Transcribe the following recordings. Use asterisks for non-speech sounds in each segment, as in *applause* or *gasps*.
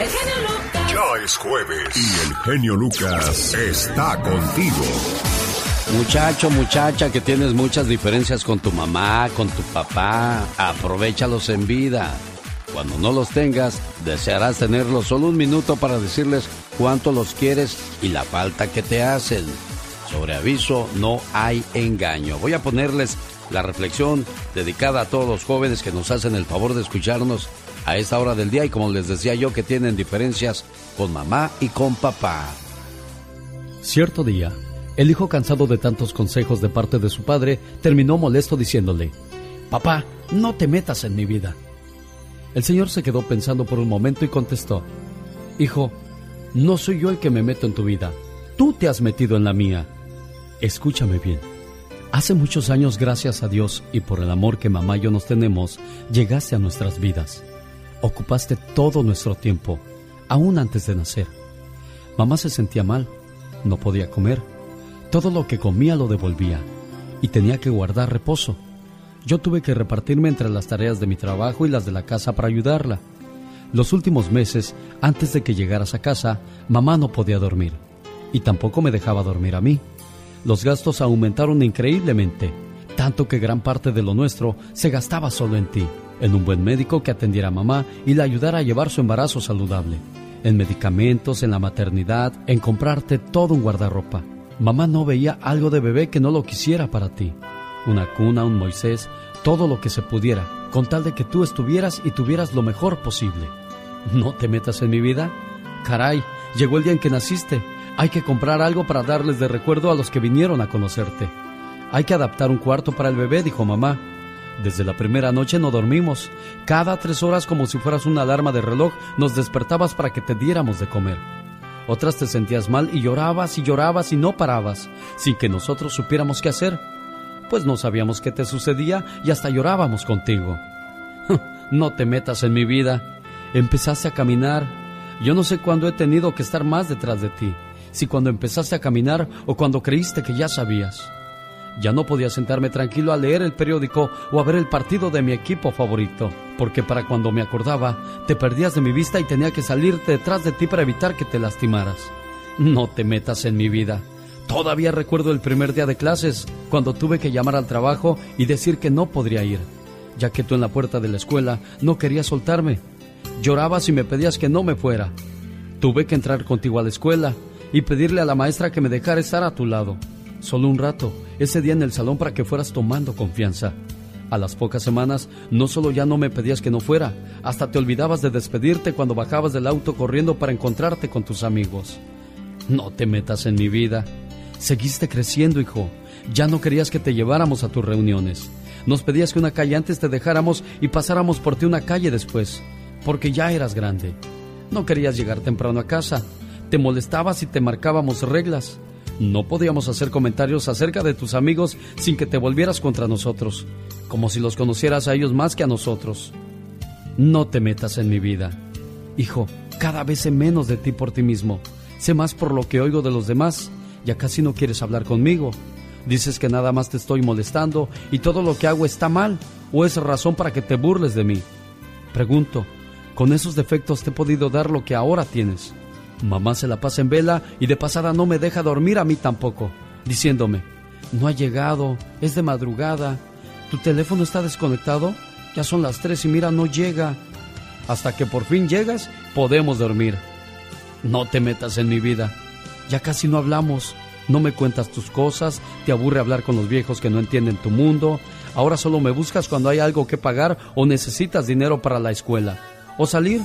El genio Lucas. Ya es jueves y el genio Lucas está contigo. Muchacho, muchacha, que tienes muchas diferencias con tu mamá, con tu papá, aprovechalos en vida. Cuando no los tengas, desearás tenerlos solo un minuto para decirles cuánto los quieres y la falta que te hacen. Sobre aviso, no hay engaño. Voy a ponerles la reflexión dedicada a todos los jóvenes que nos hacen el favor de escucharnos a esta hora del día y como les decía yo que tienen diferencias con mamá y con papá. Cierto día, el hijo cansado de tantos consejos de parte de su padre terminó molesto diciéndole, Papá, no te metas en mi vida. El señor se quedó pensando por un momento y contestó, Hijo, no soy yo el que me meto en tu vida, tú te has metido en la mía. Escúchame bien. Hace muchos años, gracias a Dios y por el amor que mamá y yo nos tenemos, llegaste a nuestras vidas. Ocupaste todo nuestro tiempo, aún antes de nacer. Mamá se sentía mal, no podía comer. Todo lo que comía lo devolvía y tenía que guardar reposo. Yo tuve que repartirme entre las tareas de mi trabajo y las de la casa para ayudarla. Los últimos meses, antes de que llegaras a casa, mamá no podía dormir y tampoco me dejaba dormir a mí los gastos aumentaron increíblemente, tanto que gran parte de lo nuestro se gastaba solo en ti, en un buen médico que atendiera a mamá y la ayudara a llevar su embarazo saludable, en medicamentos, en la maternidad, en comprarte todo un guardarropa. Mamá no veía algo de bebé que no lo quisiera para ti. Una cuna, un Moisés, todo lo que se pudiera, con tal de que tú estuvieras y tuvieras lo mejor posible. ¿No te metas en mi vida? Caray, llegó el día en que naciste hay que comprar algo para darles de recuerdo a los que vinieron a conocerte. Hay que adaptar un cuarto para el bebé, dijo mamá. Desde la primera noche no dormimos. Cada tres horas, como si fueras una alarma de reloj, nos despertabas para que te diéramos de comer. Otras te sentías mal y llorabas y llorabas y no parabas, sin que nosotros supiéramos qué hacer. Pues no sabíamos qué te sucedía y hasta llorábamos contigo. *laughs* no te metas en mi vida. Empezaste a caminar. Yo no sé cuándo he tenido que estar más detrás de ti si cuando empezaste a caminar o cuando creíste que ya sabías. Ya no podía sentarme tranquilo a leer el periódico o a ver el partido de mi equipo favorito, porque para cuando me acordaba, te perdías de mi vista y tenía que salirte detrás de ti para evitar que te lastimaras. No te metas en mi vida. Todavía recuerdo el primer día de clases, cuando tuve que llamar al trabajo y decir que no podría ir, ya que tú en la puerta de la escuela no querías soltarme. Llorabas y me pedías que no me fuera. Tuve que entrar contigo a la escuela y pedirle a la maestra que me dejara estar a tu lado. Solo un rato, ese día en el salón para que fueras tomando confianza. A las pocas semanas, no solo ya no me pedías que no fuera, hasta te olvidabas de despedirte cuando bajabas del auto corriendo para encontrarte con tus amigos. No te metas en mi vida. Seguiste creciendo, hijo. Ya no querías que te lleváramos a tus reuniones. Nos pedías que una calle antes te dejáramos y pasáramos por ti una calle después, porque ya eras grande. No querías llegar temprano a casa, te molestabas y te marcábamos reglas. No podíamos hacer comentarios acerca de tus amigos sin que te volvieras contra nosotros, como si los conocieras a ellos más que a nosotros. No te metas en mi vida. Hijo, cada vez sé menos de ti por ti mismo. Sé más por lo que oigo de los demás. Ya casi no quieres hablar conmigo. Dices que nada más te estoy molestando y todo lo que hago está mal o es razón para que te burles de mí. Pregunto, ¿con esos defectos te he podido dar lo que ahora tienes? Mamá se la pasa en vela y de pasada no me deja dormir a mí tampoco, diciéndome, no ha llegado, es de madrugada, tu teléfono está desconectado, ya son las tres y mira, no llega. Hasta que por fin llegas, podemos dormir. No te metas en mi vida, ya casi no hablamos, no me cuentas tus cosas, te aburre hablar con los viejos que no entienden tu mundo, ahora solo me buscas cuando hay algo que pagar o necesitas dinero para la escuela, o salir,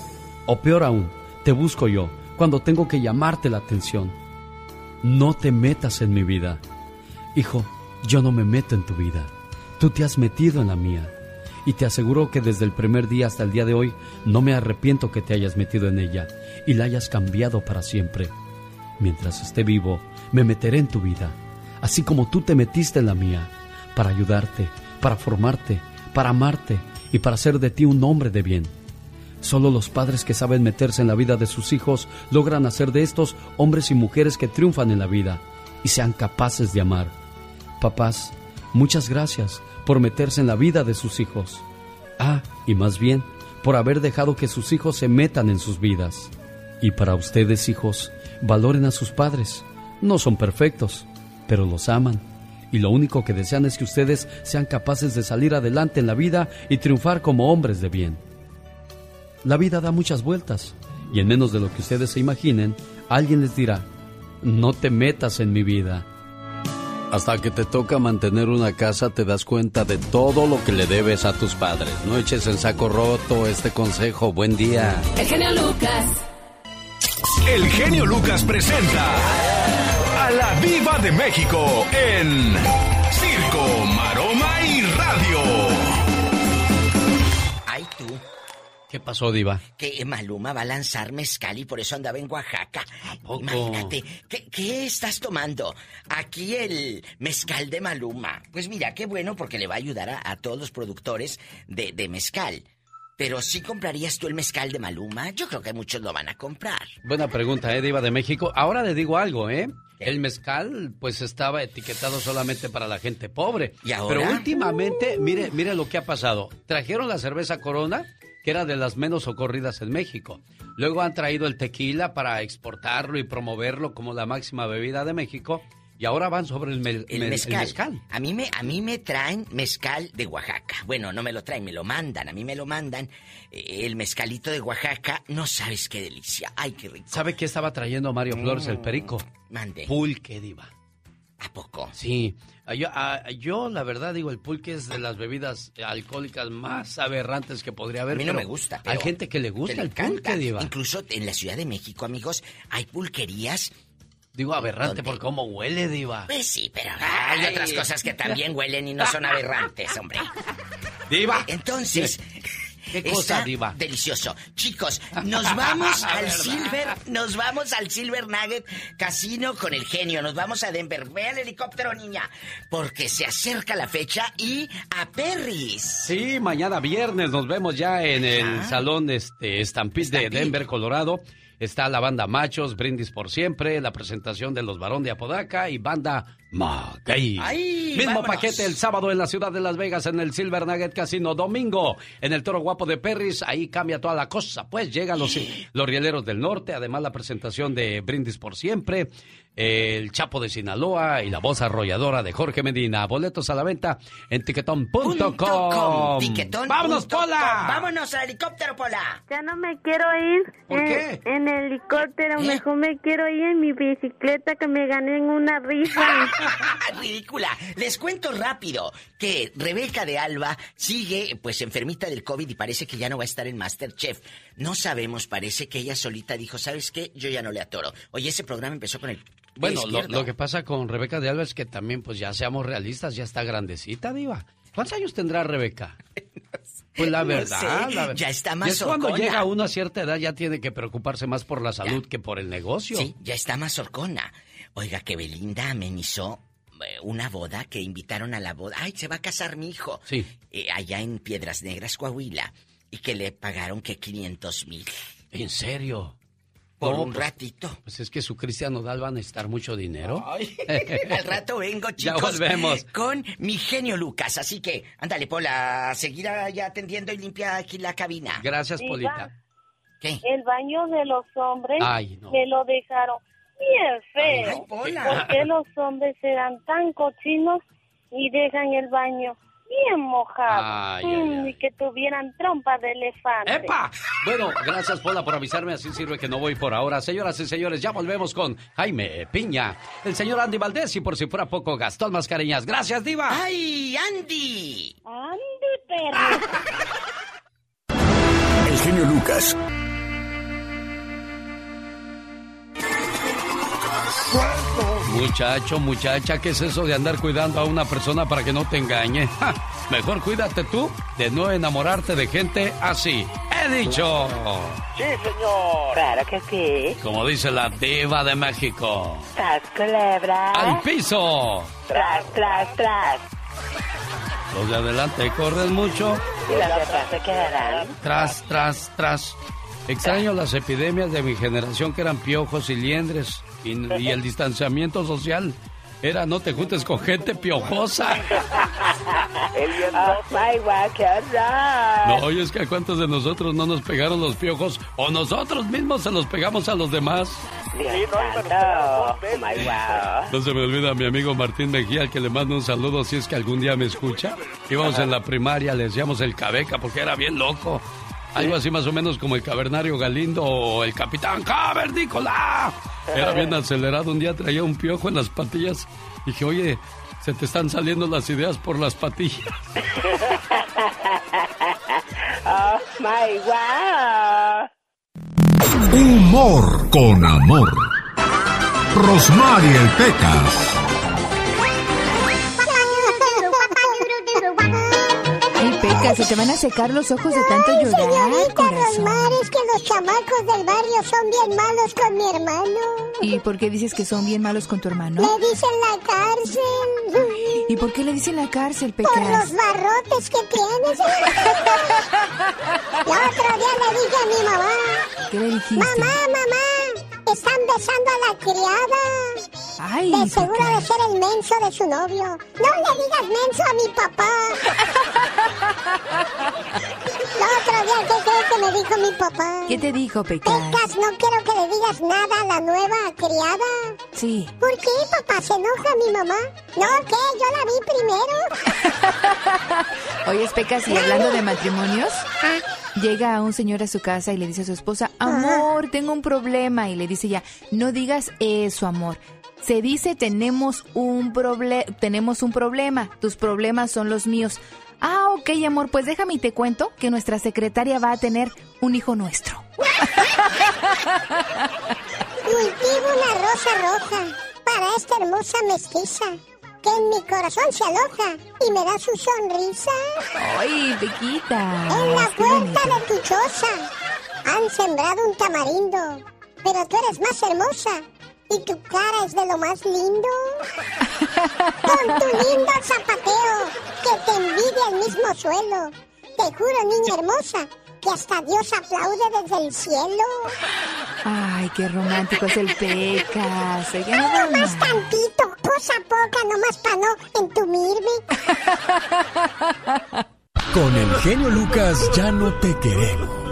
o peor aún, te busco yo cuando tengo que llamarte la atención. No te metas en mi vida. Hijo, yo no me meto en tu vida. Tú te has metido en la mía. Y te aseguro que desde el primer día hasta el día de hoy no me arrepiento que te hayas metido en ella y la hayas cambiado para siempre. Mientras esté vivo, me meteré en tu vida, así como tú te metiste en la mía, para ayudarte, para formarte, para amarte y para hacer de ti un hombre de bien Solo los padres que saben meterse en la vida de sus hijos logran hacer de estos hombres y mujeres que triunfan en la vida y sean capaces de amar. Papás, muchas gracias por meterse en la vida de sus hijos. Ah, y más bien, por haber dejado que sus hijos se metan en sus vidas. Y para ustedes, hijos, valoren a sus padres. No son perfectos, pero los aman. Y lo único que desean es que ustedes sean capaces de salir adelante en la vida y triunfar como hombres de bien. La vida da muchas vueltas y en menos de lo que ustedes se imaginen, alguien les dirá, no te metas en mi vida. Hasta que te toca mantener una casa te das cuenta de todo lo que le debes a tus padres. No eches en saco roto este consejo. Buen día. El genio Lucas. El genio Lucas presenta a la Viva de México en Circo, ¿Qué pasó, Diva? Que Maluma va a lanzar mezcal y por eso andaba en Oaxaca. Imagínate, ¿qué, ¿qué, estás tomando? Aquí el mezcal de Maluma. Pues mira, qué bueno porque le va a ayudar a, a todos los productores de, de mezcal. Pero ¿sí comprarías tú el mezcal de Maluma? Yo creo que muchos lo van a comprar. Buena pregunta, ¿eh, Diva de México? Ahora le digo algo, ¿eh? El mezcal, pues estaba etiquetado solamente para la gente pobre. ¿Y ahora? Pero últimamente, mire, mire lo que ha pasado. Trajeron la cerveza Corona, que era de las menos socorridas en México. Luego han traído el tequila para exportarlo y promoverlo como la máxima bebida de México. Y ahora van sobre el, mel, el, mel, mezcal. el mezcal. A mí me a mí me traen mezcal de Oaxaca. Bueno, no me lo traen, me lo mandan. A mí me lo mandan eh, el mezcalito de Oaxaca. No sabes qué delicia. Ay, qué rico. ¿Sabe qué estaba trayendo Mario Flores el perico? Mande. Pulque, diva. ¿A poco? Sí. Yo, a, yo, la verdad digo, el pulque es de las bebidas alcohólicas más aberrantes que podría haber. A mí no me gusta. Hay gente que le gusta el pulque, diva. Incluso en la Ciudad de México, amigos, hay pulquerías Digo aberrante ¿Dónde? por cómo huele, Diva. Pues sí, pero hay otras cosas que también huelen y no son aberrantes, hombre. Diva. Entonces, ¿Qué cosa, está Diva? delicioso. Chicos, nos vamos *laughs* al Silver, nos vamos al Silver Nugget Casino con el genio, nos vamos a Denver. Ve al helicóptero, niña, porque se acerca la fecha y a Perris. Sí, mañana viernes nos vemos ya en el Ajá. salón este Stampede de. Denver, Colorado. Está la banda Machos, Brindis por Siempre, la presentación de los Barón de Apodaca y banda Maguey. ¡Ay, Mismo vámonos! paquete el sábado en la ciudad de Las Vegas en el Silver Nugget Casino. Domingo en el Toro Guapo de Perris. Ahí cambia toda la cosa. Pues llegan los, *gasps* los rieleros del norte. Además la presentación de Brindis por Siempre. El Chapo de Sinaloa y la voz arrolladora de Jorge Medina. Boletos a la venta en tiquetón.com. Tiquetón ¡Vámonos, Pola! ¡Vámonos al helicóptero, Pola! Ya no me quiero ir ¿Por en, qué? en helicóptero, ¿Eh? mejor me quiero ir en mi bicicleta que me gané en una rifa. *laughs* Ridícula. Les cuento rápido que Rebeca de Alba sigue pues enfermita del COVID y parece que ya no va a estar en Masterchef. No sabemos, parece que ella solita dijo, ¿sabes qué? Yo ya no le atoro. Oye, ese programa empezó con el Bueno, lo, que pasa con Rebeca de Alba es que también, pues ya seamos realistas, ya está grandecita, Diva. ¿Cuántos años tendrá Rebeca? *laughs* Pues la No verdad, sé, la verdad. ya está más es cuando llega a cierta edad ya tiene que preocuparse más por la salud que por el negocio. Sí, ya está más horcona. Oiga, que Belinda amenizó eh, una boda que invitaron a la boda. Ay, se va a casar mi hijo. Sí. Eh, allá en Piedras Negras, Coahuila. Y que le pagaron que 500 mil. ¿En serio? Por No, un pues- ratito. Pues es que su Cristian Nodal va a necesitar mucho dinero. Ay, *laughs* al rato vengo, Ya chicos. volvemos. Con mi genio Lucas. Así que, ándale, Pola, seguir ya atendiendo y limpia aquí la cabina. Gracias. Polita. ¿Qué? El baño de los hombres Ay, no. me lo dejaron bien Ay, feo. Pola. ¿Por qué los hombres serán tan cochinos y dejan el baño bien mojado? Ay, ay, Mm, ay. Y que tuvieran trompa de elefante. ¡Epa! Bueno, gracias Pola por avisarme, así sirve que no voy por ahora. Señoras y señores, ya volvemos con Jaime Piña, el señor Andy Valdés y por si fuera poco, Gastón Mascareñas. Gracias, Diva. ¡Ay, Andy! Ande, perro. *laughs* El genio Lucas. Muchacho, muchacha, ¿qué es eso de andar cuidando a una persona para que no te engañe? Ja, mejor cuídate tú de no enamorarte de gente así. He dicho. Sí, señor. Claro que sí. Como dice la diva de México. Tras culebra. ¡Al piso! Tras, tras, tras. Los de adelante corren mucho. Y las de atrás se quedarán. Tras, tras, tras. Extraño las epidemias de mi generación que eran piojos y liendres y, y el distanciamiento social. era no te juntes con gente piojosa. No, y es que a cuántos de nosotros no nos pegaron los piojos o nosotros mismos se los pegamos a los demás. Oh. No se me olvida mi amigo Martín Mejía, al que le mando un saludo si es que algún día me escucha. Íbamos en la primaria, le decíamos el cabeca porque era bien loco. Algo así más o menos como el cavernario Galindo o el capitán Cavernícola. Era bien acelerado. Un día traía un piojo en las patillas. Dije, oye, se te están saliendo las ideas por las patillas. *laughs* oh my God. Humor con amor. Rosmarie Pecas. Pecas, se te van a secar los ojos de tanto Ay, llorar, señorita corazón. Rosmar, es que los chamacos del barrio son bien malos con mi hermano. ¿Y por qué dices que son bien malos con tu hermano? Le dicen la cárcel. *laughs* ¿Y por qué le dicen la cárcel, Por los Pecas? barrotes que tienes. *laughs* El otro día le dije a mi mamá, ¿Qué le dijiste? mamá, mamá, están besando a la criada. Ay, De seguro de ser el menso de su novio. No le digas menso a mi papá. El otro día, ¿qué crees que me dijo mi papá? ¿Qué te dijo, Pecas? Pecas, no quiero que le digas nada a la nueva criada. Sí. ¿Por qué, papá? ¿Se enoja mi mamá? No, ¿qué? Yo la vi primero. *laughs* Oye, Pecas, y hablando de matrimonios, llega un señor a su casa y le dice a su esposa, amor, tengo un problema. Y le dice ya, no digas eso, amor. Se dice tenemos un proble tenemos un problema. Tus problemas son los míos. Ah, ok, amor, pues déjame y te cuento que nuestra secretaria va a tener un hijo nuestro. Cultivo una rosa roja para esta hermosa mestiza que en mi corazón se aloja y me da su sonrisa. Ay, Pequita. En la puerta de tu choza han sembrado un tamarindo, pero tú eres más hermosa y tu cara es de lo más lindo. Con tu lindo zapateo que te envidia el mismo suelo. Te juro, niña hermosa, que hasta Dios aplaude desde el cielo. Ay, qué romántico es el Pecas. Oiga, no Nada más broma. tantito, cosa poca, nomás para no entumirme. *laughs* Con el genio Lucas ya no te queremos.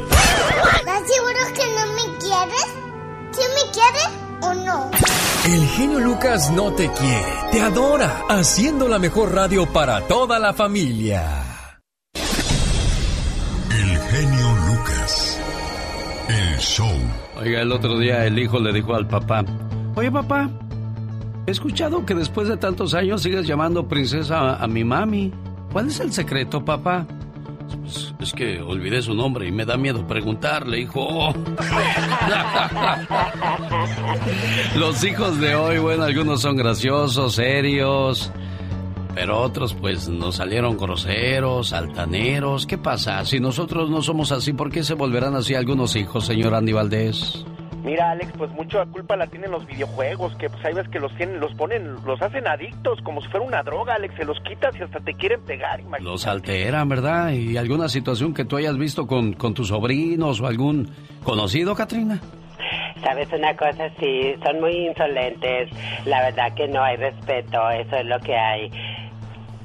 El genio Lucas no te quiere, te adora, haciendo la mejor radio para toda la familia. El genio Lucas. El show. Oiga, el otro día el hijo le dijo al papá, oye papá, he escuchado que después de tantos años sigues llamando princesa a, a mi mami. ¿Cuál es el secreto, papá? "Pues, es que olvidé su nombre y me da miedo preguntarle, hijo. *laughs* Los hijos de hoy, bueno, algunos son graciosos, serios, pero otros pues nos salieron groseros, altaneros. ¿Qué pasa? Si nosotros no somos así, ¿por qué se volverán así algunos hijos, señor Andy Valdés? Mira, Alex, pues mucha culpa la tienen los videojuegos, que pues hay veces que los tienen, los ponen, los hacen adictos, como si fuera una droga, Alex, se los quitas y hasta te quieren pegar, imagínate. Los alteran, ¿verdad? ¿Y alguna situación que tú hayas visto con, con tus sobrinos o algún conocido, Katrina? ¿Sabes una cosa? Sí, son muy insolentes. La verdad que no hay respeto, eso es lo que hay.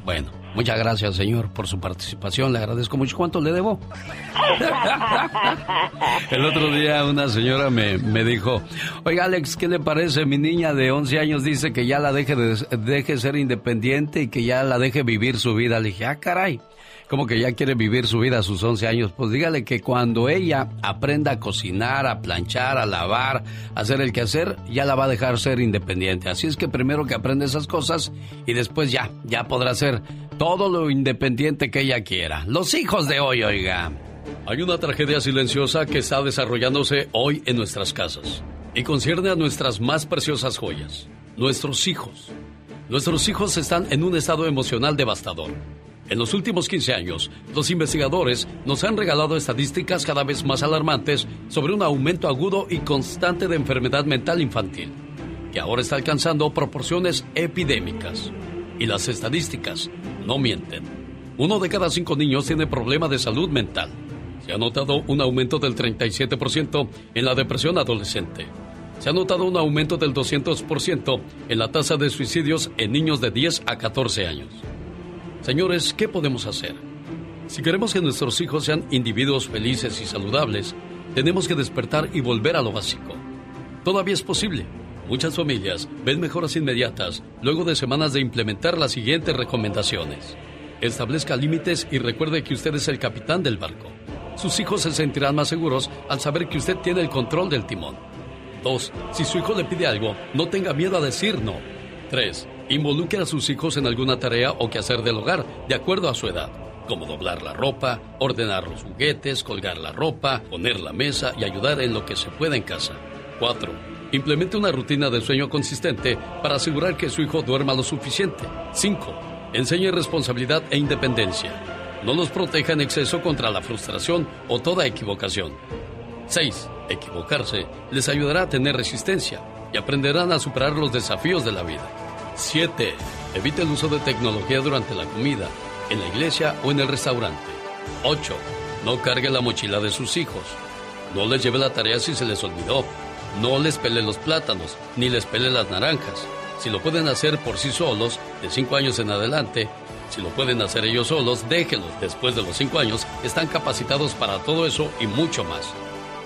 Bueno, muchas gracias, señor, por su participación. Le agradezco mucho. ¿Cuánto le debo? *laughs* El otro día una señora me, me dijo, oiga Alex, ¿qué le parece? Mi niña de 11 años dice que ya la deje, de, deje ser independiente y que ya la deje vivir su vida. Le dije, ah, caray, como que ya quiere vivir su vida a sus 11 años. Pues dígale que cuando ella aprenda a cocinar, a planchar, a lavar, a hacer el quehacer, ya la va a dejar ser independiente. Así es que primero que aprenda esas cosas y después ya, ya podrá ser todo lo independiente que ella quiera. Los hijos de hoy, oiga. Hay una tragedia silenciosa que está desarrollándose hoy en nuestras casas y concierne a nuestras más preciosas joyas, nuestros hijos. Nuestros hijos están en un estado emocional devastador. En los últimos 15 años, los investigadores nos han regalado estadísticas cada vez más alarmantes sobre un aumento agudo y constante de enfermedad mental infantil, que ahora está alcanzando proporciones epidémicas. Y las estadísticas no mienten. Uno de cada cinco niños tiene problema de salud mental. Se ha notado un aumento del 37% en la depresión adolescente. se ha notado un aumento del 200% en la tasa de suicidios en niños de 10 a 14 años. Señores, ¿qué podemos hacer? Si queremos que nuestros hijos sean individuos felices y saludables, tenemos que despertar y volver a lo básico. Todavía es posible. Muchas familias ven mejoras inmediatas luego de semanas de implementar las siguientes recomendaciones. Establezca límites y recuerde que usted es el capitán del barco. Sus hijos se sentirán más seguros al saber que usted tiene el control del timón. 2. Si su hijo le pide algo, no tenga miedo a decir no. 3. Involucre a sus hijos en alguna tarea o quehacer del hogar, de acuerdo a su edad, como doblar la ropa, ordenar los juguetes, colgar la ropa, poner la mesa y ayudar en lo que se pueda en casa. 4. Implemente una rutina de sueño consistente para asegurar que su hijo duerma lo suficiente. 5. Enseñe responsabilidad e independencia. No los proteja en exceso contra la frustración o toda equivocación. 6. Equivocarse les ayudará a tener resistencia y aprenderán a superar los desafíos de la vida. 7. Evite el uso de tecnología durante la comida, en la iglesia o en el restaurante. 8. No cargue la mochila de sus hijos. No les lleve la tarea si se les olvidó. No les pele los plátanos, ni les pele las naranjas. Si lo pueden hacer por sí solos, de 5 años en adelante, si lo pueden hacer ellos solos, déjenlos. Después de los 5 años, están capacitados para todo eso y mucho más.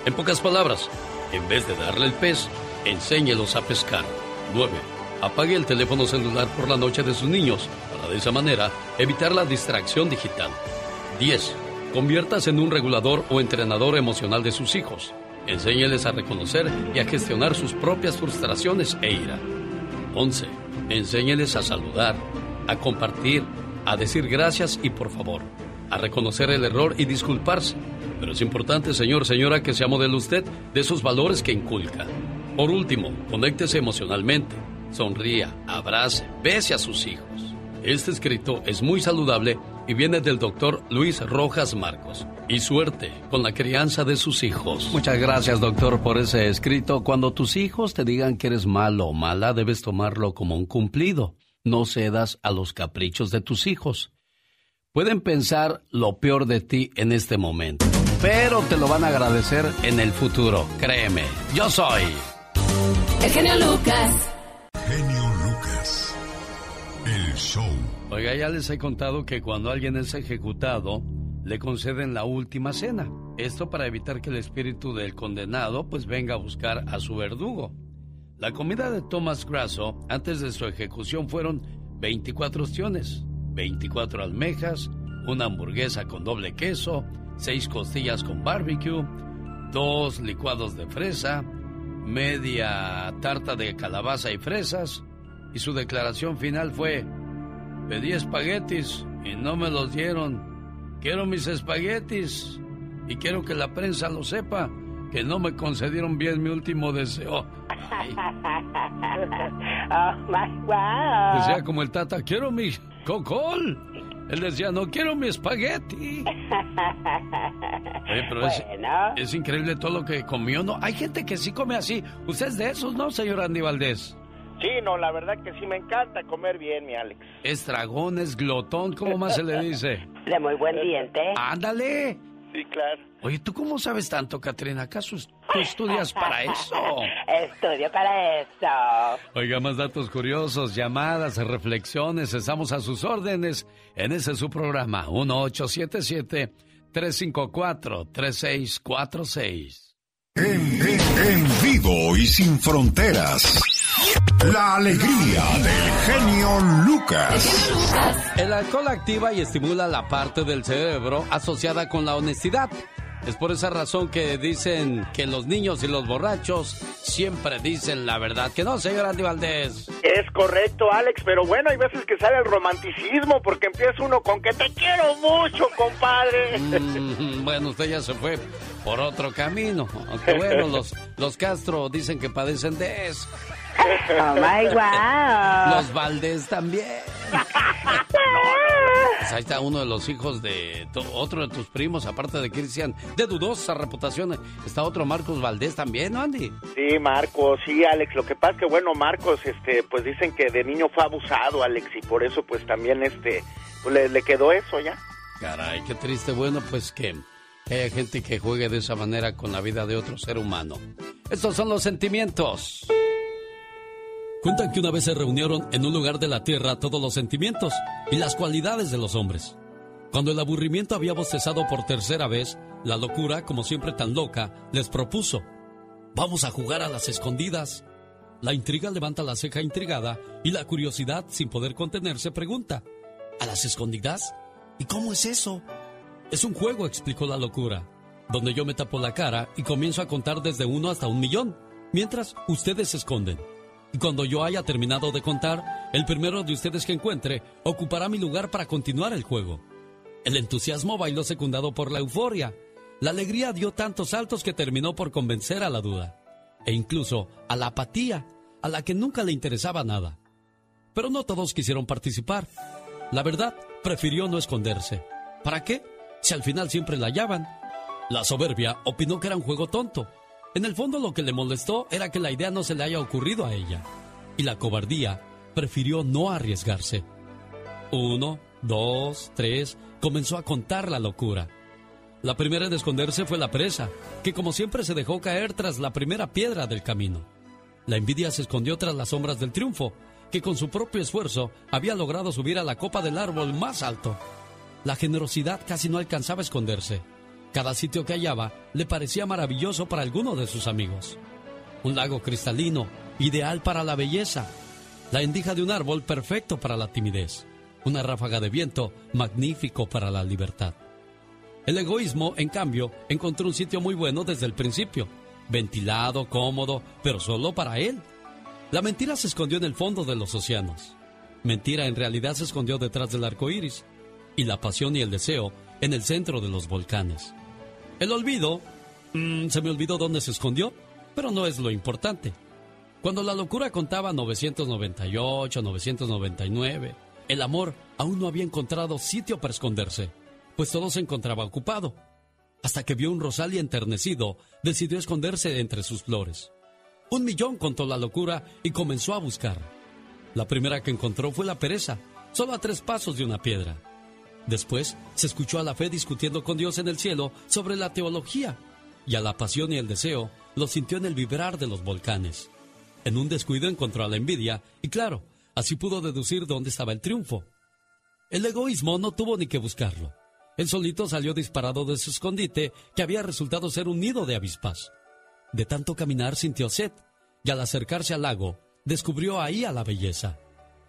En pocas palabras, en vez de darle el pez, enséñelos a pescar. 9. Apague el teléfono celular por la noche de sus niños para de esa manera evitar la distracción digital. 10. Conviértase en un regulador o entrenador emocional de sus hijos. Enséñeles a reconocer y a gestionar sus propias frustraciones e ira. 11. Enséñeles a saludar, a compartir, a decir gracias y por favor, a reconocer el error y disculparse. Pero es importante, señor, señora, que sea modelo usted de esos valores que inculca. Por último, conéctese emocionalmente, sonría, abrace, bese a sus hijos. Este escrito es muy saludable y viene del doctor Luis Rojas Marcos. Y suerte con la crianza de sus hijos. Muchas gracias, doctor, por ese escrito. Cuando tus hijos te digan que eres malo o mala, debes tomarlo como un cumplido. No cedas a los caprichos de tus hijos. Pueden pensar lo peor de ti en este momento, pero te lo van a agradecer en el futuro. Créeme, yo soy. El genio Lucas. El. Oiga, ya les he contado que cuando alguien es ejecutado, le conceden la última cena. Esto para evitar que el espíritu del condenado pues venga a buscar a su verdugo. La comida de Thomas Grasso antes de su ejecución fueron 24 ostiones, 24 almejas, una hamburguesa con doble queso, 6 costillas con barbecue, dos licuados de fresa, media tarta de calabaza y fresas, y su declaración final fue, pedí espaguetis y no me los dieron. Quiero mis espaguetis y quiero que la prensa lo sepa, que no me concedieron bien mi último deseo. Ay. *laughs* Oh my wow. Decía como el tata, quiero mi cocol. Él decía, no quiero mi espagueti. *laughs* Oye, pero es, Bueno. es increíble todo lo que comió, ¿no? Hay gente que sí come así. Usted es de esos, ¿no, señor Andy Valdés? Sí, no, la verdad que sí me encanta comer bien, mi Alex. Es dragón, es glotón, ¿cómo más se le dice? De muy buen diente. ¡Ándale! Sí, claro. Oye, ¿tú cómo sabes tanto, Katrina? ¿Acaso es- tú estudias *laughs* para eso? Estudio para eso. Oiga, más datos curiosos, llamadas, reflexiones, estamos a sus órdenes en ese su programa, 1877-354-3646. En, en- en vivo y sin fronteras. La alegría del genio Lucas. El alcohol activa y estimula la parte del cerebro asociada con la honestidad. Es por esa razón que dicen que los niños y los borrachos siempre dicen la verdad. Que no, señor Andy Valdés. Es correcto, Alex, pero bueno, hay veces que sale el romanticismo porque empieza uno con que te quiero mucho, compadre. Mm, bueno, usted ya se fue por otro camino. Aunque bueno, los, los Castro dicen que padecen de eso. Oh my wow. Los Valdés también. Pues ahí está uno de los hijos de tu- otro de tus primos, aparte de Cristian, de dudosa reputación. Está otro Marcos Valdés también, ¿no, Andy? Sí, Marcos, sí, Alex. Lo que pasa es que, bueno, Marcos, este, pues dicen que de niño fue abusado, Alex, y por eso, pues también, este, pues le, le quedó eso ya. Caray, qué triste. Bueno, pues que, que haya gente que juegue de esa manera con la vida de otro ser humano. Estos son los sentimientos. Cuentan que una vez se reunieron en un lugar de la tierra todos los sentimientos y las cualidades de los hombres. Cuando el aburrimiento había bostezado por tercera vez, la locura, como siempre tan loca, les propuso, vamos a jugar a las escondidas. La intriga levanta la ceja intrigada y la curiosidad, sin poder contenerse, pregunta, ¿a las escondidas? ¿Y cómo es eso? Es un juego, explicó la locura, donde yo me tapo la cara y comienzo a contar desde uno hasta un millón, mientras ustedes se esconden. Y cuando yo haya terminado de contar, el primero de ustedes que encuentre ocupará mi lugar para continuar el juego. El entusiasmo bailó secundado por la euforia. La alegría dio tantos saltos que terminó por convencer a la duda. E incluso a la apatía, a la que nunca le interesaba nada. Pero no todos quisieron participar. La verdad, prefirió no esconderse. ¿Para qué? Si al final siempre la hallaban. La soberbia opinó que era un juego tonto en el fondo lo que le molestó era que la idea no se le haya ocurrido a ella. Y la cobardía prefirió no arriesgarse. Uno, dos, tres, comenzó a contar la locura. La primera en esconderse fue la presa, que como siempre se dejó caer tras la primera piedra del camino. La envidia se escondió tras las sombras del triunfo, que con su propio esfuerzo había logrado subir a la copa del árbol más alto. La generosidad casi no alcanzaba a esconderse. Cada sitio que hallaba le parecía maravilloso para alguno de sus amigos. Un lago cristalino, ideal para la belleza. La endija de un árbol perfecto para la timidez. Una ráfaga de viento magnífico para la libertad. El egoísmo, en cambio, encontró un sitio muy bueno desde el principio. Ventilado, cómodo, pero solo para él. La mentira se escondió en el fondo de los océanos. Mentira en realidad se escondió detrás del arco iris. Y la pasión y el deseo en el centro de los volcanes. El olvido, mm, se me olvidó dónde se escondió, pero no es lo importante. Cuando la locura contaba 998, 999, el amor aún no había encontrado sitio para esconderse, pues todo se encontraba ocupado. Hasta que vio un rosal y enternecido, decidió esconderse entre sus flores. Un millón contó la locura y comenzó a buscar. La primera que encontró fue la pereza, solo a tres pasos de una piedra. Después se escuchó a la fe discutiendo con Dios en el cielo sobre la teología, y a la pasión y el deseo lo sintió en el vibrar de los volcanes. En un descuido encontró a la envidia, y claro, así pudo deducir dónde estaba el triunfo. El egoísmo no tuvo ni que buscarlo. El solito salió disparado de su escondite, que había resultado ser un nido de avispas. De tanto caminar sintió sed, y al acercarse al lago, descubrió ahí a la belleza.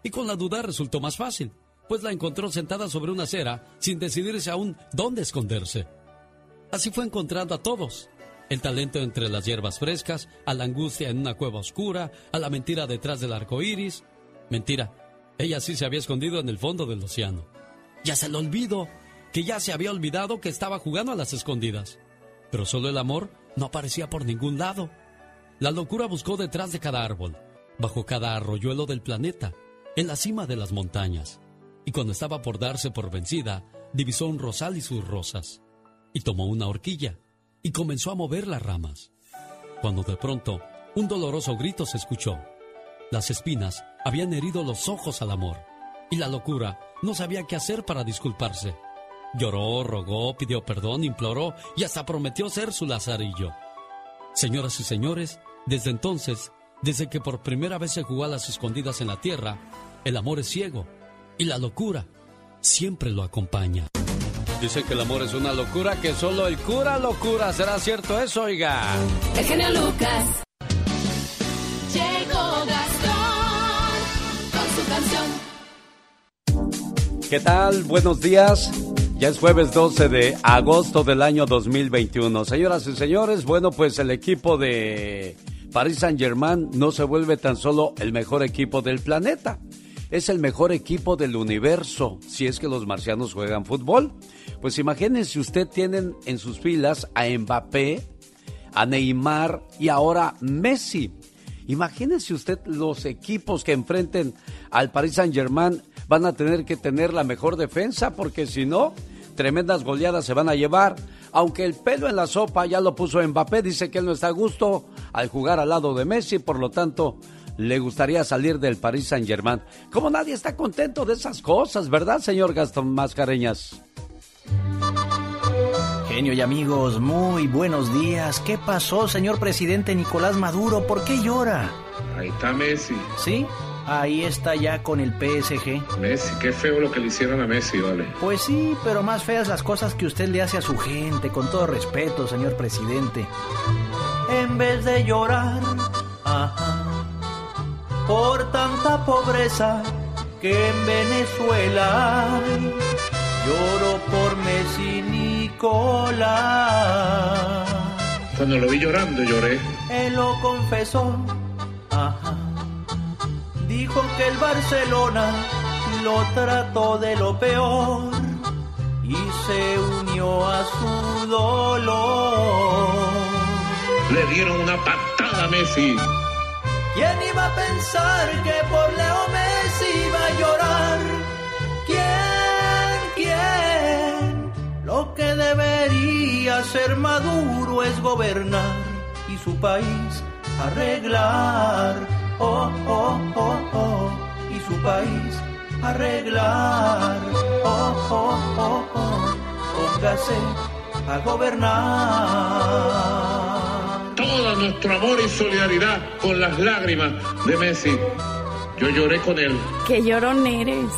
Y con la duda resultó más fácil pues la encontró sentada sobre una acera sin decidirse aún dónde esconderse. Así fue encontrando a todos. El talento entre las hierbas frescas, a la angustia en una cueva oscura, a la mentira detrás del arco iris. Mentira, ella sí se había escondido en el fondo del océano. Ya se le olvidó, que ya se había olvidado que estaba jugando a las escondidas. Pero solo el amor no aparecía por ningún lado. La locura buscó detrás de cada árbol, bajo cada arroyuelo del planeta, en la cima de las montañas y cuando estaba por darse por vencida, divisó un rosal y sus rosas, y tomó una horquilla, y comenzó a mover las ramas. Cuando de pronto, un doloroso grito se escuchó. Las espinas habían herido los ojos al amor, y la locura no sabía qué hacer para disculparse. Lloró, rogó, pidió perdón, imploró y hasta prometió ser su lazarillo. Señoras y señores, desde entonces, desde que por primera vez se jugó a las escondidas en la tierra, el amor es ciego y la locura siempre lo acompaña. Dicen que el amor es una locura, que solo el cura locura. ¿Será cierto eso, oiga? El genio Lucas. Llegó Gastón con su canción. ¿Qué tal? Buenos días. Ya es jueves 12 de agosto del año 2021. Señoras y señores, bueno, pues el equipo de Paris Saint Germain no se vuelve tan solo el mejor equipo del planeta es el mejor equipo del universo si es que los marcianos juegan fútbol. Pues imagínense usted tienen en sus filas a Mbappé, a Neymar y ahora Messi. Imagínense usted los equipos que enfrenten al Paris Saint-Germain van a tener que tener la mejor defensa porque si no, tremendas goleadas se van a llevar. Aunque el pelo en la sopa ya lo puso Mbappé, dice que él no está a gusto al jugar al lado de Messi, por lo tanto le gustaría salir del Paris Saint Germain. Como nadie está contento de esas cosas, ¿verdad, señor Gastón Mascareñas? Genio y amigos, muy buenos días. ¿Qué pasó, señor presidente Nicolás Maduro? ¿Por qué llora? Ahí está Messi. ¿Sí? Ahí está ya con el PSG. Messi, qué feo lo que le hicieron a Messi, vale. Pues sí, pero más feas las cosas que usted le hace a su gente, con todo respeto, señor presidente. En vez de llorar, ajá, por tanta pobreza que en Venezuela hay, lloro por Messi Nicolás. Cuando lo vi llorando, lloré. Él lo confesó, ajá. Dijo que el Barcelona lo trató de lo peor y se unió a su dolor. Le dieron una patada a Messi. ¿Quién iba a pensar que por Leo Messi iba a llorar? ¿Quién? ¿Quién? Lo que debería hacer Maduro es gobernar y su país arreglar. Oh, oh, oh, oh. Y su país arreglar. Oh, oh, oh, oh. Póngase a gobernar. Todo nuestro amor y solidaridad con las lágrimas de Messi. Yo lloré con él. Qué llorón eres.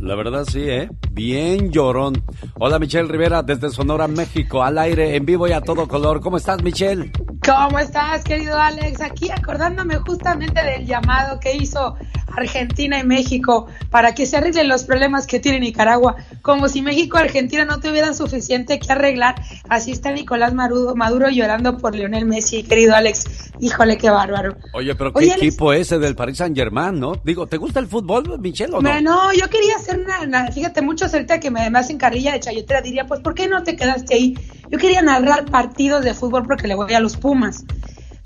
La verdad sí, ¿eh? Bien llorón. Hola Michelle Rivera desde Sonora, México, al aire, en vivo y a todo color. ¿Cómo estás Michelle? ¿Cómo estás, querido Alex? Aquí acordándome justamente del llamado que hizo Argentina y México para que se arreglen los problemas que tiene Nicaragua. Como si México y Argentina no tuvieran suficiente que arreglar. Así está Nicolás Maduro, Maduro llorando por Lionel Messi, querido Alex. Híjole, qué bárbaro. Oye, pero qué Oye, Alex- equipo ese del Paris Saint Germain, ¿no? Digo, ¿te gusta el fútbol, Michelle, o no? Me- No, yo quería hacer una, una- fíjate, muchos ahorita que me, me hacen carrilla de chayotera diría, pues, ¿por qué no te quedaste ahí? Yo quería narrar partidos de fútbol porque le voy a los Pumas.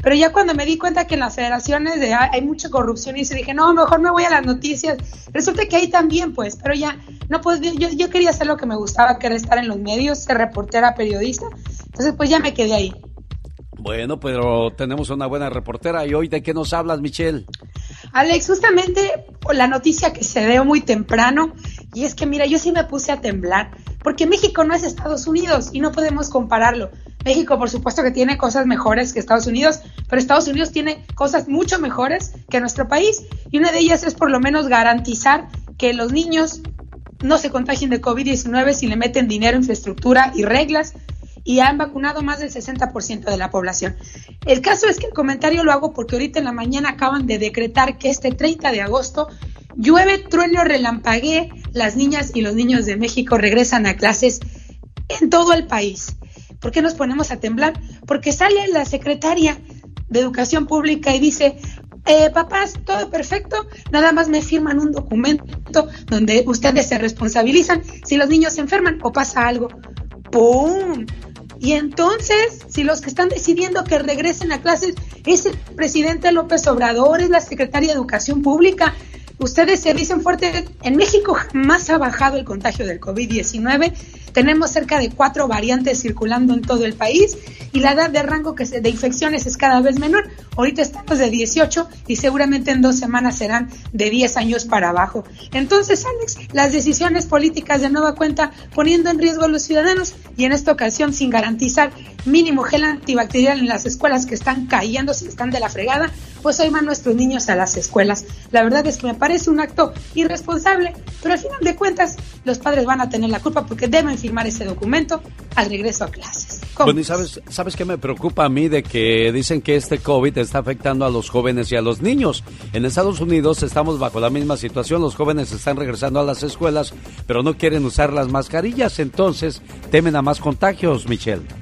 Pero ya cuando me di cuenta que en las federaciones de- hay mucha corrupción y se dije, no, mejor me voy a las noticias. Resulta que ahí también, pues, pero ya, no, pues yo, yo quería hacer lo que me gustaba, que era estar en los medios, ser reportera, periodista. Entonces, pues ya me quedé ahí. Bueno, pero tenemos una buena reportera y hoy ¿de qué nos hablas, Michelle? Alex, justamente la noticia que se dio muy temprano, y es que mira, yo sí me puse a temblar, porque México no es Estados Unidos y no podemos compararlo. México, por supuesto que tiene cosas mejores que Estados Unidos, pero Estados Unidos tiene cosas mucho mejores que nuestro país, y una de ellas es por lo menos garantizar que los niños no se contagien de COVID-19 si le meten dinero, infraestructura y reglas, y han vacunado más del 60% de la población. El caso es que el comentario lo hago porque ahorita en la mañana acaban de decretar que este 30 de agosto llueve, trueno, relampaguee, las niñas y los niños de México regresan a clases en todo el país. ¿Por qué nos ponemos a temblar? Porque sale la secretaria de Educación Pública y dice, eh, papás, todo perfecto, nada más me firman un documento donde ustedes se responsabilizan si los niños se enferman o pasa algo. ¡Pum! Y entonces, si los que están decidiendo que regresen a clases es el presidente López Obrador, es la secretaria de Educación Pública, ustedes se dicen fuerte, en México jamás ha bajado el contagio del COVID-19, tenemos cerca de cuatro variantes circulando en todo el país y la edad de rango que se, de infecciones es cada vez menor. Ahorita estamos de 18 y seguramente en dos semanas serán de 10 años para abajo. Entonces, Alex, las decisiones políticas de nueva cuenta poniendo en riesgo a los ciudadanos y en esta ocasión sin garantizar mínimo gel antibacterial en las escuelas que están cayendo, si están de la fregada, pues hoy van nuestros niños a las escuelas. La verdad es que me parece un acto irresponsable, pero al final de cuentas los padres van a tener la culpa porque deben firmar ese documento al regreso a clases. Bueno, y sabes, ¿sabes qué me preocupa a mí de que dicen que este COVID está afectando a los jóvenes y a los niños? En Estados Unidos estamos bajo la misma situación, los jóvenes están regresando a las escuelas, pero no quieren usar las mascarillas, entonces temen a más contagios, Michelle.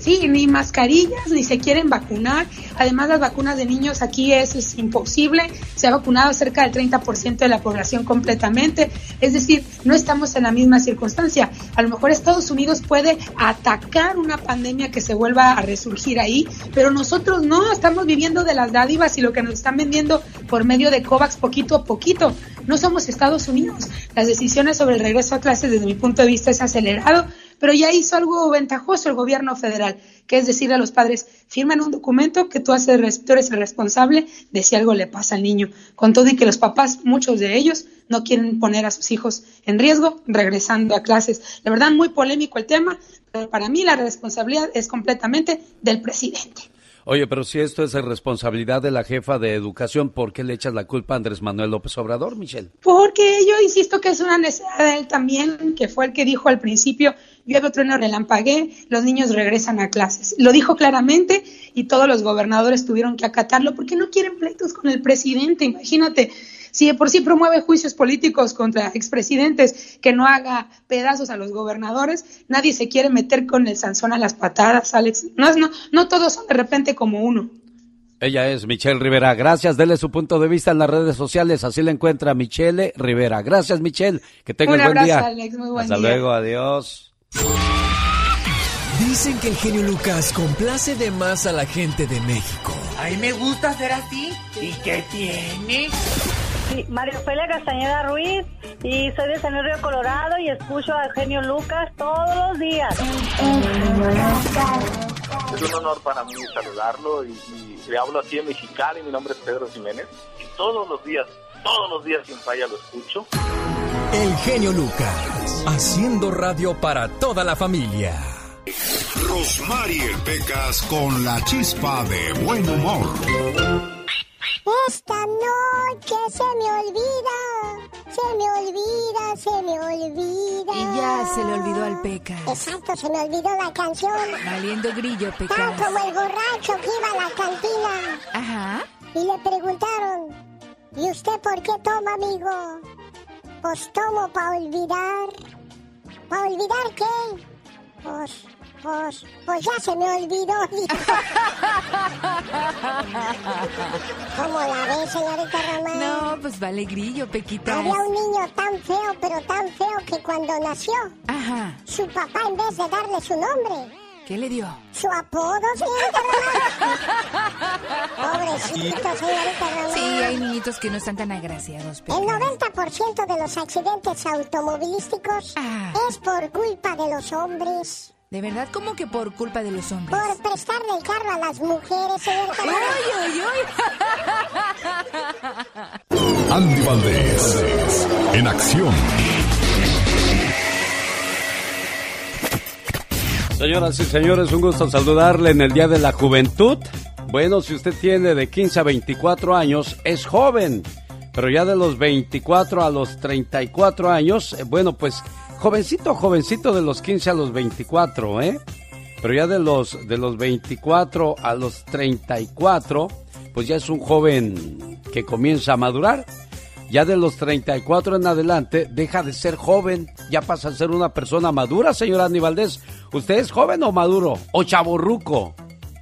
Sí, ni mascarillas, ni se quieren vacunar. Además, las vacunas de niños aquí es, imposible. Se ha vacunado cerca del 30% de la población completamente. Es decir, no estamos en la misma circunstancia. A lo mejor Estados Unidos puede atacar una pandemia que se vuelva a resurgir ahí, pero nosotros no, estamos viviendo de las dádivas y lo que nos están vendiendo por medio de COVAX poquito a poquito. No somos Estados Unidos. Las decisiones sobre el regreso a clases, desde mi punto de vista, es acelerado pero ya hizo algo ventajoso el gobierno federal, que es decirle a los padres, firmen un documento que tú, haces, tú eres el responsable de si algo le pasa al niño, con todo y que los papás, muchos de ellos, no quieren poner a sus hijos en riesgo regresando a clases. La verdad, muy polémico el tema, pero para mí la responsabilidad es completamente del presidente. Oye, pero si esto es responsabilidad de la jefa de educación, ¿por qué le echas la culpa a Andrés Manuel López Obrador, Michelle? Porque yo insisto que es una necesidad de él también, que fue el que dijo al principio, llueve otro en relampagué, los niños regresan a clases. Lo dijo claramente y todos los gobernadores tuvieron que acatarlo porque no quieren pleitos con el presidente. Imagínate, si de por sí promueve juicios políticos contra expresidentes, que no haga pedazos a los gobernadores, nadie se quiere meter con el Sansón a las patadas, Alex. No, no, no todos son de repente como uno. Ella es Michelle Rivera. Gracias, dele su punto de vista en las redes sociales. Así la encuentra Michelle Rivera. Gracias, Michelle. Que tenga un, buen día. Alex. Muy buen Hasta luego, adiós. Dicen que el genio Lucas complace de más a la gente de México. A mí me gusta ser así. ¿Y qué tiene? Sí, María Ofelia Castañeda Ruiz y soy de San Río Colorado y escucho al genio Lucas todos los días. Es un honor para mí saludarlo y, y le hablo aquí en Mexicali. Mi nombre es Pedro Jiménez y todos los días, todos los días sin falla lo escucho. El genio Lucas, haciendo radio para toda la familia. Rosmarie Pecas con la chispa de buen humor. Esta noche se me olvida, se me olvida, se me olvida. Y ya se le olvidó al Peca. Exacto, se me olvidó la canción. Valiendo grillo, Tan Peca. como el borracho que iba a la cantina. Ajá. Y le preguntaron, ¿y usted por qué toma, amigo? Pues tomo para olvidar. ¿Para olvidar qué? Pues, pues, pues ya se me olvidó. *laughs* ¿Cómo la ve, señorita Román? No, pues vale grillo, Pequita. Había un niño tan feo, pero tan feo que cuando nació, Ajá. su papá en vez de darle su nombre, ¿Qué le dio? su apodo, señorita Román. Pobrecito, señorita Román. Sí, hay niñitos que no están tan agraciados, Peca. El 90% de los accidentes automovilísticos Ah. es por culpa de los hombres. ¿De verdad? ¿Cómo que por culpa de los hombres? Por prestarle el carro a las mujeres, señorita Román. ¡Ay, ay, ay! Andy Valdés, en acción. Señoras y señores, un gusto saludarle en el Día de la Juventud. Bueno, si usted tiene de 15 a 24 años, es joven. Pero ya de los 24 a los 34 años, eh, bueno, pues jovencito, jovencito de los 15 a los 24, ¿eh? Pero ya de los, de los 24 a los 34, pues ya es un joven que comienza a madurar. Ya de los 34 en adelante, deja de ser joven, ya pasa a ser una persona madura, señor Andy Valdés. ¿Usted es joven o maduro? ¿O chaborruco?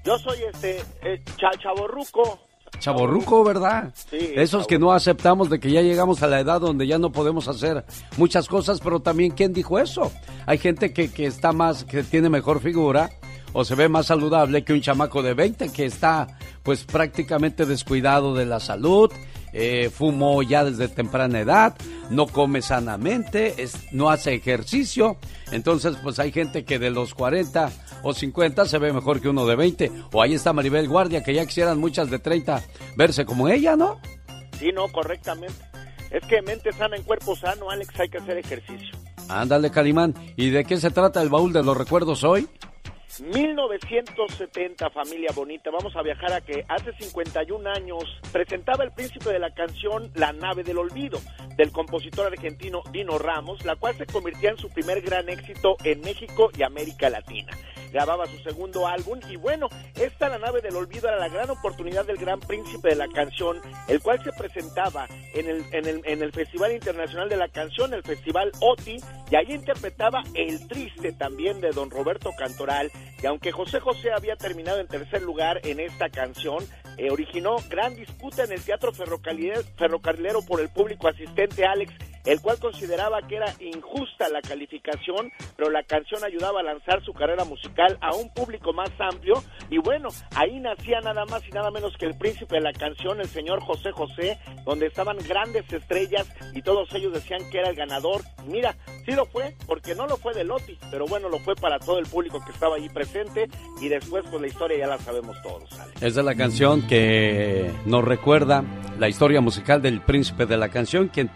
Yo soy este eh, cha- chavorruco. Chaborruco, ¿verdad? Sí, Esos que no aceptamos de que ya llegamos a la edad donde ya no podemos hacer muchas cosas, pero también, ¿quién dijo eso? Hay gente que, que está más, que tiene mejor figura o se ve más saludable que un chamaco de 20 que está pues prácticamente descuidado de la salud, eh, fumó ya desde temprana edad, no come sanamente, es- no hace ejercicio. Entonces, pues hay gente que de los 40 o 50 se ve mejor que uno de 20. O ahí está Maribel Guardia, que ya quisieran muchas de 30 verse como ella, ¿no? Sí, no, correctamente. Es que mente sana en cuerpo sano, Alex, hay que hacer ejercicio. Ándale, Calimán. ¿Y de qué se trata el baúl de los recuerdos hoy? 1970, familia bonita. Vamos a viajar a que hace 51 años presentaba el príncipe de la canción La nave del olvido, del compositor argentino Dino Ramos, la cual se convirtió en su primer gran éxito en México y América Latina. Grababa su segundo álbum. Y bueno, esta La nave del olvido era la gran oportunidad del gran príncipe de la canción, el cual se presentaba en el, en el, en el Festival Internacional de la Canción, el Festival OTI, y ahí interpretaba El Triste también de don Roberto Cantoral, y aunque José José había terminado en tercer lugar en esta canción, eh, originó gran disputa en el Teatro Ferrocarrilero, Ferrocarrilero por el público asistente Alex, el cual consideraba que era injusta la calificación, pero la canción ayudaba a lanzar su carrera musical a un público más amplio, y bueno, ahí nacía nada más y nada menos que el príncipe de la canción, el señor José José, donde estaban grandes estrellas y todos ellos decían que era el ganador. Mira, Sí lo fue, porque no lo fue de Loti, pero bueno, lo fue para todo el público que estaba allí presente y después pues la historia ya la sabemos todos. Esa es la canción que nos recuerda la historia musical del príncipe de la canción, quien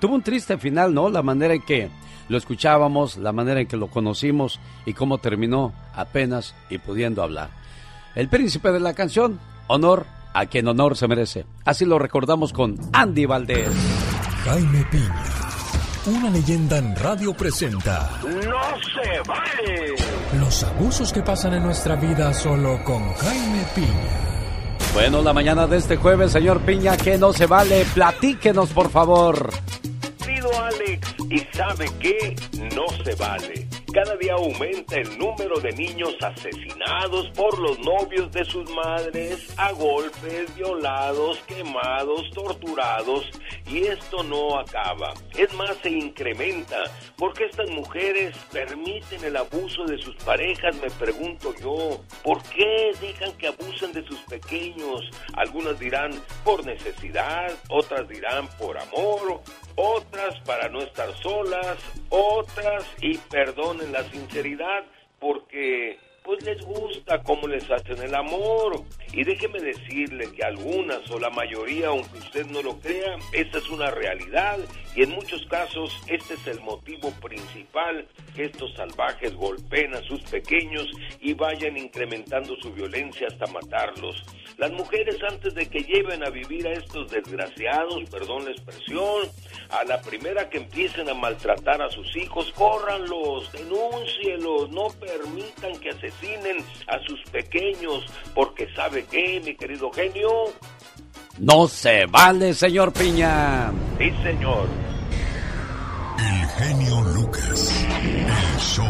tuvo un triste final, ¿no? La manera en que lo escuchábamos, la manera en que lo conocimos y cómo terminó apenas y pudiendo hablar. El príncipe de la canción, honor a quien honor se merece. Así lo recordamos con Andy Valdés. Jaime Piña, una leyenda en radio presenta ¡No se vale! los abusos que pasan en nuestra vida solo con Jaime Piña. Bueno, la mañana de este jueves, señor Piña, que no se vale, platíquenos por favor. Alex y sabe que no se vale. Cada día aumenta el número de niños asesinados por los novios de sus madres, a golpes, violados, quemados, torturados, y esto no acaba. Es más, se incrementa, porque estas mujeres permiten el abuso de sus parejas, me pregunto yo. ¿Por qué dejan que abusen de sus pequeños? Algunas dirán por necesidad, otras dirán por amor, otras para no estar solas, otras, y perdonen la sinceridad, porque pues les gusta cómo les hacen el amor. Y déjeme decirle que algunas o la mayoría, aunque usted no lo crea, esta es una realidad y en muchos casos este es el motivo principal que estos salvajes golpeen a sus pequeños y vayan incrementando su violencia hasta matarlos. Las mujeres antes de que lleven a vivir a estos desgraciados, perdón la expresión, a la primera que empiecen a maltratar a sus hijos, córranlos, denúncielos, no permitan que asesinen a sus pequeños, porque sabe qué, mi querido genio, No se vale, señor Piña. sí señor. El genio Lucas, el show.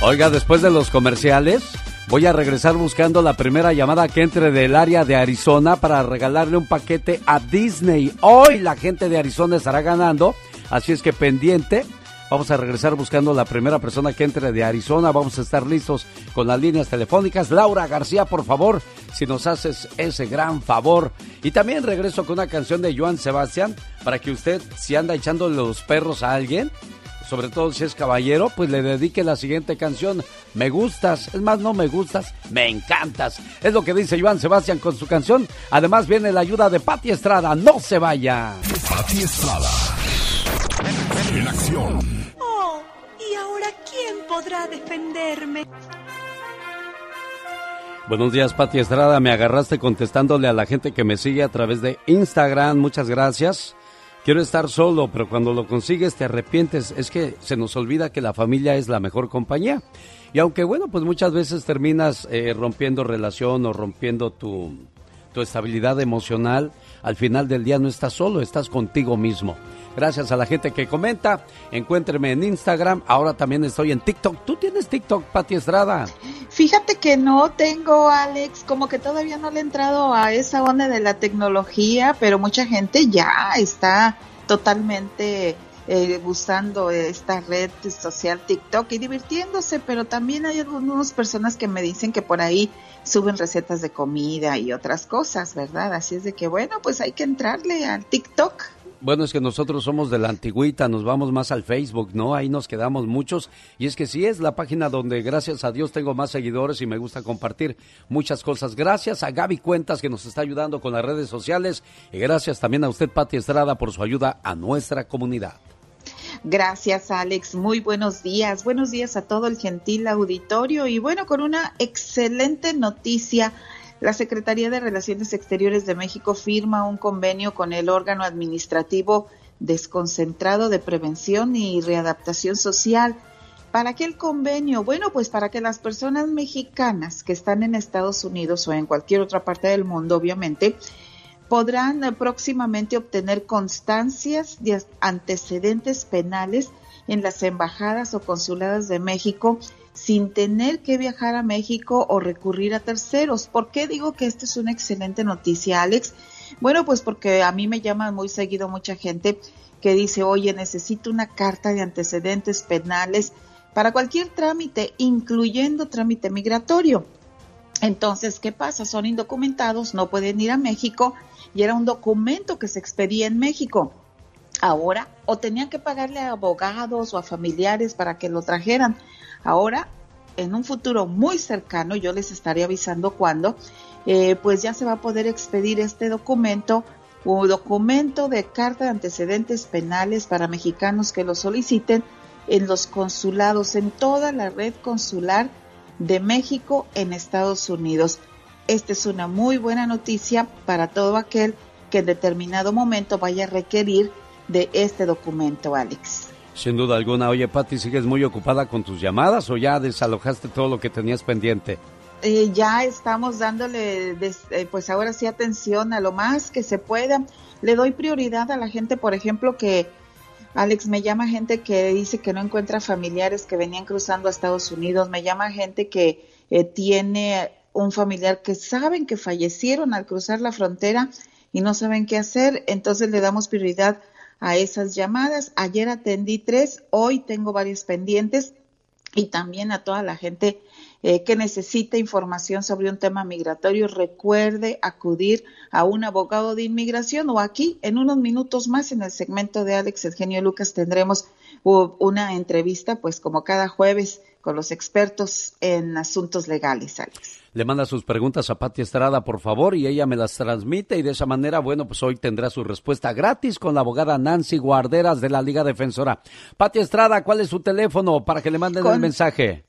Oiga, después de los comerciales, voy a regresar buscando la primera llamada que entre del área de Arizona para regalarle un paquete a Disney. Hoy la gente de Arizona estará ganando, así es que pendiente. Vamos a regresar buscando la primera persona que entre de Arizona. Vamos a estar listos con las líneas telefónicas. Laura García, por favor, si nos haces ese gran favor. Y también regreso con una canción de Joan Sebastián para que usted, si anda echando los perros a alguien, sobre todo si es caballero, pues le dedique la siguiente canción. Me gustas, es más, no me gustas, me encantas. Es lo que dice Joan Sebastián con su canción. Además viene la ayuda de Patti Estrada. No se vaya. Pati Estrada. En acción. Oh, ¿y ahora quién podrá defenderme? Buenos días, Pati Estrada. Me agarraste contestándole a la gente que me sigue a través de Instagram. Muchas gracias. Quiero estar solo, pero cuando lo consigues te arrepientes. Es que se nos olvida que la familia es la mejor compañía. Y aunque bueno, pues muchas veces terminas eh, rompiendo relación o rompiendo tu, tu estabilidad emocional, al final del día no estás solo, estás contigo mismo. Gracias a la gente que comenta. Encuéntreme en Instagram. Ahora también estoy en TikTok. ¿Tú tienes TikTok, Pati Estrada? Fíjate que no tengo, Alex, como que todavía no le he entrado a esa onda de la tecnología, pero mucha gente ya está totalmente eh, usando esta red social TikTok y divirtiéndose, pero también hay algunas personas que me dicen que por ahí suben recetas de comida y otras cosas, ¿verdad? Así es de que bueno, pues hay que entrarle al TikTok. Bueno, es que nosotros somos de la antigüita, nos vamos más al Facebook, ¿no? Ahí nos quedamos muchos. Y es que sí es la página donde, gracias a Dios, tengo más seguidores y me gusta compartir muchas cosas. Gracias a Gaby Cuentas que nos está ayudando con las redes sociales. Y gracias también a usted, Pati Estrada, por su ayuda a nuestra comunidad. Gracias, Alex. Muy buenos días. Buenos días a todo el gentil auditorio. Y bueno, con una excelente noticia. La Secretaría de Relaciones Exteriores de México firma un convenio con el órgano administrativo desconcentrado de prevención y readaptación social. ¿Para qué el convenio? Bueno, pues para que las personas mexicanas que están en Estados Unidos o en cualquier otra parte del mundo, obviamente, podrán eh, próximamente obtener constancias de antecedentes penales en las embajadas o consuladas de México sin tener que viajar a México o recurrir a terceros. ¿Por qué digo que esta es una excelente noticia, Alex? Bueno, pues porque a mí me llama muy seguido mucha gente que dice, oye, necesito una carta de antecedentes penales para cualquier trámite, incluyendo trámite migratorio. Entonces, ¿qué pasa? Son indocumentados, no pueden ir a México y era un documento que se expedía en México. ahora o tenían que pagarle a abogados o a familiares para que lo trajeran. Ahora, en un futuro muy cercano, yo les estaré avisando cuándo, eh, pues ya se va a poder expedir este documento o documento de carta de antecedentes penales para mexicanos que lo soliciten en los consulados, en toda la red consular de México en Estados Unidos. Esta es una muy buena noticia para todo aquel que en determinado momento vaya a requerir de este documento, Alex. Sin duda alguna. Oye, Patti, ¿sigues muy ocupada con tus llamadas o ya desalojaste todo lo que tenías pendiente? Eh, ya estamos dándole, eh, pues ahora sí, atención a lo más que se pueda. Le doy prioridad a la gente, por ejemplo, que Alex me llama gente que dice que no encuentra familiares que venían cruzando a Estados Unidos, me llama gente que eh, tiene un familiar que saben que fallecieron al cruzar la frontera y no saben qué hacer, entonces le damos prioridad a esas llamadas. Ayer atendí tres, hoy tengo varios pendientes y también a toda la gente eh, que necesita información sobre un tema migratorio, recuerde acudir a un abogado de inmigración o aquí en unos minutos más en el segmento de Alex Eugenio Lucas tendremos una entrevista pues como cada jueves con los expertos en asuntos legales, Alex. Le manda sus preguntas a Pati Estrada, por favor, y ella me las transmite y de esa manera, bueno, pues hoy tendrá su respuesta gratis con la abogada Nancy Guarderas de la Liga Defensora. Pati Estrada, ¿cuál es su teléfono para que le manden el mensaje?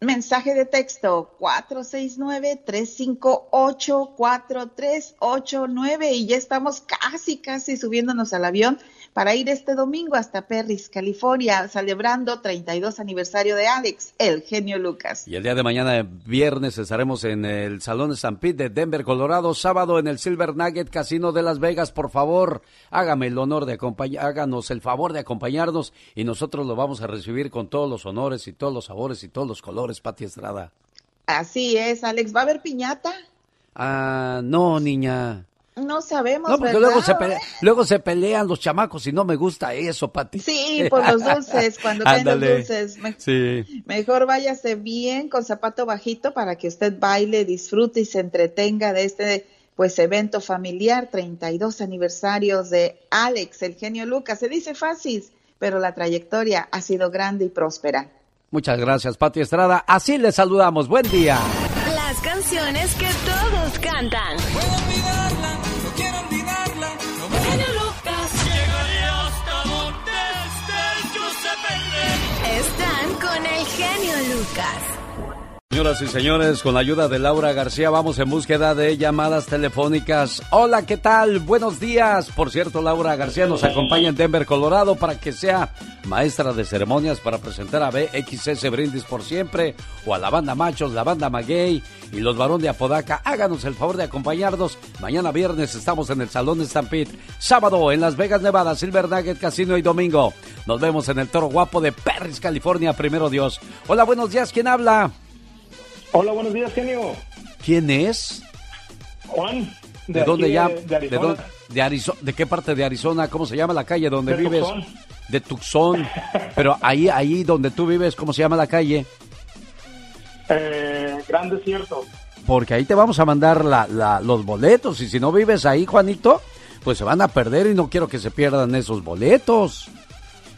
Mensaje de texto 469-358-4389 y ya estamos casi, casi subiéndonos al avión para ir este domingo hasta Perris, California, celebrando 32 aniversario de Alex, el genio Lucas. Y el día de mañana, viernes, estaremos en el Salón Stampede de Denver, Colorado, sábado en el Silver Nugget Casino de Las Vegas. Por favor, hágame el honor de acompañar, háganos el favor de acompañarnos y nosotros lo vamos a recibir con todos los honores y todos los sabores y todos los colores, Pati Estrada. Así es, Alex. ¿Va a haber piñata? Ah, no, niña. No sabemos. No, porque luego se, luego se pelean los chamacos y no me gusta eso, Pati. Sí, por los dulces, *laughs* cuando caen los dulces. sí. Mejor váyase bien con zapato bajito para que usted baile, disfrute y se entretenga de este pues evento familiar, 32 aniversarios de Alex, el genio Lucas. Se dice fácil, pero la trayectoria ha sido grande y próspera. Muchas gracias, Pati Estrada. Así le saludamos. Buen día. Las canciones que todos cantan. Genio Lucas. Señoras y señores, con la ayuda de Laura García vamos en búsqueda de llamadas telefónicas. Hola, ¿qué tal? Buenos días. Por cierto, Laura García nos acompaña en Denver, Colorado, para que sea maestra de ceremonias para presentar a BXS Brindis por siempre, o a la banda Machos, la banda Maguey y los Barón de Apodaca. Háganos el favor de acompañarnos. Mañana viernes estamos en el Salón Stampede. Sábado en Las Vegas, Nevada, Silver Nugget Casino y domingo. Nos vemos en el Toro Guapo de Perris, California, primero Dios. Hola, buenos días. ¿Quién habla? Hola, buenos días, genio. ¿Quién es? Juan. ¿De, dónde ya? De, Arizona. ¿De qué parte de Arizona? ¿Cómo se llama la calle donde vives? Tucson. De Tucson. Pero ahí, ahí donde tú vives, ¿cómo se llama la calle? Eh, Gran Desierto. Porque ahí te vamos a mandar la, los boletos y si no vives ahí, Juanito, pues se van a perder y no quiero que se pierdan esos boletos.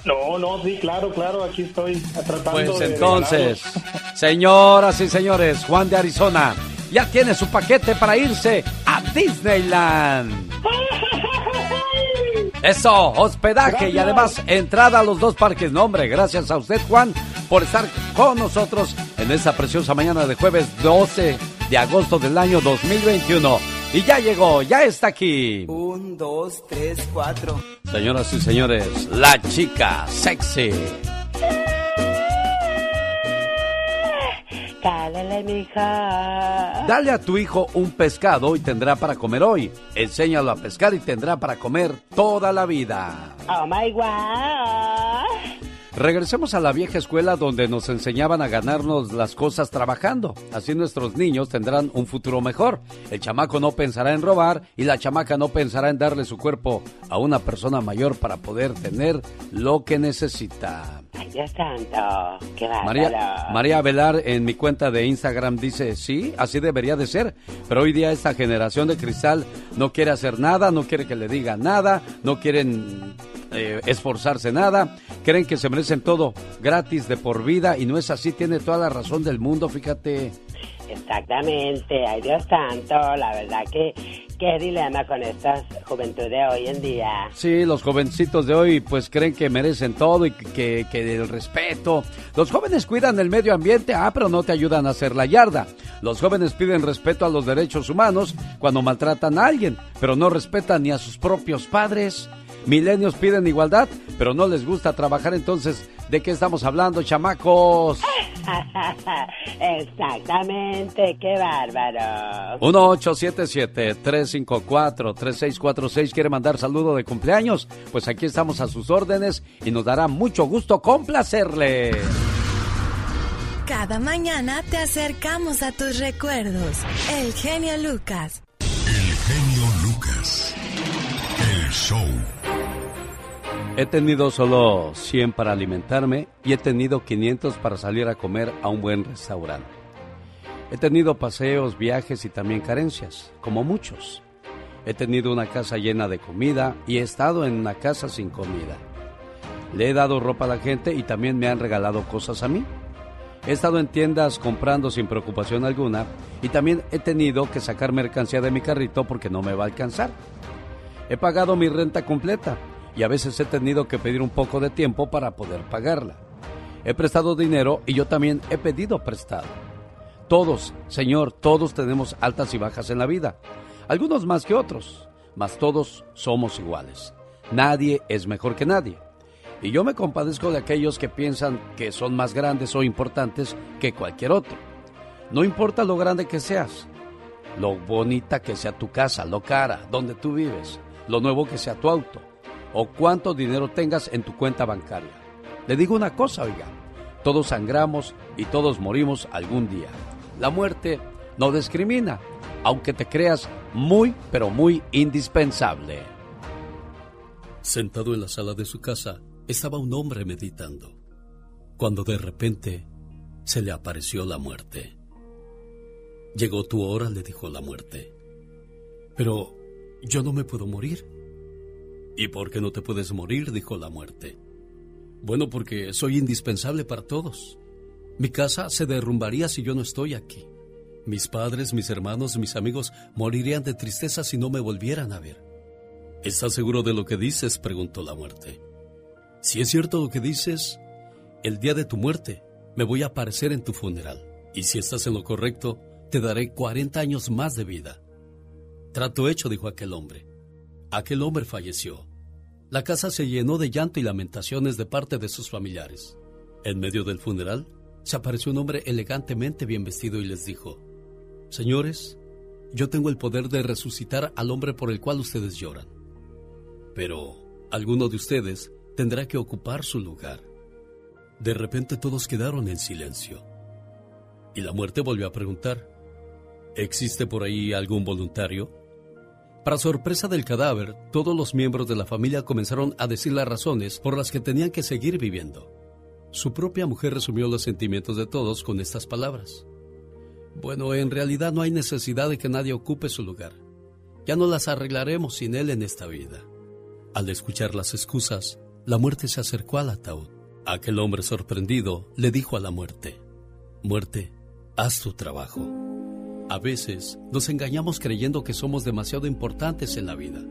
No, no, sí, claro, claro, aquí estoy tratando Pues entonces, *laughs* señoras y señores, Juan de Arizona ya tiene su paquete para irse a Disneyland. *laughs* Eso, hospedaje y además entrada a los dos parques. No, hombre, gracias a usted, Juan, por estar con nosotros en esta preciosa mañana de jueves 12 de agosto del año 2021. Y ya llegó, ya está aquí. Un, dos, tres, cuatro. Señoras y señores, la chica sexy. Dale, mija. Dale a tu hijo un pescado y tendrá para comer hoy. Enséñalo a pescar y tendrá para comer toda la vida. Oh my God. Regresemos a la vieja escuela donde nos enseñaban a ganarnos las cosas trabajando. Así nuestros niños tendrán un futuro mejor. El chamaco no pensará en robar y la chamaca no pensará en darle su cuerpo a una persona mayor para poder tener lo que necesita. Ay, Dios santo. Qué María, María Velar en mi cuenta de Instagram dice, sí, así debería de ser. Pero hoy día esta generación de cristal no quiere hacer nada, no quiere que le diga nada, no quieren eh, esforzarse nada, creen que se merecen todo gratis de por vida y no es así, tiene toda la razón del mundo, fíjate. Exactamente, ay Dios santo, la verdad que qué dilema con esta juventud de hoy en día. Sí, los jovencitos de hoy pues creen que merecen todo y que, que, el respeto. Los jóvenes cuidan el medio ambiente, ah, pero no te ayudan a hacer la yarda. Los jóvenes piden respeto a los derechos humanos cuando maltratan a alguien, pero no respetan ni a sus propios padres. Milenios piden igualdad, pero no les gusta trabajar entonces ¿De qué estamos hablando, chamacos? *laughs* Exactamente, qué bárbaro. 1877-354-3646 quiere mandar saludo de cumpleaños. Pues aquí estamos a sus órdenes y nos dará mucho gusto complacerle. Cada mañana te acercamos a tus recuerdos. El genio Lucas. El genio Lucas. He tenido solo 100 para alimentarme y he tenido 500 para salir a comer a un buen restaurante. He tenido paseos, viajes y también carencias, como muchos. He tenido una casa llena de comida y he estado en una casa sin comida. Le he dado ropa a la gente y también me han regalado cosas a mí. He estado en tiendas comprando sin preocupación alguna y también he tenido que sacar mercancía de mi carrito porque no me va a alcanzar. He pagado mi renta completa y a veces he tenido que pedir un poco de tiempo para poder pagarla. He prestado dinero y yo también he pedido prestado. Todos, Señor, todos tenemos altas y bajas en la vida, algunos más que otros, mas todos somos iguales. Nadie es mejor que nadie. Y yo me compadezco de aquellos que piensan que son más grandes o importantes que cualquier otro. No importa lo grande que seas, lo bonita que sea tu casa, lo cara, donde tú vives, lo nuevo que sea tu auto, o cuánto dinero tengas en tu cuenta bancaria. Le digo una cosa, oiga, todos sangramos y todos morimos algún día. La muerte no discrimina, aunque te creas muy, pero muy indispensable. Sentado en la sala de su casa, estaba un hombre meditando, cuando de repente se le apareció la muerte. Llegó tu hora, le dijo la muerte. Pero yo no me puedo morir. ¿Y por qué no te puedes morir? dijo la muerte. Bueno, porque soy indispensable para todos. Mi casa se derrumbaría si yo no estoy aquí. Mis padres, mis hermanos, mis amigos morirían de tristeza si no me volvieran a ver. ¿Estás seguro de lo que dices? preguntó la muerte. Si es cierto lo que dices, el día de tu muerte me voy a aparecer en tu funeral. Y si estás en lo correcto, te daré 40 años más de vida. Trato hecho, dijo aquel hombre. Aquel hombre falleció. La casa se llenó de llanto y lamentaciones de parte de sus familiares. En medio del funeral, se apareció un hombre elegantemente bien vestido y les dijo, Señores, yo tengo el poder de resucitar al hombre por el cual ustedes lloran. Pero alguno de ustedes tendrá que ocupar su lugar. De repente todos quedaron en silencio. Y la muerte volvió a preguntar, ¿existe por ahí algún voluntario? Para sorpresa del cadáver, todos los miembros de la familia comenzaron a decir las razones por las que tenían que seguir viviendo. Su propia mujer resumió los sentimientos de todos con estas palabras. Bueno, en realidad no hay necesidad de que nadie ocupe su lugar. Ya no las arreglaremos sin él en esta vida. Al escuchar las excusas, la muerte se acercó al ataúd. Aquel hombre sorprendido le dijo a la muerte, Muerte, haz tu trabajo. A veces nos engañamos creyendo que somos demasiado importantes en la vida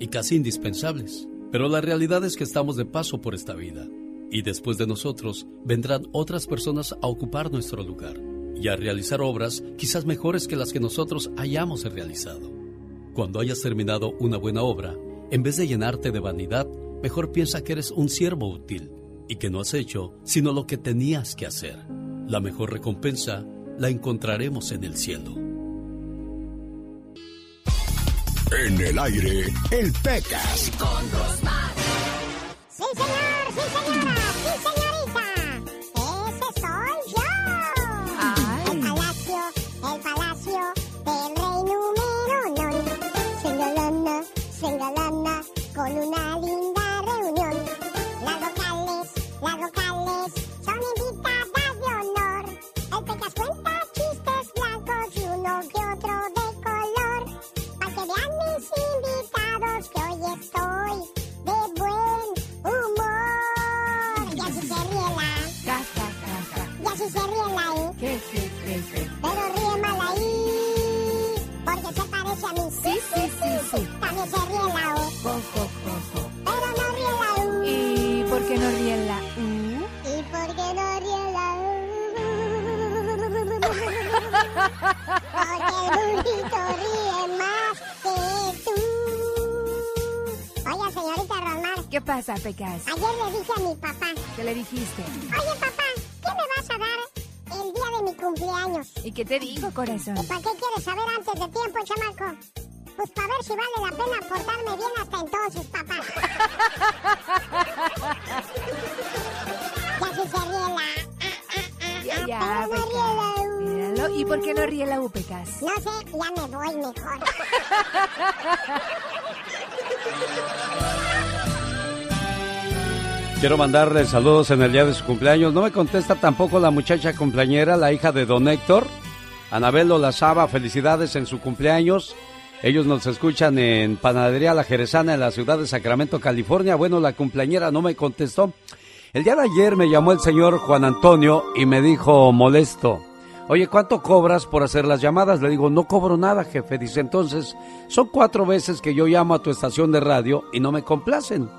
y casi indispensables, pero la realidad es que estamos de paso por esta vida y después de nosotros vendrán otras personas a ocupar nuestro lugar y a realizar obras quizás mejores que las que nosotros hayamos realizado. Cuando hayas terminado una buena obra, en vez de llenarte de vanidad, mejor piensa que eres un siervo útil y que no has hecho sino lo que tenías que hacer. La mejor recompensa la encontraremos en el cielo. En el aire, el Pecas. Con Sí, señor, sí, señora, sí, señorita. Ese soy yo. El palacio, el palacio del rey número uno. Sengalana, sengalana, con una linda Pero ríe mal ahí, porque se parece a mí. Sí, sí, sí, sí. También se ríe la O. Pero no ríe la U. ¿Y por qué no ríe la U? ¿Y por qué no ríe la U? porque el burrito ríe más que tú. Oye, señorita Romar. ¿Qué pasa, Pecas? Ayer le dije a mi papá. ¿Qué le dijiste? Oye, papá. ¿Y qué te dijo, corazón? ¿Para qué quieres saber antes de tiempo, chamaco? Pues para ver si vale la pena portarme bien hasta entonces, papá. *laughs* ya si se ríe la... Ya, ya, Pecas. Míralo. ¿Y por qué no ríe la U, Pecas? No sé, ya me voy mejor. *laughs* Quiero mandarle saludos en el día de su cumpleaños. No me contesta tampoco la muchacha cumpleañera, la hija de don Héctor. Anabel Olazaba, felicidades en su cumpleaños. Ellos nos escuchan en Panadería La Jerezana en la ciudad de Sacramento, California. Bueno, la cumpleañera no me contestó. El día de ayer me llamó el señor Juan Antonio y me dijo molesto. Oye, ¿cuánto cobras por hacer las llamadas? Le digo, no cobro nada, jefe. Dice, entonces, son cuatro veces que yo llamo a tu estación de radio y no me complacen.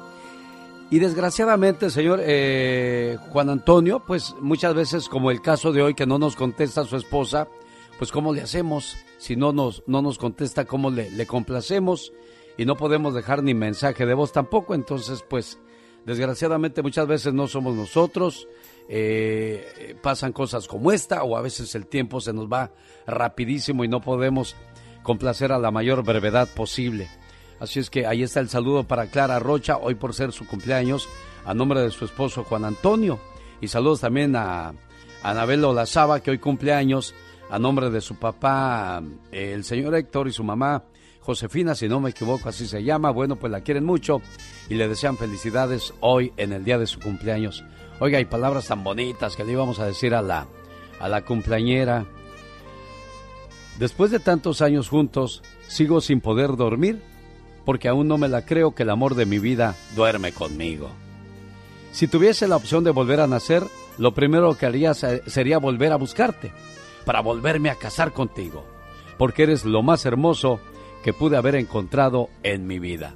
Y desgraciadamente, señor eh, Juan Antonio, pues muchas veces, como el caso de hoy, que no nos contesta su esposa, pues ¿cómo le hacemos? Si no nos, no nos contesta, ¿cómo le, le complacemos? Y no podemos dejar ni mensaje de voz tampoco, entonces pues desgraciadamente muchas veces no somos nosotros, eh, pasan cosas como esta o a veces el tiempo se nos va rapidísimo y no podemos complacer a la mayor brevedad posible. Así es que ahí está el saludo para Clara Rocha, hoy por ser su cumpleaños, a nombre de su esposo Juan Antonio. Y saludos también a, Anabel Olazaba, que hoy cumpleaños, a nombre de su papá, el señor Héctor, y su mamá, Josefina, si no me equivoco, así se llama. Bueno, pues la quieren mucho y le desean felicidades hoy en el día de su cumpleaños. Oiga, hay palabras tan bonitas que le íbamos a decir a la, a la cumpleañera. Después de tantos años juntos, sigo sin poder dormir porque aún no me la creo que el amor de mi vida duerme conmigo. Si tuviese la opción de volver a nacer, lo primero que haría sería volver a buscarte, para volverme a casar contigo, porque eres lo más hermoso que pude haber encontrado en mi vida.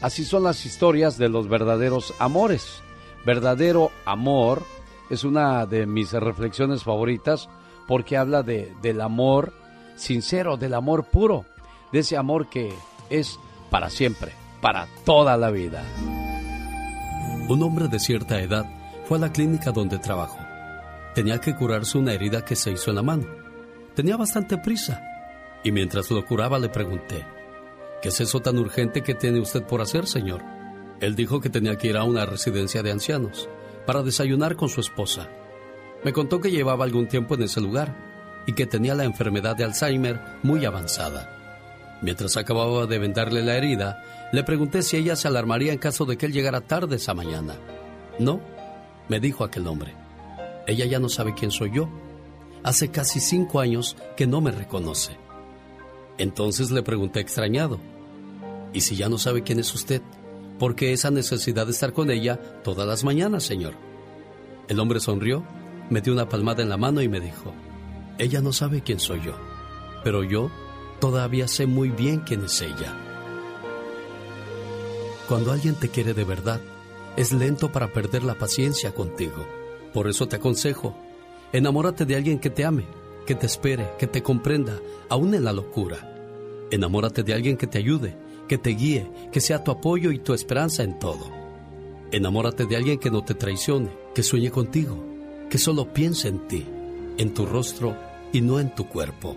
Así son las historias de los verdaderos amores. Verdadero amor es una de mis reflexiones favoritas porque habla de, del amor sincero, del amor puro, de ese amor que es para siempre, para toda la vida. Un hombre de cierta edad fue a la clínica donde trabajó. Tenía que curarse una herida que se hizo en la mano. Tenía bastante prisa. Y mientras lo curaba le pregunté, ¿qué es eso tan urgente que tiene usted por hacer, señor? Él dijo que tenía que ir a una residencia de ancianos para desayunar con su esposa. Me contó que llevaba algún tiempo en ese lugar y que tenía la enfermedad de Alzheimer muy avanzada. Mientras acababa de vendarle la herida, le pregunté si ella se alarmaría en caso de que él llegara tarde esa mañana. No, me dijo aquel hombre. Ella ya no sabe quién soy yo. Hace casi cinco años que no me reconoce. Entonces le pregunté extrañado, ¿y si ya no sabe quién es usted? ¿Por qué esa necesidad de estar con ella todas las mañanas, señor? El hombre sonrió, me dio una palmada en la mano y me dijo, ella no sabe quién soy yo, pero yo todavía sé muy bien quién es ella. Cuando alguien te quiere de verdad, es lento para perder la paciencia contigo. Por eso te aconsejo, enamórate de alguien que te ame, que te espere, que te comprenda, aún en la locura. Enamórate de alguien que te ayude, que te guíe, que sea tu apoyo y tu esperanza en todo. Enamórate de alguien que no te traicione, que sueñe contigo, que solo piense en ti, en tu rostro y no en tu cuerpo.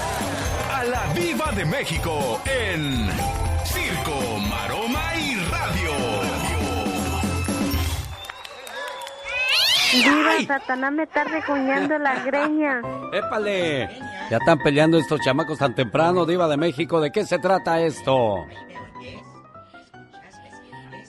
de México en Circo, Maroma y Radio. Viva, Satanás me está regoñando la greña. *laughs* ¡Épale! Ya están peleando estos chamacos tan temprano, Diva de México. ¿De qué se trata esto?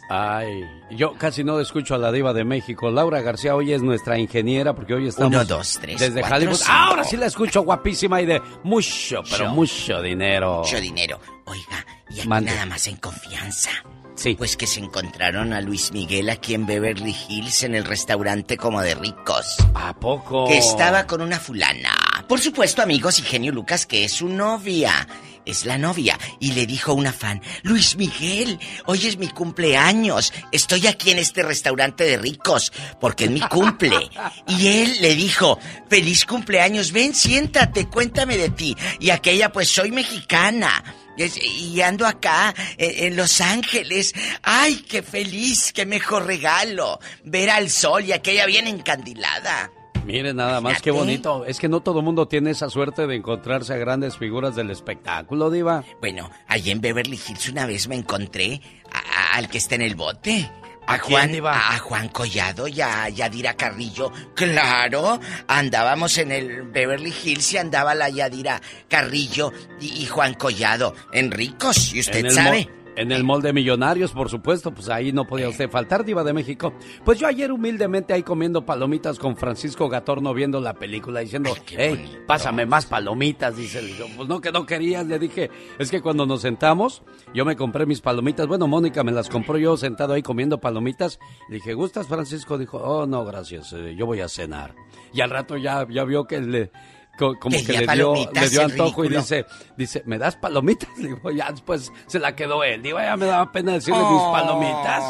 Ay, yo casi no escucho a la diva de México. Laura García hoy es nuestra ingeniera porque hoy estamos Uno, dos, tres, desde cuatro, Hollywood. cinco. Ahora sí la escucho guapísima y de mucho, pero Mucho. mucho dinero. Mucho dinero. Oiga, y aquí Mande. nada más en confianza. Sí. Pues que se encontraron a Luis Miguel aquí en Beverly Hills en el restaurante como de ricos. ¿A poco? Que estaba con una fulana. Por supuesto, amigos, y genio Lucas, que es su novia. Es la novia. Y le dijo una fan, Luis Miguel, hoy es mi cumpleaños. Estoy aquí en este restaurante de ricos, porque es mi cumple. Y él le dijo, feliz cumpleaños, ven, siéntate, cuéntame de ti. Y aquella, pues soy mexicana. Y ando acá, eh, en Los Ángeles. ¡Ay, qué feliz! ¡Qué mejor regalo! Ver al sol y aquella bien encandilada. Mire nada más, qué bonito. Es que no todo el mundo tiene esa suerte de encontrarse a grandes figuras del espectáculo, diva. Bueno, allí en Beverly Hills una vez me encontré a- a- al que está en el bote. A, ¿A quién, Juan, diva? a, Juan Collado y a Yadira Carrillo. Claro, andábamos en el Beverly Hills y andaba la Yadira Carrillo y, y Juan Collado en ricos, y usted sabe. En el molde de millonarios, por supuesto, pues ahí no podía usted faltar, Diva de México. Pues yo ayer humildemente ahí comiendo palomitas con Francisco Gatorno viendo la película, diciendo, hey, pásame más palomitas, dice. Le digo, pues no, que no querías, le dije, es que cuando nos sentamos, yo me compré mis palomitas, bueno, Mónica me las compró yo sentado ahí comiendo palomitas. Le dije, ¿gustas, Francisco? Dijo, oh, no, gracias, eh, yo voy a cenar. Y al rato ya, ya vio que le... co- Como que le dio, le dio antojo y dice, dice, ¿me das palomitas? *laughs* Le digo, ya después se la quedó él. Digo, ya me daba pena decirle mis palomitas.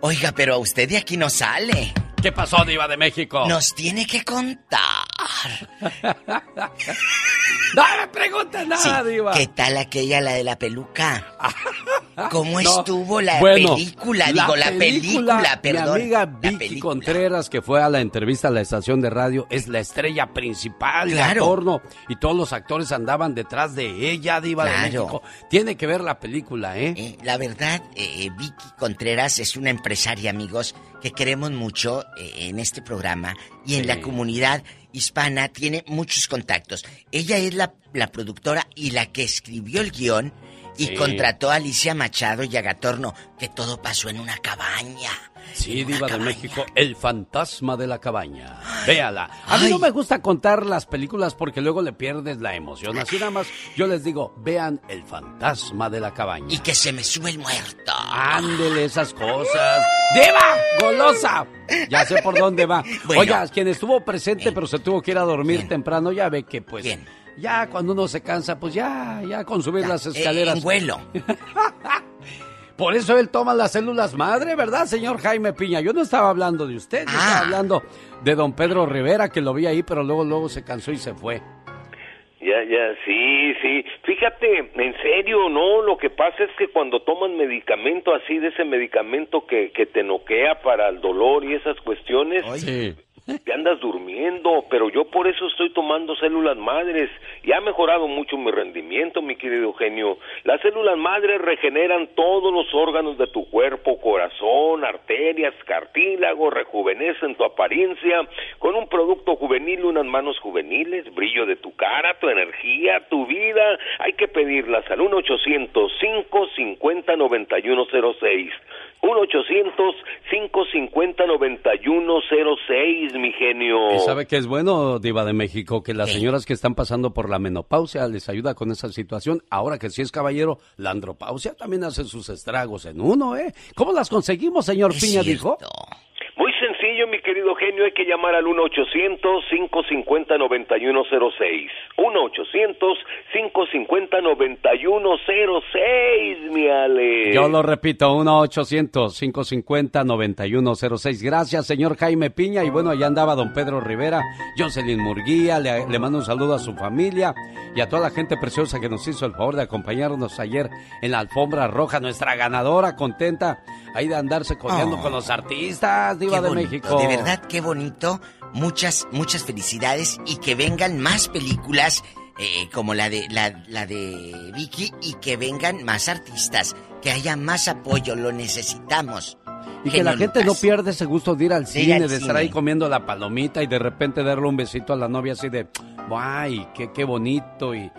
Oiga, pero a usted de aquí no sale. ¿Qué pasó, Diva de México? Nos tiene que contar. *laughs* No me preguntes nada, Sí, Diva. ¿Qué tal aquella, la de la peluca? *laughs* ¿Cómo No, estuvo la bueno, película? Digo, la película, perdón. Mi amiga Vicky. Contreras, que fue a la entrevista a la estación de radio, es la estrella principal de Claro. Y todos los actores andaban detrás de ella, Diva de. México. Tiene que ver la película, ¿eh? Eh, la verdad, eh, Vicky Contreras es una empresaria, amigos, que queremos mucho eh, en este programa y en Sí. la comunidad hispana tiene muchos contactos. Ella es la, la productora y la que escribió el guion y Sí. contrató a Alicia Machado y a Gatorno, que todo pasó en una cabaña. Sí, Diva de. México, El fantasma de la cabaña. Véala. A mí no me gusta contar las películas porque luego le pierdes la emoción. Así nada más yo les digo, vean El fantasma de la cabaña. Y que se me sube el muerto. Ándele esas cosas. ¡Diva! ¡Golosa! Ya sé por dónde va. *laughs* Bueno. Oiga, quien estuvo presente pero se tuvo que ir a dormir temprano, ya ve que pues... ¿Quién? Ya cuando uno se cansa, pues ya, ya con subir Ya, las eh, escaleras. en vuelo. *laughs* Por eso él toma las células madre, ¿verdad, señor Jaime Piña? Yo no estaba hablando de usted, yo Ah. estaba hablando de don Pedro Rivera, que lo vi ahí, pero luego, luego se cansó y se fue. Ya, ya, sí, sí. Fíjate, en serio, no, lo que pasa es que cuando toman medicamento así, de ese medicamento que, que te noquea para el dolor y esas cuestiones, Sí. Te andas durmiendo, pero yo por eso estoy tomando células madres y ha mejorado mucho mi rendimiento, mi querido Eugenio. Las células madres regeneran todos los órganos de tu cuerpo, corazón, arterias, cartílago, rejuvenecen tu apariencia con un producto juvenil, unas manos juveniles, brillo de tu cara, tu energía, tu vida. Hay que pedirlas al 1-800-550-9106. 1-800-550-9106, mi genio. ¿Y sabe que es bueno, Diva de México? Que las señoras que están pasando por la menopausia les ayuda con esa situación. Ahora que si es caballero, la andropausia también hace sus estragos en uno, ¿eh? ¿Cómo las conseguimos, señor Es Piña, cierto. dijo? Muy sencillo, mi querido genio, hay que llamar al 1-800-550-9106. 1-800-550-9106, mi Ale. Yo lo repito, 1-800-550-9106. Gracias, señor Jaime Piña. Y bueno, allá andaba don Pedro Rivera, Jocelyn Murguía, le, le mando un saludo a su familia y a toda la gente preciosa que nos hizo el favor de acompañarnos ayer en la alfombra roja. Nuestra ganadora, contenta ahí de andarse codeando Oh. con los artistas, Diva de bonito, México. De verdad, qué bonito. Muchas, muchas felicidades y que vengan más películas eh, como la de la, la de Vicky y que vengan más artistas, que haya más apoyo, lo necesitamos. Y que la gente no pierda ese gusto de ir al De ir cine, al de estar ahí comiendo la palomita y de repente darle un besito a la novia así de, ¡ay, qué, qué bonito! Y,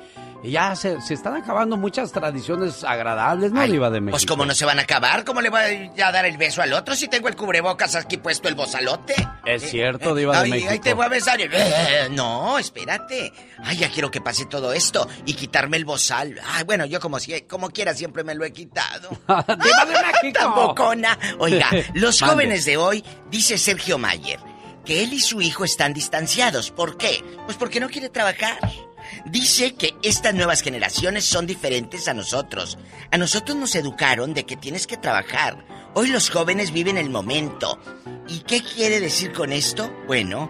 Y ya se, se están acabando muchas tradiciones agradables, ¿no, Ay, Diva de México? Pues como no se van a acabar, ¿cómo le voy a dar el beso al otro si tengo el cubrebocas aquí puesto el bozalote? Es cierto, Diva de Ay, México. Ahí te voy a besar. Eh, No, espérate. Ay, ya quiero que pase todo esto y quitarme el bozal. Ay, bueno, yo como, si, como quiera siempre me lo he quitado. *laughs* ¡Diva de *laughs* México! Tambocona. Oiga, *laughs* los jóvenes de hoy, dice Sergio Mayer, que él y su hijo están distanciados. ¿Por qué? Pues porque no quiere trabajar. Dice que estas nuevas generaciones son diferentes a nosotros. A nosotros nos educaron de que tienes que trabajar. Hoy los jóvenes viven el momento. ¿Y qué quiere decir con esto? Bueno,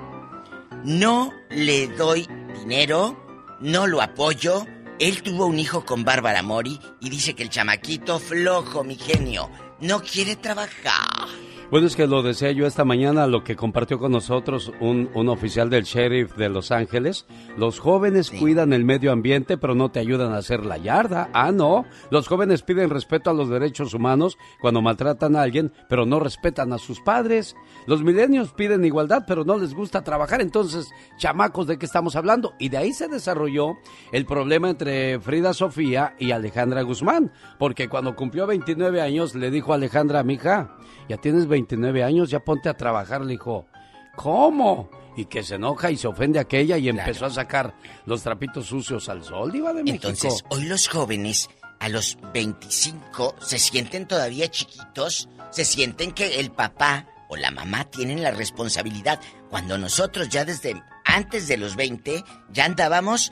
no le doy dinero, no lo apoyo. Él tuvo un hijo con Bárbara Mori y dice que el chamaquito flojo, mi genio, no quiere trabajar. Bueno, es que lo decía yo esta mañana, lo que compartió con nosotros un, un oficial del sheriff de Los Ángeles. Los jóvenes cuidan el medio ambiente, pero no te ayudan a hacer la yarda. Ah, no. Los jóvenes piden respeto a los derechos humanos cuando maltratan a alguien, pero no respetan a sus padres. Los milenios piden igualdad, pero no les gusta trabajar. Entonces, chamacos, ¿de qué estamos hablando? Y de ahí se desarrolló el problema entre Frida Sofía y Alejandra Guzmán. Porque cuando cumplió 29 años, le dijo a Alejandra, mija, ya tienes 29 años, ya ponte a trabajar. Le dijo, ¿cómo? Y que se enoja y se ofende aquella y empezó a sacar los trapitos sucios al sol, Diva de México. Entonces, hoy los jóvenes a los 25 se sienten todavía chiquitos, se sienten que el papá o la mamá tienen la responsabilidad, cuando nosotros ya desde antes de los 20 ya andábamos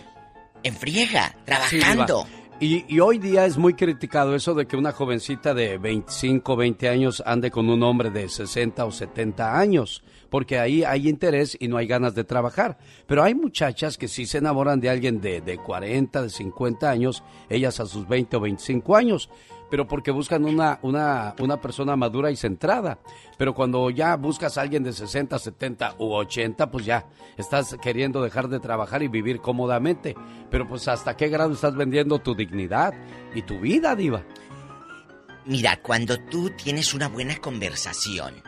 en friega, trabajando. Y, y hoy día es muy criticado eso de que una jovencita de 25, 20 años ande con un hombre de 60 o 70 años, porque ahí hay interés y no hay ganas de trabajar. Pero hay muchachas que sí se enamoran de alguien de, de 40, de 50 años, ellas a sus 20 o 25 años, pero porque buscan una, una, una persona madura y centrada. Pero cuando ya buscas a alguien de 60, 70 u 80, pues ya estás queriendo dejar de trabajar y vivir cómodamente. Pero pues hasta qué grado estás vendiendo tu dignidad y tu vida, diva. Mira, cuando tú tienes una buena conversación,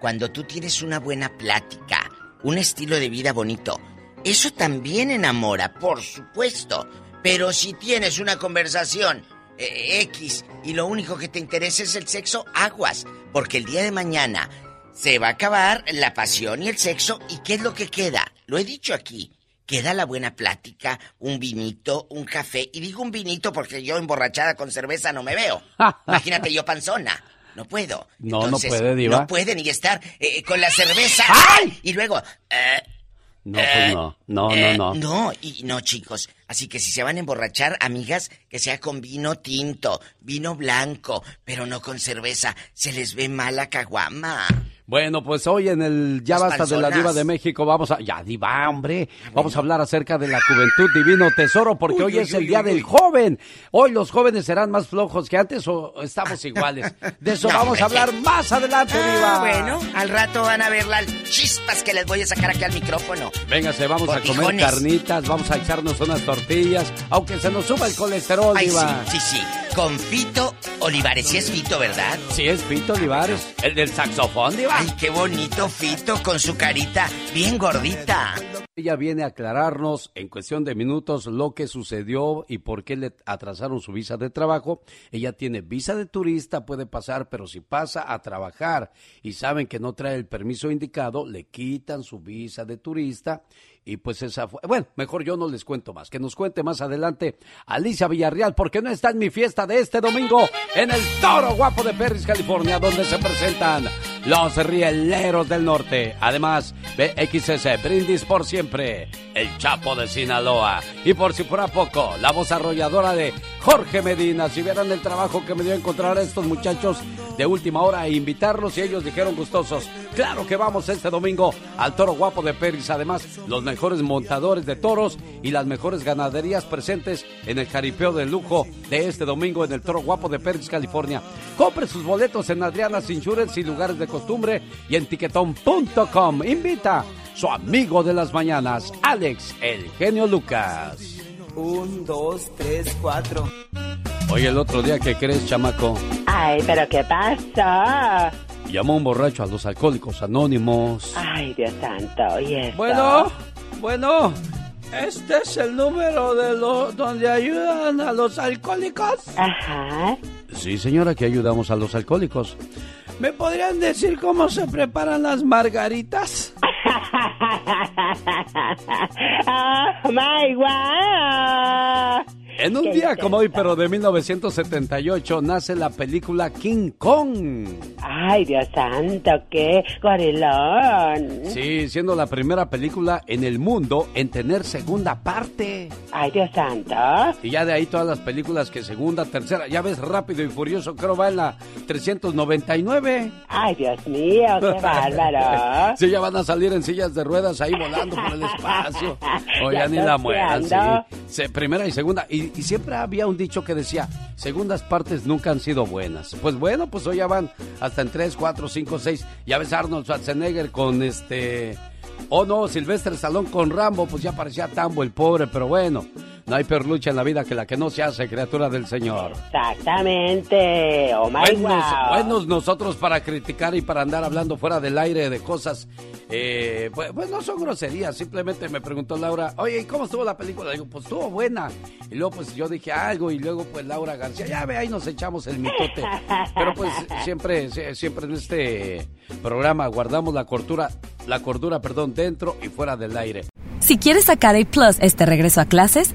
cuando tú tienes una buena plática, un estilo de vida bonito, eso también enamora, por supuesto. Pero si tienes una conversación eh, X y lo único que te interesa es el sexo, aguas, porque el día de mañana se va a acabar la pasión y el sexo y ¿qué es lo que queda? Lo he dicho aquí. Queda la buena plática, un vinito, un café. Y digo un vinito porque yo emborrachada con cerveza no me veo. *laughs* Imagínate yo panzona. No puedo. No, no puede, diva. No puede ni estar eh, con la cerveza. Y luego... eh, No, pues no, no, no, eh, no. No, y no, chicos. Así que si se van a emborrachar, amigas, que sea con vino tinto, vino blanco, pero no con cerveza. Se les ve mala caguama. Bueno, pues hoy en el Ya Las Basta de la. Diva de México vamos a... Ya, Diva, hombre. Vamos a hablar acerca de la juventud divino tesoro porque Uy, hoy uy, es el uy, Día uy, del uy. Joven. Hoy los jóvenes serán más flojos que antes o estamos iguales. De eso *laughs* No, vamos a hombre. hablar más adelante, Ah, Diva. bueno, al rato van a ver las chispas que les voy a sacar aquí al micrófono. Véngase, vamos a comer Botijones. carnitas, vamos a echarnos unas tortillas, aunque se nos suba el colesterol, Ay, sí, Diva. sí, sí. Con Fito Olivares. Sí es Fito, ¿verdad? Sí, es Fito Olivares, el del saxofón, Diva. Ay, qué bonito Fito con su carita bien gordita. Ella viene a aclararnos en cuestión de minutos lo que sucedió y por qué le atrasaron su visa de trabajo. Ella tiene visa de turista, puede pasar, pero si pasa a trabajar y saben que no trae el permiso indicado, le quitan su visa de turista y pues esa fue... Bueno, mejor yo no les cuento más, que nos cuente más adelante Alicia Villarreal, porque no está en mi fiesta de este domingo en el Toro Guapo de Perris, California, donde se presentan los rieleros del norte. Además, BXS, Brindis por siempre, el Chapo de Sinaloa. Y por si fuera poco, la voz arrolladora de Jorge Medina. Si vieran el trabajo que me dio encontrar a estos muchachos de última hora e invitarlos y ellos dijeron gustosos. Claro que vamos este domingo al Toro Guapo de Perris. Además, los mejores montadores de toros y las mejores ganaderías presentes en el jaripeo de lujo de este domingo en el Toro Guapo de Perris, California. Compre sus boletos en Adriana's Insurance y lugares de costumbre y en tiquetón.com. Invita su amigo de las mañanas, Alex, el genio Lucas. Un, dos, tres, cuatro. Oye, el otro día, ¿qué crees, chamaco? Ay, pero ¿qué pasa? Llamó un borracho a los alcohólicos anónimos. Ay, Dios santo, ¿y esto? Bueno, bueno. Este es el número de lo, donde ayudan a los alcohólicos. Ajá. Sí, señora, que ayudamos a los alcohólicos. ¿Me podrían decir cómo se preparan las margaritas? *laughs* oh. En un día como hoy, pero de 1978, nace la película King Kong. Ay, Dios santo, qué gorilón. Sí, siendo la primera película en el mundo en tener segunda parte. Ay, Dios santo. Y ya de ahí todas las películas que segunda, tercera, ya ves Rápido y Furioso, creo va en la 399. Ay, Dios mío, qué *laughs* bárbaro. sí, ya van a salir en sillas de ruedas ahí volando por el espacio. *laughs* O ya, ni la mueran, sí. Se- primera y segunda. Y, y siempre había un dicho que decía, segundas partes nunca han sido buenas. Pues bueno, pues hoy ya van hasta en 3, 4, 5, 6. Ya ves Arnold Schwarzenegger con este... Oh no, Silvestre Salón con Rambo, pues ya parecía Tambo el pobre, pero bueno. No hay peor lucha en la vida que la que no se hace, criatura del Señor. Exactamente. Oh my Buenos, wow. buenos nosotros para criticar y para andar hablando fuera del aire de cosas. eh, pues, pues no son groserías, simplemente me preguntó Laura, oye, ¿y cómo estuvo la película? Digo, pues estuvo buena. Y luego pues yo dije algo y luego pues Laura García, ya ve, ahí nos echamos el mitote. *laughs* Pero pues siempre, sie- siempre en este programa guardamos la cordura, la cordura, perdón, dentro y fuera del aire. Si quieres sacar A Plus este regreso a clases,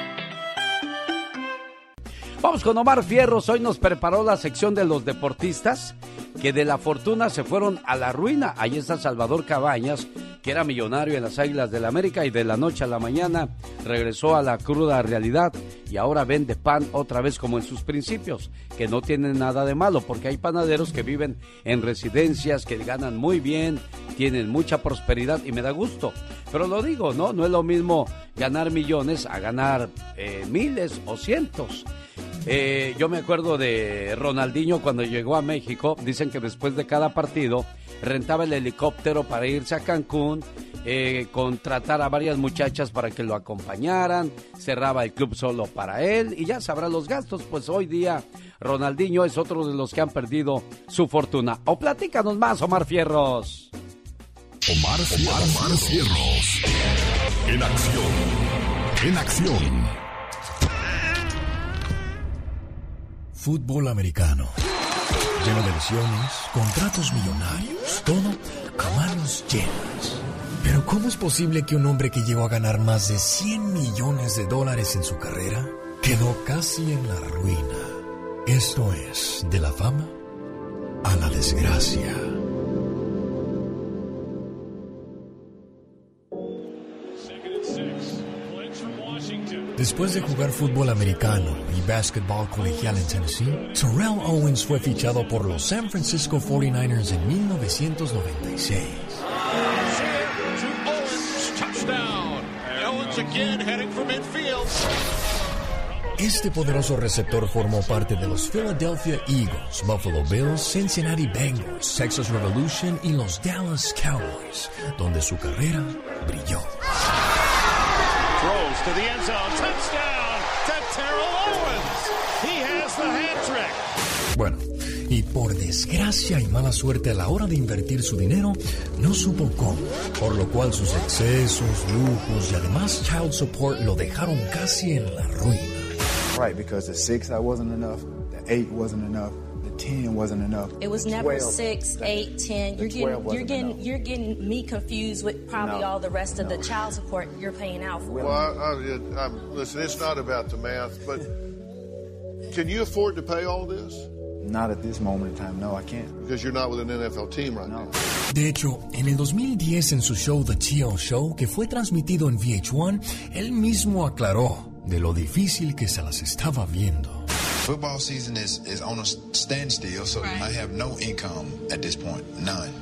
Vamos con Omar Fierros. Hoy nos preparó la sección de los deportistas que de la fortuna se fueron a la ruina. Ahí está Salvador Cabañas, que era millonario en las Águilas del América y de la noche a la mañana regresó a la cruda realidad y ahora vende pan otra vez como en sus principios, que no tienen nada de malo porque hay panaderos que viven en residencias, que ganan muy bien, tienen mucha prosperidad y me da gusto. Pero lo digo, ¿no? No es lo mismo ganar millones a ganar eh, miles o cientos. Eh, yo me acuerdo de Ronaldinho cuando llegó a México. Dicen que después de cada partido rentaba el helicóptero para irse a Cancún, eh, contratar a varias muchachas para que lo acompañaran, cerraba el club solo para él y ya sabrá los gastos. Pues hoy día Ronaldinho es otro de los que han perdido su fortuna. O platícanos más, Omar Fierros. Omar, Omar, Omar Cierros. En acción. En acción. Fútbol americano. Lleno de lesiones, contratos millonarios, todo a manos llenas. Pero ¿cómo es posible que un hombre que llegó a ganar más de 100 millones de dólares en su carrera quedó casi en la ruina? Esto es de la fama a la desgracia. Después de jugar fútbol americano y básquetbol colegial en Tennessee, Terrell Owens fue fichado por los San Francisco 49ers en 1996. Touchdown. Owens again heading for midfield. Este poderoso receptor formó parte de los Philadelphia Eagles, Buffalo Bills, Cincinnati Bengals, Texas Revolution y los Dallas Cowboys, donde su carrera brilló. Throws to the end zone. Touchdown to Terrell Owens. He has the hat trick. Bueno, y por desgracia y mala suerte a la hora de invertir su dinero, no supo cómo, por lo cual sus excesos, lujos y además child support lo dejaron casi en la ruina. Right, because the six that wasn't enough, the eight wasn't enough, the ten wasn't enough. It was never 12. six, eight, ten. The You're getting, you're getting, enough. you're getting me confused with probably No, all the rest of the child support you're paying out for. Well, I, I, I'm, listen, it's not about the math, but *laughs* can you afford to pay all this? Not at this moment in time. No, I can't. Because you're not with an NFL team right now. De hecho, en el 2010 en su show The TL Show, que fue transmitido en VH1, él mismo aclaró de lo difícil que se las estaba viendo. Football season is, is on a standstill, so I have no income at this point, none.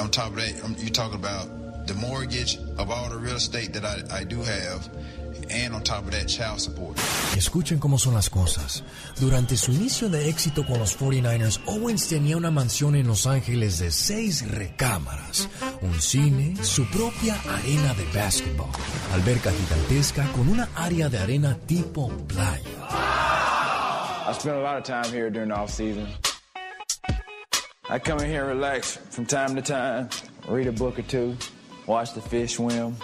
On top of that, um, you're talking about the mortgage of all the real estate that I, I do have, and on top of that, child support. Y escuchen cómo son las cosas. Durante su inicio de éxito con los 49ers, Owens tenía una mansión en Los Ángeles de seis recámaras, un cine, su propia arena de básquetbol, alberca gigantesca con una área de arena tipo playa. I spend a lot of time here during the off season. I come in here and relax from time to time, read a book or two, watch the fish swim.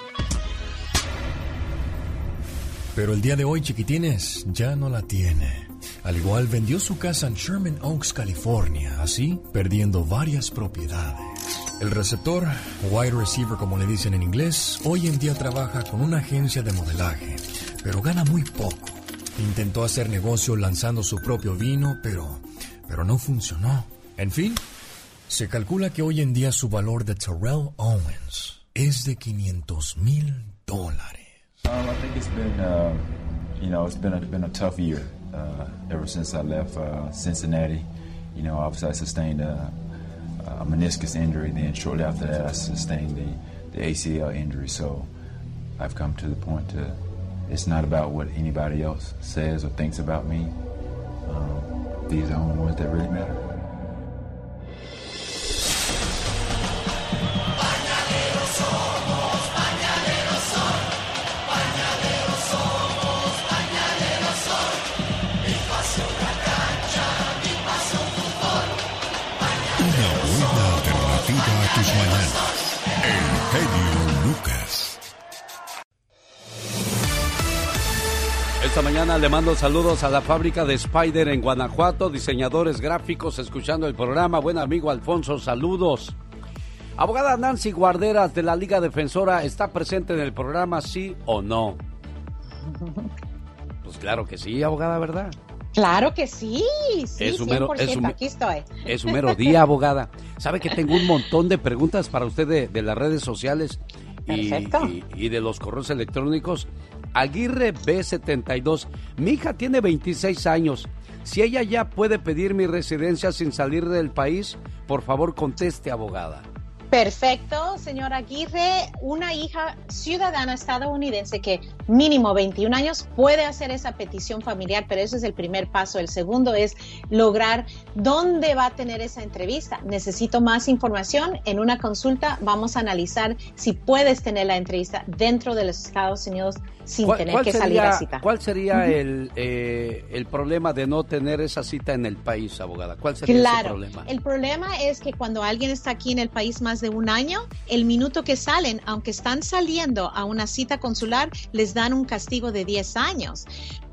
Pero el día de hoy, chiquitines, ya no la tiene. Al igual vendió su casa en Sherman Oaks, California, así perdiendo varias propiedades. El receptor, wide receiver como le dicen en inglés, hoy en día trabaja con una agencia de modelaje, pero gana muy poco. Intentó hacer negocio lanzando su propio vino, pero, pero no funcionó. En fin, se calcula que hoy en día su valor de Terrell Owens es de 500 mil dólares. Um, I think it's been, uh, you know, it's been a, been a tough year uh, ever since I left uh, Cincinnati. You know, obviously I sustained a, a meniscus injury. Then shortly after that, I sustained the, the ACL injury. So I've come to the point to, it's not about what anybody else says or thinks about me. Um, these are the only ones that really matter. Esta mañana le mando saludos a la fábrica de Spider en Guanajuato, diseñadores gráficos escuchando el programa. Buen amigo Alfonso, saludos. Abogada Nancy Guarderas de la Liga Defensora, ¿está presente en el programa, sí o no? *laughs* Pues claro que sí, abogada, ¿verdad? Claro que sí, sí, Es un 100%, mero- es un- aquí estoy. Es un mero día, *laughs* abogada. Sabe que tengo un montón de preguntas para usted de, de las redes sociales y, Perfecto. y- y de los correos electrónicos. Aguirre B72. Mi hija tiene 26 años. Si ella ya puede pedir mi residencia sin salir del país, por favor conteste, abogada. Perfecto, señora Aguirre. Una hija ciudadana estadounidense que mínimo 21 años puede hacer esa petición familiar, pero ese es el primer paso. El segundo es lograr dónde va a tener esa entrevista. Necesito más información. En una consulta vamos a analizar si puedes tener la entrevista dentro de los Estados Unidos sin ¿Cuál, tener que salir sería, a cita. cuál sería el, eh, el problema de no tener esa cita en el país, abogada? ¿Cuál sería ese Claro, problema? el problema es que cuando alguien está aquí en el país más de un año, el minuto que salen, aunque están saliendo a una cita consular, les dan un castigo de 10 años.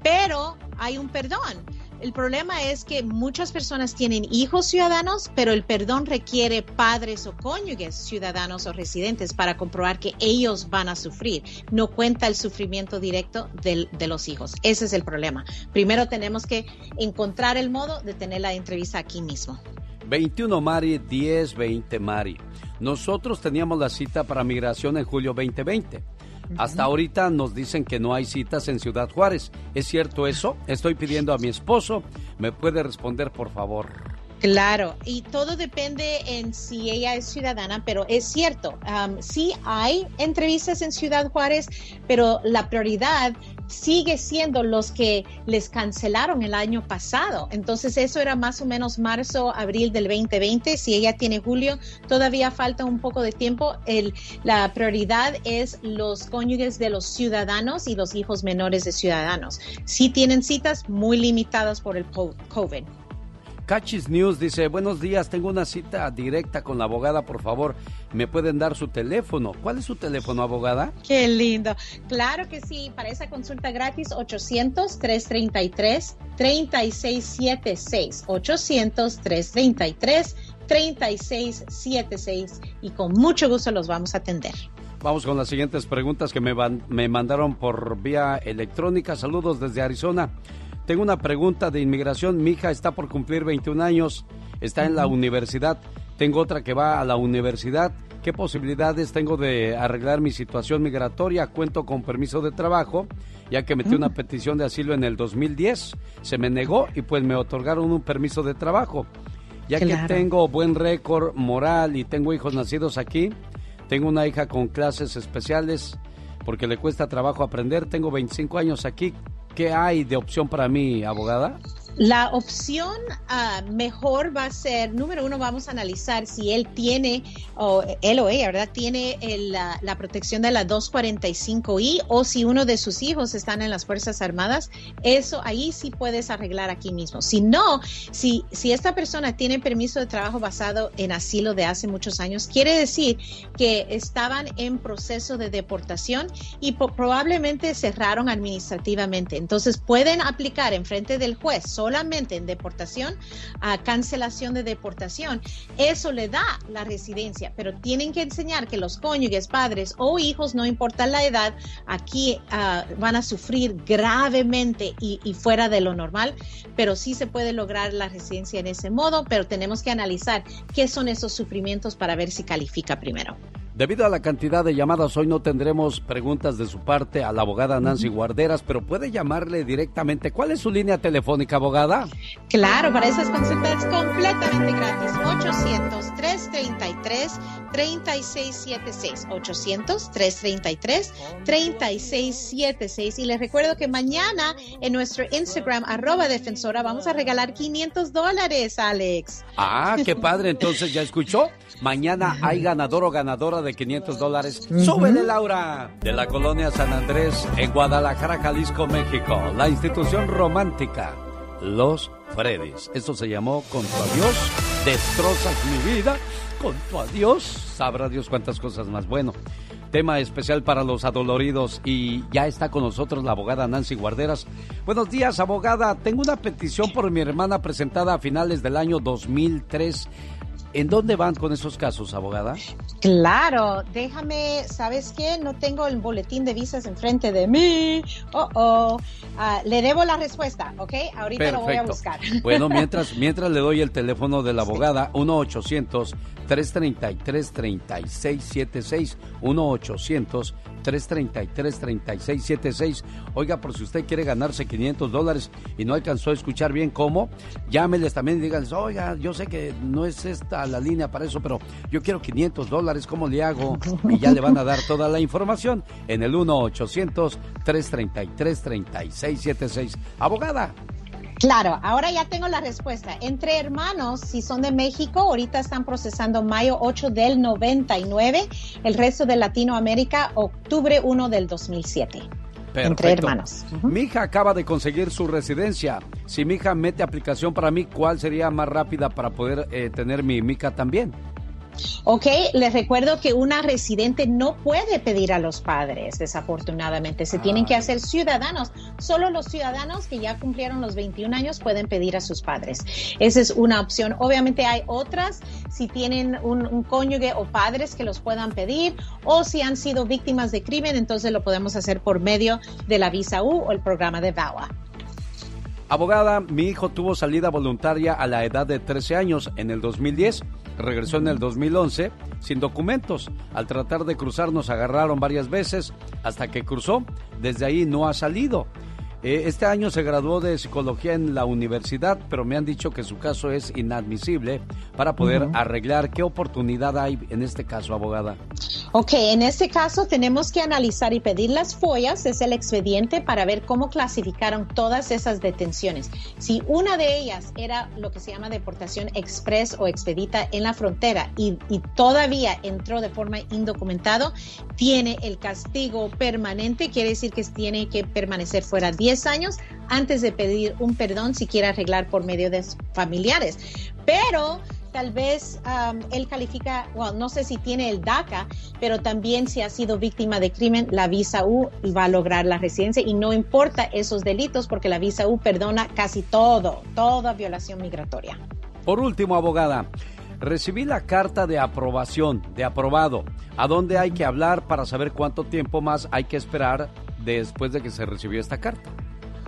Pero hay un perdón. El problema es que muchas personas tienen hijos ciudadanos, pero el perdón requiere padres o cónyuges ciudadanos o residentes para comprobar que ellos van a sufrir. No cuenta el sufrimiento directo del- de los hijos. Ese es el problema. Primero tenemos que encontrar el modo de tener la entrevista aquí mismo. 21 Mari, 10, 20 Mari. Nosotros teníamos la cita para migración en julio 2020. Hasta ahorita nos dicen que no hay citas en Ciudad Juárez. ¿Es cierto eso? Estoy pidiendo a mi esposo. ¿Me puede responder, por favor? Claro, y todo depende en si ella es ciudadana, pero es cierto, am, sí hay entrevistas en Ciudad Juárez, pero la prioridad sigue siendo los que les cancelaron el año pasado. Entonces eso era más o menos marzo, abril del 2020. Si ella tiene julio, todavía falta un poco de tiempo. El, la prioridad es los cónyuges de los ciudadanos y los hijos menores de ciudadanos. Sí tienen citas muy limitadas por el co- COVID. Cachis News dice, buenos días, tengo una cita directa con la abogada, por favor, ¿me pueden dar su teléfono? ¿Cuál es su teléfono, abogada? Qué lindo. Claro que sí, para esa consulta gratis 800-333-3676. 800-333-3676 y con mucho gusto los vamos a atender. Vamos con las siguientes preguntas que me, van- me mandaron por vía electrónica. Saludos desde Arizona. Tengo una pregunta de inmigración. Mi hija está por cumplir 21 años, está en la universidad. Tengo otra que va a la universidad. ¿Qué posibilidades tengo de arreglar mi situación migratoria? Cuento con permiso de trabajo, ya que metí una petición de asilo en el 2010. Se me negó y pues me otorgaron un permiso de trabajo. Ya que tengo buen récord moral y tengo hijos nacidos aquí, tengo una hija con clases especiales, porque le cuesta trabajo aprender. Tengo 25 años aquí. ¿Qué hay de opción para mí, abogada? La opción ah, mejor va a ser, número uno, vamos a analizar si él tiene, o él o ella, ¿verdad? Tiene la, la protección de la 245I o si uno de sus hijos están en las Fuerzas Armadas, eso ahí sí puedes arreglar aquí mismo. Si no, si, si esta persona tiene permiso de trabajo basado en asilo de hace muchos años, quiere decir que estaban en proceso de deportación y probablemente cerraron administrativamente. Entonces pueden aplicar en frente del juez solamente en deportación a cancelación de deportación. Eso le da la residencia, pero tienen que enseñar que los cónyuges, padres o hijos, no importa la edad, aquí ah, van a sufrir gravemente y, y fuera de lo normal, pero sí se puede lograr la residencia en ese modo, pero tenemos que analizar qué son esos sufrimientos para ver si califica primero. Debido a la cantidad de llamadas, hoy no tendremos preguntas de su parte a la abogada Nancy Guarderas, pero puede llamarle directamente. ¿Cuál es su línea telefónica, abogada? Claro, para esas consultas completamente gratis. 800-333-3676. 800-333-3676. Y les recuerdo que mañana en nuestro Instagram, arroba defensora, vamos a regalar 500 dólares, Alex. Ah, qué padre. Entonces, ¿ya escuchó? Mañana hay ganador o ganadora de 500 dólares. ¡Súbele, Laura! De la colonia San Andrés, en Guadalajara, Jalisco, México. La institución romántica. Los Freddys. Esto se llamó Con tu adiós, destrozas mi vida. Con tu adiós, sabrá Dios cuántas cosas más. Bueno, tema especial para los adoloridos y ya está con nosotros la abogada Nancy Guarderas. Buenos días, abogada. Tengo una petición por mi hermana presentada a finales del año 2003. ¿En dónde van con esos casos, abogada? Claro, déjame, ¿sabes qué? No tengo el boletín de visas enfrente de mí. Oh, oh. Ah, le debo la respuesta, ¿ok? Ahorita lo voy a buscar. *laughs* Bueno, mientras, mientras le doy el teléfono de la abogada, 1-800-333-3676. 1-800-333-3676. Oiga, por si usted quiere ganarse 500 dólares y no alcanzó a escuchar bien cómo, llámeles también y díganles, oiga, yo sé que no es esta la línea para eso, pero yo quiero 500 dólares, ¿cómo le hago? *laughs* Y ya le van a dar toda la información en el 1-800-333-3676. Abogada. Claro, ahora ya tengo la respuesta. Entre hermanos, si son de México, ahorita están procesando mayo 8 del 99, el resto de Latinoamérica, octubre 1 del 2007. Entre hermanos. Mi hija acaba de conseguir su residencia. Si mi hija mete aplicación para mí, ¿cuál sería más rápida para poder eh, tener mi mica también? Ok, les recuerdo que una residente no puede pedir a los padres, desafortunadamente. Se tienen que hacer ciudadanos. Solo los ciudadanos que ya cumplieron los 21 años pueden pedir a sus padres. Esa es una opción. Obviamente hay otras, si tienen un, un cónyuge o padres que los puedan pedir, o si han sido víctimas de crimen, entonces lo podemos hacer por medio de la visa U o el programa de VAWA. Abogada, mi hijo tuvo salida voluntaria a la edad de 13 años en el 2010. Regresó en el 2011 sin documentos. Al tratar de cruzar nos agarraron varias veces hasta que cruzó. Desde ahí no ha salido. Eh, Este año se graduó de psicología en la universidad, pero me han dicho que su caso es inadmisible para poder arreglar. ¿Qué oportunidad hay en este caso, abogada? Ok, en este caso tenemos que analizar y pedir las follas, es el expediente para ver cómo clasificaron todas esas detenciones. Si una de ellas era lo que se llama deportación express o expedita en la frontera y, y todavía entró de forma indocumentado, tiene el castigo permanente, quiere decir que tiene que permanecer fuera 10 años antes de pedir un perdón si quiere arreglar por medio de familiares. Pero tal vez él califica, bueno, no sé si tiene el DACA, pero también si ha sido víctima de crimen, la visa U va a lograr la residencia y no importa esos delitos porque la visa U perdona casi todo, toda violación migratoria. Por último, abogada, recibí la carta de aprobación, de aprobado. ¿A dónde hay que hablar para saber cuánto tiempo más hay que esperar después de que se recibió esta carta?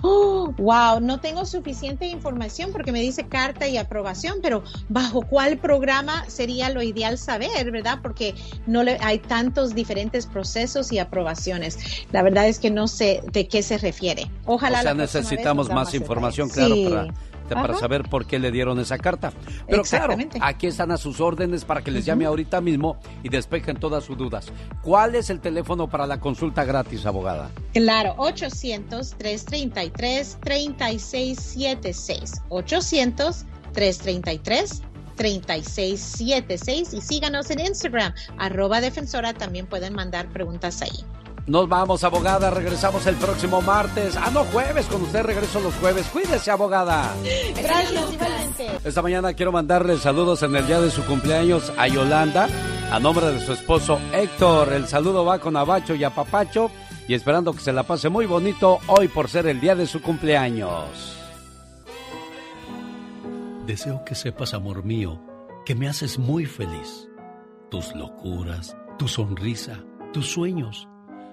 Oh, wow, no tengo suficiente información porque me dice carta y aprobación, pero bajo cuál programa sería lo ideal saber, ¿verdad? Porque no le, hay tantos diferentes procesos y aprobaciones. La verdad es que no sé de qué se refiere. Ojalá o sea, necesitamos más información, claro, Sí. para, para saber por qué le dieron esa carta. Pero claro, aquí están a sus órdenes para que les llame ahorita mismo y despejen todas sus dudas. ¿Cuál es el teléfono para la consulta gratis, abogada? Claro, 800-333-3676. 800-333-3676. Y síganos en Instagram, arroba defensora. También pueden mandar preguntas ahí. Nos vamos, abogada. Regresamos el próximo martes. Ah, no, jueves. Con usted regreso los jueves. Cuídese, abogada. Gracias, igualmente. Esta mañana quiero mandarle saludos en el día de su cumpleaños a Yolanda, a nombre de su esposo Héctor. El saludo va con Abacho y a Papacho y esperando que se la pase muy bonito hoy por ser el día de su cumpleaños. Deseo que sepas, amor mío, que me haces muy feliz. Tus locuras, tu sonrisa, tus sueños,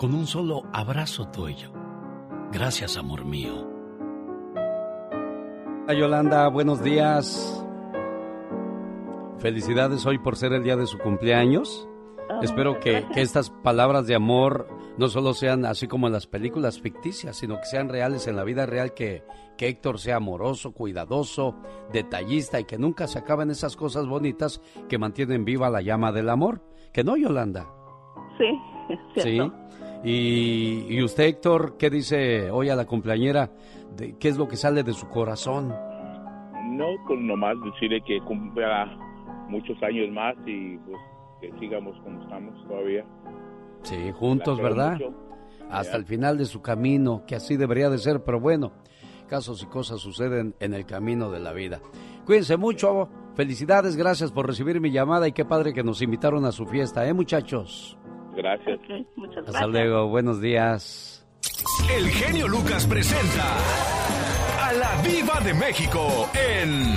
con un solo abrazo tuyo. Gracias, amor mío. Yolanda, buenos días. Felicidades hoy por ser el día de su cumpleaños. Ah, Espero que, que estas palabras de amor no solo sean así como en las películas ficticias, sino que sean reales en la vida real, que, que Héctor sea amoroso, cuidadoso, detallista y que nunca se acaben esas cosas bonitas que mantienen viva la llama del amor. ¿Que no, Yolanda? Sí, es *laughs* cierto. Sí. Y, y usted, Héctor, ¿qué dice hoy a la cumpleañera? De, ¿Qué es lo que sale de su corazón? No, pues nomás decirle que cumpla muchos años más y pues que sigamos como estamos todavía. Sí, juntos, ¿verdad? mucho. Hasta el final de su camino, que así debería de ser, pero bueno, casos y cosas suceden en el camino de la vida. Cuídense mucho, felicidades, gracias por recibir mi llamada y qué padre que nos invitaron a su fiesta, ¿eh, muchachos? Gracias. muchas Hasta luego, buenos días. El genio Lucas presenta a la Viva de México en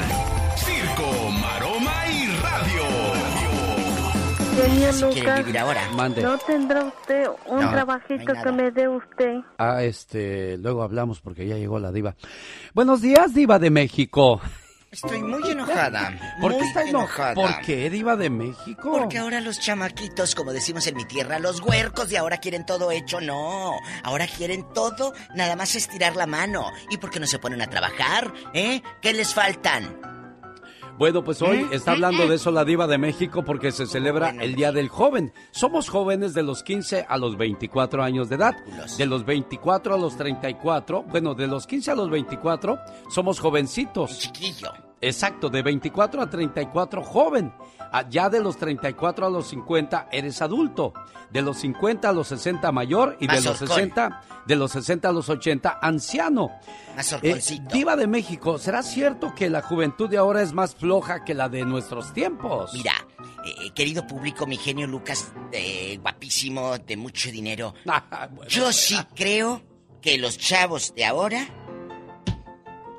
Circo, Maroma y Radio. Genio Lucas, vivir ahora. Mande. ¿no tendrá usted un No, trabajito no que me dé usted? Ah, este, luego hablamos porque ya llegó la diva. Buenos días, diva de México. Estoy muy enojada. ¿Por qué está enojada? ¿Por qué, diva de México? Porque ahora los chamaquitos, como decimos en mi tierra, los huercos de ahora quieren todo hecho, no. Ahora quieren todo, nada más estirar la mano. ¿Y por qué no se ponen a trabajar? ¿Eh? ¿Qué les faltan? Bueno, pues hoy ¿Eh? está hablando de eso la diva de México porque se celebra el Día del Joven. Somos jóvenes de los 15 a los 24 años de edad. De los 24 a los 34, bueno, de los 15 a los 24 somos jovencitos. Chiquillo. Exacto, de 24 a 34 joven. Ah, Ya de los 34 a los 50 eres adulto. De los 50 a los 60 mayor y de los Mazorcón. 60 de los 60 a los 80 anciano. Eh. Diva de México, ¿será cierto que la juventud de ahora es más floja que la de nuestros tiempos? Mira, eh, querido público, mi genio Lucas, eh, guapísimo, de mucho dinero. *laughs* Ah, Yo sí creo que los chavos de ahora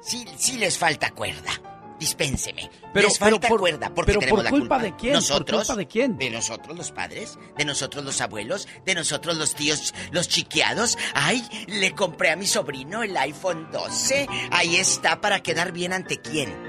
sí, sí les falta cuerda. Dispénseme. Pero- les pero falta por- cuerda porque pero tenemos ¿por la culpa de quién? ¿Por Nosotros. culpa de quién? De nosotros los padres, de nosotros los abuelos, de nosotros los tíos, los chiqueados. Ay, le compré a mi sobrino el iPhone 12. Ahí está para quedar bien ante quién.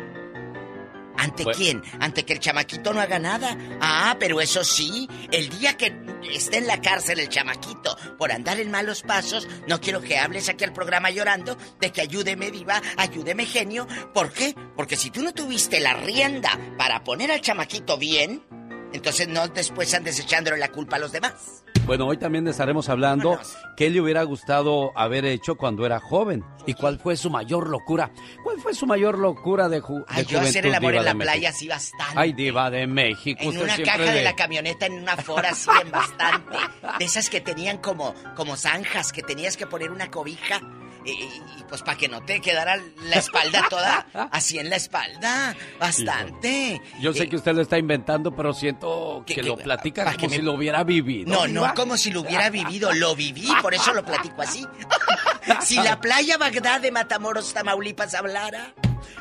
¿Ante quién? ¿Ante que el chamaquito no haga nada? Ah, pero eso sí, el día que esté en la cárcel el chamaquito por andar en malos pasos, no quiero que hables aquí al programa llorando de que ayúdeme diva, ayúdeme genio. ¿Por qué? Porque si tú no tuviste la rienda para poner al chamaquito bien, entonces no después andes echándole la culpa a los demás. Bueno, hoy también estaremos hablando qué le hubiera gustado haber hecho cuando era joven y cuál fue su mayor locura. ¿Cuál fue su mayor locura de, ju de Ay, yo juventud, hacer el amor Diva en la de playa México? sí bastante. Ay, diva de México, En usted una caja de de- la camioneta, en una Ford así en bastante. De esas que tenían como, como zanjas, que tenías que poner una cobija. Y, y- pues para que no te quedara la espalda toda así en la espalda. Bastante. Yo sé Eh, que usted lo está inventando, pero siento que, que- lo platica como me- si lo hubiera vivido. No, no como si lo hubiera vivido, lo viví, por eso lo platico así. *laughs* si la playa Bagdad de Matamoros, Tamaulipas hablara.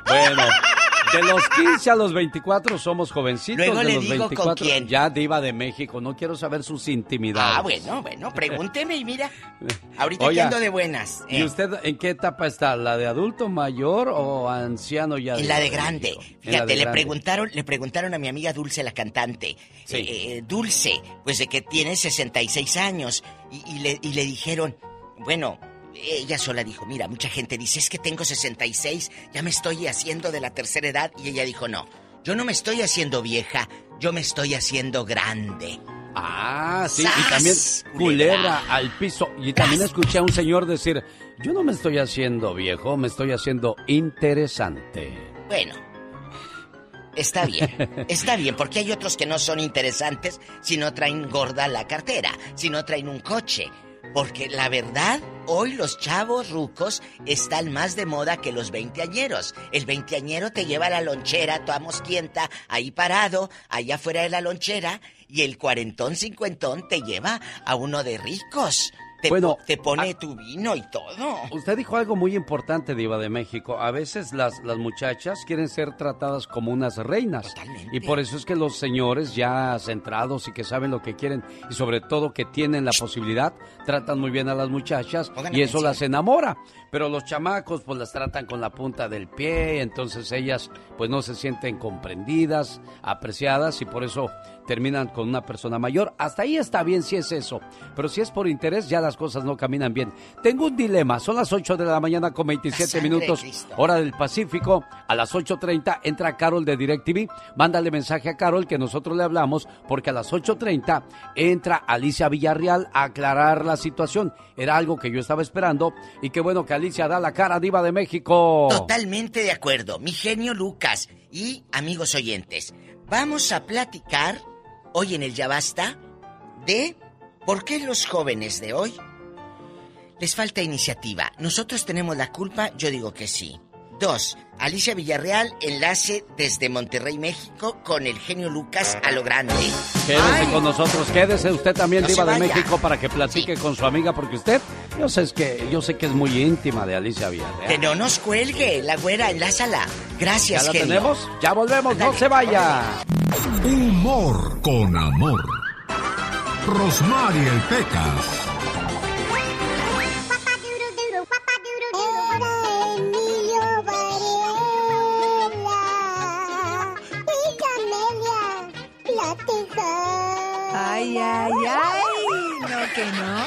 Bueno, De los 15 a los 24 somos jovencitos. Luego de le los digo con 24 quién. ya diva de México. No quiero saber sus intimidades. Ah, bueno, bueno, pregúnteme y mira. *laughs* Ahorita Oiga, ando de buenas. ¿Y eh. usted en qué etapa está? ¿La de adulto mayor o anciano ya? En la de grande. Fíjate, de le grande. preguntaron, le preguntaron a mi amiga Dulce, la cantante. Sí. eh, eh, Dulce, pues de que tiene 66 años. Y, y le, y le dijeron, bueno, ella sola dijo, mira, mucha gente dice, es que tengo 66, ya me estoy haciendo de la tercera edad. Y ella dijo, no, yo no me estoy haciendo vieja, yo me estoy haciendo grande. Ah, sí, y también Culebra. culebra al piso. Y también escuché a un señor decir, yo no me estoy haciendo viejo, me estoy haciendo interesante. Bueno, está bien, está bien, porque hay otros que no son interesantes si no traen gorda la cartera, si no traen un coche. Porque la verdad, hoy los chavos rucos están más de moda que los veinteañeros. El veinteañero te lleva a la lonchera, toda mosquienta, ahí parado, ahí afuera de la lonchera, y el cuarentón cincuentón te lleva a uno de ricos. Te, Bueno, te pone tu vino y todo. Usted dijo algo muy importante, Diva de México. A veces las, las muchachas quieren ser tratadas como unas reinas. Y por eso es que los señores ya centrados y que saben lo que quieren y sobre todo que tienen la posibilidad, tratan muy bien a las muchachas y eso las enamora. Pero los chamacos pues las tratan con la punta del pie, entonces ellas pues no se sienten comprendidas, apreciadas y por eso terminan con una persona mayor. Hasta ahí está bien si es eso, pero si es por interés ya las cosas no caminan bien. Tengo un dilema, son las 8 de la mañana con 27 sangre de minutos, hora del Pacífico. A las 8.30 entra Carol de DirecTV. Mándale mensaje a Carol que nosotros le hablamos porque a las 8.30 entra Alicia Villarreal a aclarar la situación. Era algo que yo estaba esperando y qué bueno que Alicia da la cara diva de México. Totalmente de acuerdo, mi genio Lucas y amigos oyentes. Vamos a platicar hoy en el Ya Basta de por qué los jóvenes de hoy les falta iniciativa. Nosotros tenemos la culpa, yo digo que sí. Dos, Alicia Villarreal, enlace desde Monterrey, México, con el genio Lucas a lo grande. Quédese Ay, con nosotros, quédese usted también, No Diva de. México, para que platique con su amiga, porque usted, yo sé, es que, yo sé que es muy íntima de Alicia Villarreal. Que no nos cuelgue, la güera, enlázala. Gracias, ¿Ya la genio. tenemos? Ya volvemos, no se vaya. Humor con amor. Rosmarie el Pecas. Que no.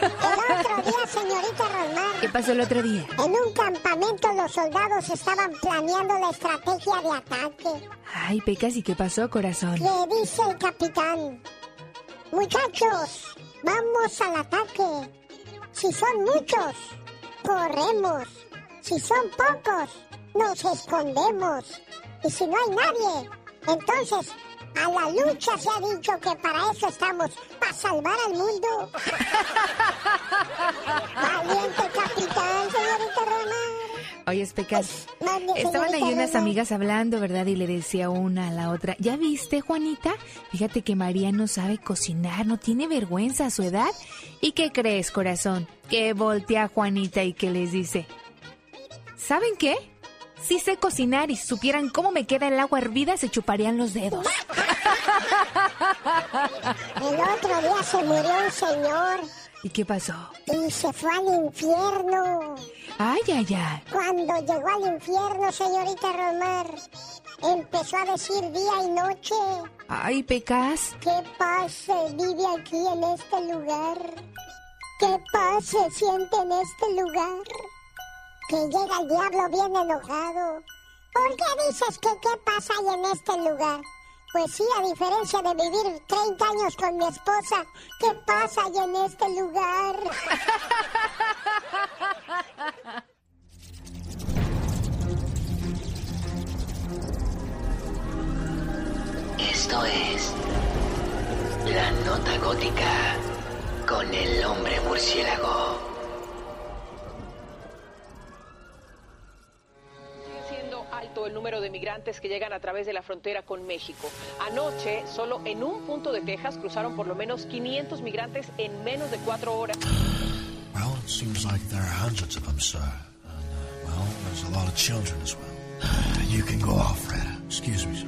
El otro día, señorita Rosmar, ¿Qué pasó el otro día? en un campamento los soldados estaban planeando la estrategia de ataque. Ay, Pecas, ¿y qué pasó, corazón? Le dice el capitán, muchachos, vamos al ataque. Si son muchos, corremos. Si son pocos, nos escondemos. Y si no hay nadie, entonces a la lucha se ha dicho que para eso estamos, para salvar al mundo. *laughs* Valiente capitán, señorita Román. Oye, Pecas, Mande, estaban ahí unas amigas hablando, ¿verdad? Y le decía una a la otra, ¿ya viste, Juanita? Fíjate que María no sabe cocinar, no tiene vergüenza a su edad. ¿Y qué crees, corazón? Que voltea a Juanita y que les dice, ¿saben qué? Si sé cocinar y si supieran cómo me queda el agua hervida, se chuparían los dedos. *laughs* El otro día se murió un señor ¿Y qué pasó? y se fue al infierno. Ay, ay, ay. Cuando llegó al infierno, señorita Romar, empezó a decir día y noche. Ay, Pecas. ¿Qué paz se vive aquí en este lugar? ¿Qué paz se siente en este lugar? Que llega el diablo bien enojado. ¿Por qué dices que qué pasa hay en este lugar? Pues sí, a diferencia de vivir 30 años con mi esposa, ¿qué pasa hay en este lugar? Esto es La Nota Gótica con el hombre murciélago. Alto el número de migrantes que llegan a través de la frontera con México. Anoche, solo en un punto de Texas, cruzaron por lo menos 500 migrantes en menos de cuatro horas. Well, it seems like there are hundreds of them, sir. And, uh, well, there's a lot of children as well. *sighs* You can go off, Fred. Excuse me.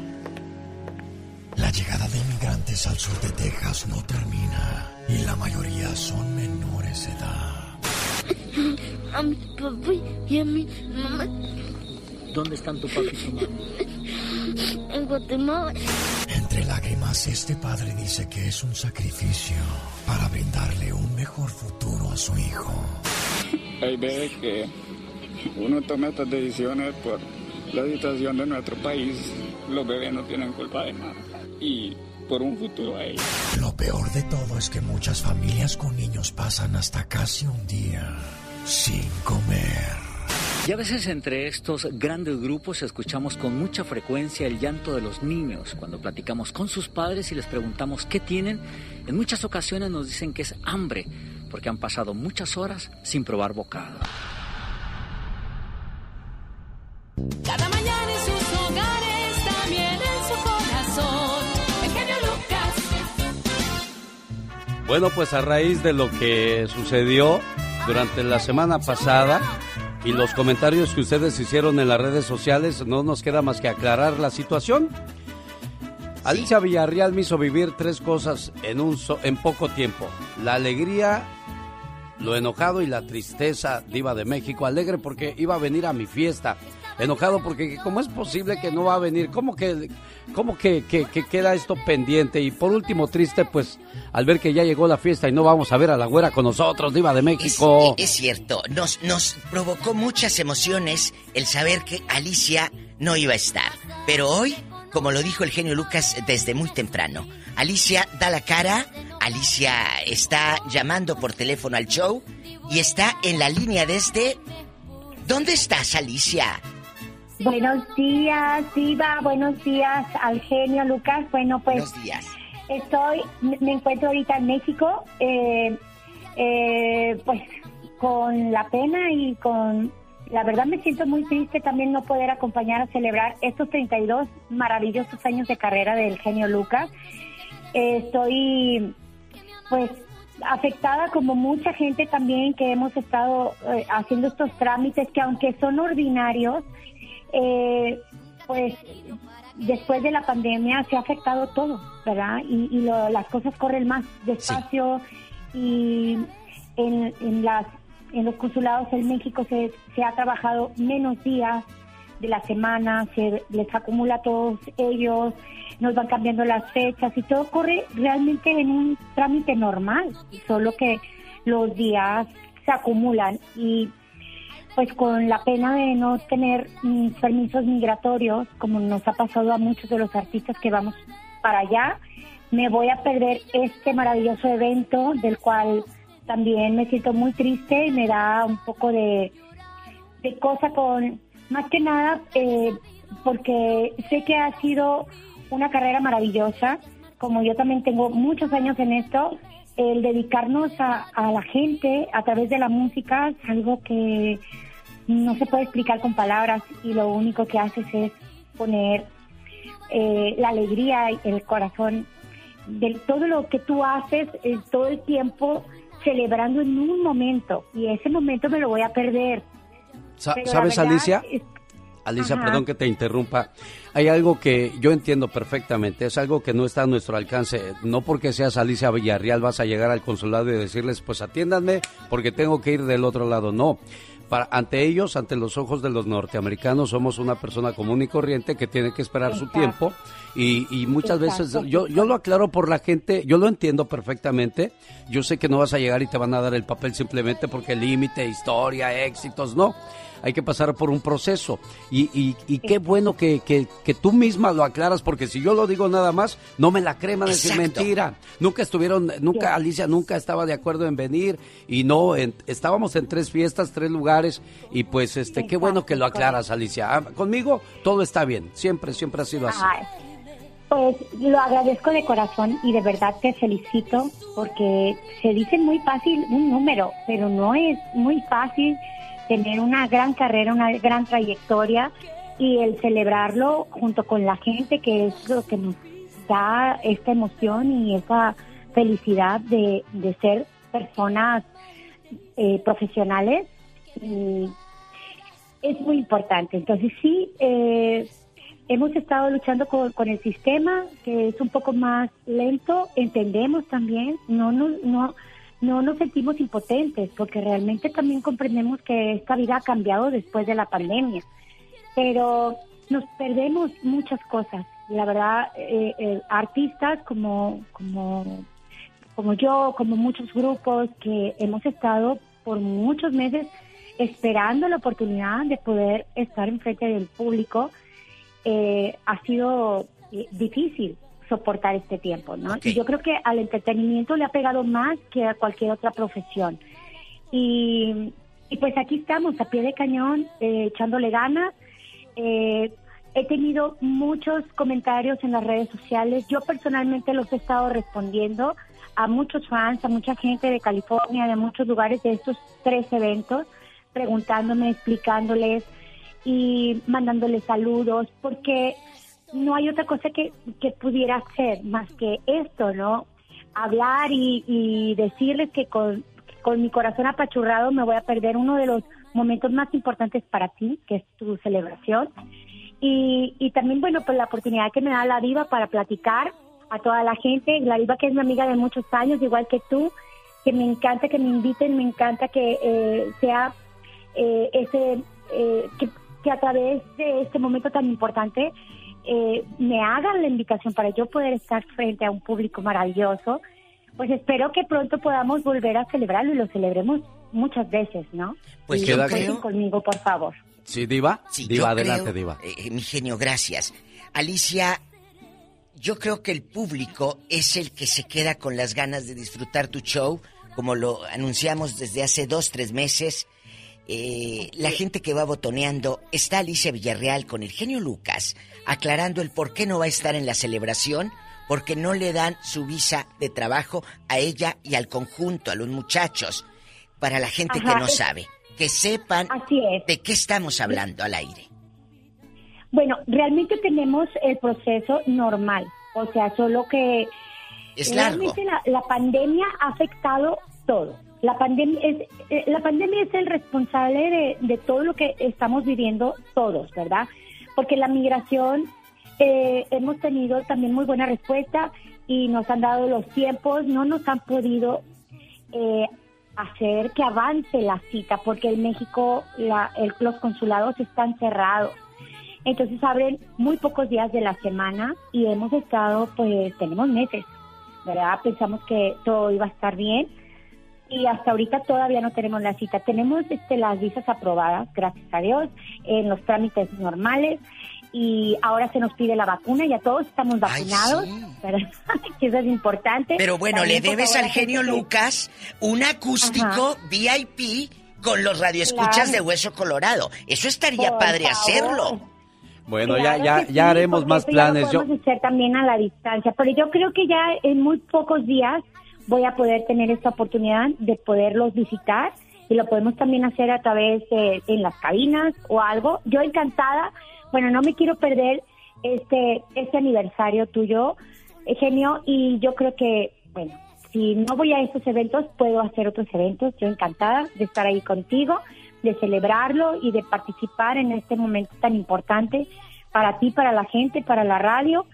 La llegada de inmigrantes al sur de Texas no termina y la mayoría son menores de edad. *laughs* A mi papá y a mi mamá ¿Dónde están tu papá y tu mamá? en Guatemala. Entre lágrimas, este padre dice que es un sacrificio para brindarle un mejor futuro a su hijo. Hay veces que uno toma estas decisiones por la situación de nuestro país. Los bebés no tienen culpa de nada. Y por un futuro a ellos. Lo peor de todo es que muchas familias con niños pasan hasta casi un día sin comer. Y a veces entre estos grandes grupos escuchamos con mucha frecuencia el llanto de los niños. Cuando platicamos con sus padres y les preguntamos qué tienen, en muchas ocasiones nos dicen que es hambre, porque han pasado muchas horas sin probar bocado. Cada mañana en sus hogares, también en su corazón. El genio Lucas. Bueno, pues a raíz de lo que sucedió durante la semana pasada y los comentarios que ustedes hicieron en las redes sociales, no nos queda más que aclarar la situación. Alicia Villarreal me hizo vivir tres cosas en, un so- en poco tiempo. La alegría, lo enojado y la tristeza, diva de México. Alegre porque iba a venir a mi fiesta. Enojado porque cómo es posible que no va a venir. ¿Cómo que, cómo que, que- que queda esto pendiente? Y por último triste pues al ver que ya llegó la fiesta y no vamos a ver a la güera con nosotros, diva de Es, México. es cierto, nos, nos provocó muchas emociones el saber que Alicia no iba a estar. Pero hoy, como lo dijo el genio Lucas desde muy temprano, Alicia da la cara, Alicia está llamando por teléfono al show y está en la línea desde... ¿Dónde estás, Alicia? Buenos días, Diva. Buenos días al genio Lucas. Bueno, pues. Buenos días. Estoy, me encuentro ahorita en México, eh, eh, pues con la pena y con. La verdad me siento muy triste también no poder acompañar a celebrar estos 32 maravillosos años de carrera del genio Lucas. Eh, estoy, pues, afectada como mucha gente también que hemos estado eh, haciendo estos trámites que aunque son ordinarios, eh, pues después de la pandemia se ha afectado todo, ¿verdad? Y, y lo- las cosas corren más despacio y en, en las en los consulados en México se, se ha trabajado menos días de la semana, se les acumula a todos ellos, nos van cambiando las fechas y todo corre realmente en un trámite normal, solo que los días se acumulan y pues con la pena de no tener mm, permisos migratorios, como nos ha pasado a muchos de los artistas que vamos para allá, me voy a perder este maravilloso evento del cual también me siento muy triste y me da un poco de, de cosa con, más que nada, eh, porque sé que ha sido una carrera maravillosa, como yo también tengo muchos años en esto, el dedicarnos a, a la gente a través de la música es algo que no se puede explicar con palabras y lo único que haces es poner eh, la alegría y el corazón de todo lo que tú haces eh, todo el tiempo celebrando en un momento y ese momento me lo voy a perder. Sa- Pero la ¿Sabes, verdad Alicia? es- Alicia, Ajá. perdón que te interrumpa. Hay algo que yo entiendo perfectamente, es algo que no está a nuestro alcance. No porque seas Alicia Villarreal vas a llegar al consulado y decirles, pues atiéndanme porque tengo que ir del otro lado. No. Para, ante ellos, ante los ojos de los norteamericanos, somos una persona común y corriente que tiene que esperar su tiempo y, y muchas veces yo, yo lo aclaro por la gente, yo lo entiendo perfectamente. Yo sé que no vas a llegar y te van a dar el papel simplemente porque límite, historia, éxitos, no. Hay que pasar por un proceso. Y, y, y qué bueno que, que, que tú misma lo aclaras, porque si yo lo digo nada más, no me la creman decir mentira. Nunca estuvieron, nunca, Alicia nunca estaba de acuerdo en venir. Y no, en- estábamos en tres fiestas, tres lugares. Y pues, este, qué bueno que lo aclaras, Alicia. Ah, conmigo todo está bien. Siempre, siempre ha sido así. Ay, Pues lo agradezco de corazón y de verdad te felicito porque se dice muy fácil un número, pero no es muy fácil tener una gran carrera, una gran trayectoria y el celebrarlo junto con la gente que es lo que nos da esta emoción y esa felicidad de, de ser personas eh, profesionales y es muy importante. Entonces sí, eh, hemos estado luchando con, con el sistema, que es un poco más lento, entendemos también, no, no, no, no nos sentimos impotentes, porque realmente también comprendemos que esta vida ha cambiado después de la pandemia, pero nos perdemos muchas cosas. La verdad, eh, eh, artistas como, como, como yo, como muchos grupos que hemos estado por muchos meses esperando la oportunidad de poder estar enfrente del público, eh, ha sido eh, difícil soportar este tiempo, ¿no? Y yo creo que al entretenimiento le ha pegado más que a cualquier otra profesión. Y, y pues aquí estamos, a pie de cañón, eh, echándole ganas. Eh, he tenido muchos comentarios en las redes sociales. Yo personalmente los he estado respondiendo a muchos fans, a mucha gente de California, de muchos lugares de estos tres eventos, preguntándome, explicándoles y mandándoles saludos, porque no hay otra cosa que, que pudiera hacer más que esto, ¿no? Hablar y, decirles que con, con mi corazón apachurrado me voy a perder uno de los momentos más importantes para ti, que es tu celebración. Y, y también, bueno, pues la oportunidad que me da la diva para platicar a toda la gente, la diva que es mi amiga de muchos años, igual que tú, que me encanta que me inviten, me encanta que eh, sea eh, ese, eh, que a través de este momento tan importante eh, me hagan la invitación para yo poder estar frente a un público maravilloso, pues espero que pronto podamos volver a celebrarlo y lo celebremos muchas veces, ¿no? Pues Y yo cuenten creo- conmigo, por favor. Sí, Diva. Sí, diva, adelante, creo- Diva. eh, mi genio, gracias. Alicia, yo creo que el público es el que se queda con las ganas de disfrutar tu show, como lo anunciamos desde hace dos, tres meses. Eh, la gente que va botoneando está Alicia Villarreal con el genio Lucas, aclarando el por qué no va a estar en la celebración, porque no le dan su visa de trabajo a ella y al conjunto, a los muchachos. Para la gente que no es- sabe, que sepan de qué estamos hablando al aire. Bueno, realmente tenemos el proceso normal, o sea, solo que Es largo. realmente la, la pandemia ha afectado todo. La pandemia es eh, la pandemia es el responsable de, de todo lo que estamos viviendo todos, ¿verdad? Porque la migración eh, hemos tenido también muy buena respuesta y nos han dado los tiempos, no nos han podido eh, hacer que avance la cita, porque en México la- el- los consulados están cerrados. Entonces abren muy pocos días de la semana y hemos estado, pues tenemos meses, ¿verdad? Pensamos que todo iba a estar bien y hasta ahorita todavía no tenemos la cita. Tenemos este, las visas aprobadas, gracias a Dios, en los trámites normales y ahora se nos pide la vacuna, ya todos estamos vacunados, *laughs* eso es importante. Pero bueno, También, le debes favor, al genio Lucas un acústico VIP con los radioescuchas Claro. de Hueso Colorado. Eso estaría Por padre favor. hacerlo. Bueno, Claro ya, ya, haremos más eso ya planes. Lo Yo, hacer también a la distancia, pero yo creo que ya en muy pocos días voy a poder tener esta oportunidad de poderlos visitar y lo podemos también hacer a través de en las cabinas o algo. Yo encantada, bueno, no me quiero perder este este aniversario tuyo, genio, y yo creo que, bueno, si no voy a estos eventos, puedo hacer otros eventos. Yo encantada de estar ahí contigo, de celebrarlo y de participar en este momento tan importante para ti, para la gente, para la radio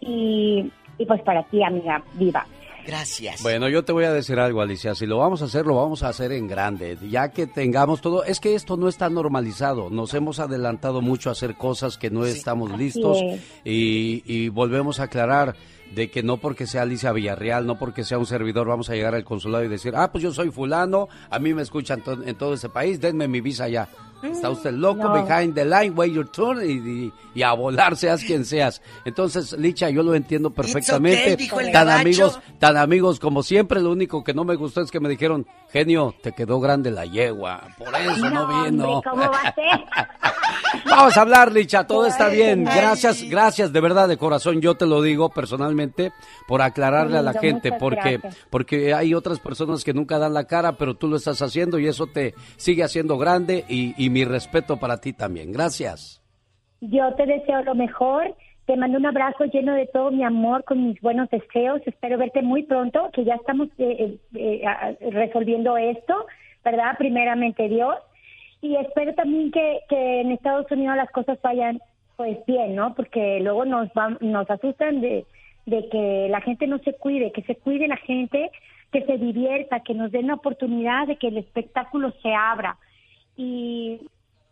y, y pues para ti, amiga viva. Gracias. Bueno, yo te voy a decir algo, Alicia. Si lo vamos a hacer, lo vamos a hacer en grande. Ya que tengamos todo. Es que esto no está normalizado. Nos hemos adelantado mucho a hacer cosas que no estamos listos. es. Y, y volvemos a aclarar de que no porque sea Alicia Villarreal, no porque sea un servidor, vamos a llegar al consulado y decir, ah, pues yo soy fulano, a mí me escuchan to- en todo ese país, denme mi visa ya. Está usted loco, No. behind the line, wait your turn, y, y- y a volar, seas quien seas. Entonces, Licha, yo lo entiendo perfectamente. okay, dijo el tan gabacho. amigos, tan amigos como siempre, lo único que no me gustó es que me dijeron, genio, te quedó grande la yegua, por eso no, vino. hombre, ¿cómo va a ser? *laughs* Vamos a hablar, Licha, todo está bien. Gracias, gracias de verdad de corazón, yo te lo digo personalmente por aclararle a la gente, porque gracias. porque hay otras personas que nunca dan la cara, pero tú lo estás haciendo y eso te sigue haciendo grande y, y mi respeto para ti también. Gracias. Yo te deseo lo mejor. Te mando un abrazo lleno de todo mi amor, con mis buenos deseos. Espero verte muy pronto, que ya estamos eh, eh, eh, resolviendo esto, ¿verdad? Primeramente Dios. y espero también que, en Estados Unidos las cosas vayan pues bien, ¿no? Porque luego nos van, nos asustan de, de que la gente no se cuide, que se cuide la gente, que se divierta, que nos den la oportunidad de que el espectáculo se abra. Y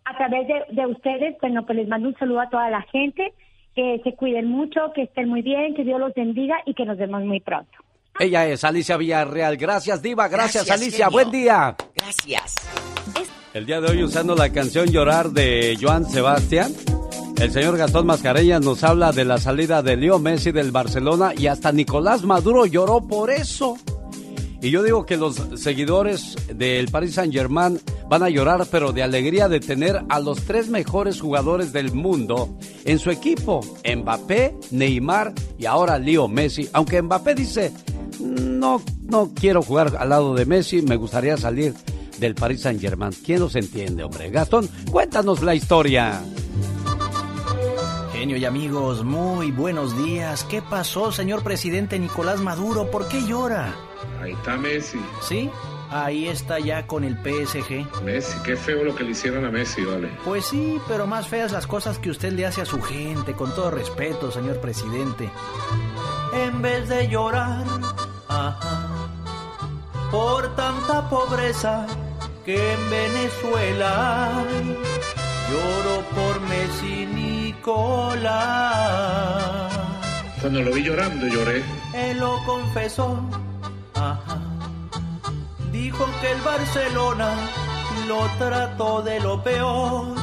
a través de, de ustedes, bueno, pues les mando un saludo a toda la gente, que se cuiden mucho, que estén muy bien, que Dios los bendiga y que nos vemos muy pronto. Ella es Alicia Villarreal. Gracias, Diva. Gracias, Gracias, Alicia. genio. Buen día. Gracias. El día de hoy, usando la canción Llorar de Joan Sebastián, el señor Gastón Mascareñas nos habla de la salida de Leo Messi del Barcelona y hasta Nicolás Maduro lloró por eso. Y yo digo que los seguidores del Paris Saint Germain van a llorar, pero de alegría de tener a los tres mejores jugadores del mundo en su equipo: Mbappé, Neymar y ahora Leo Messi. Aunque Mbappé dice: No, no quiero jugar al lado de Messi, me gustaría salir del Paris Saint Germain. ¿Quién los entiende, hombre? Gastón, cuéntanos la historia. Genio y amigos, muy buenos días. ¿Qué pasó, señor presidente Nicolás Maduro? ¿Por qué llora? Ahí está Messi. ¿Sí? Ahí está ya con el PSG. Messi, qué feo lo que le hicieron a Messi, vale. Pues sí, pero más feas las cosas que usted le hace a su gente, con todo respeto, señor presidente. En vez de llorar, ajá, por tanta pobreza que en Venezuela hay, lloro por Messi Nicolás. Cuando lo vi llorando, lloré. Él lo confesó. Dijo que el Barcelona lo trató de lo peor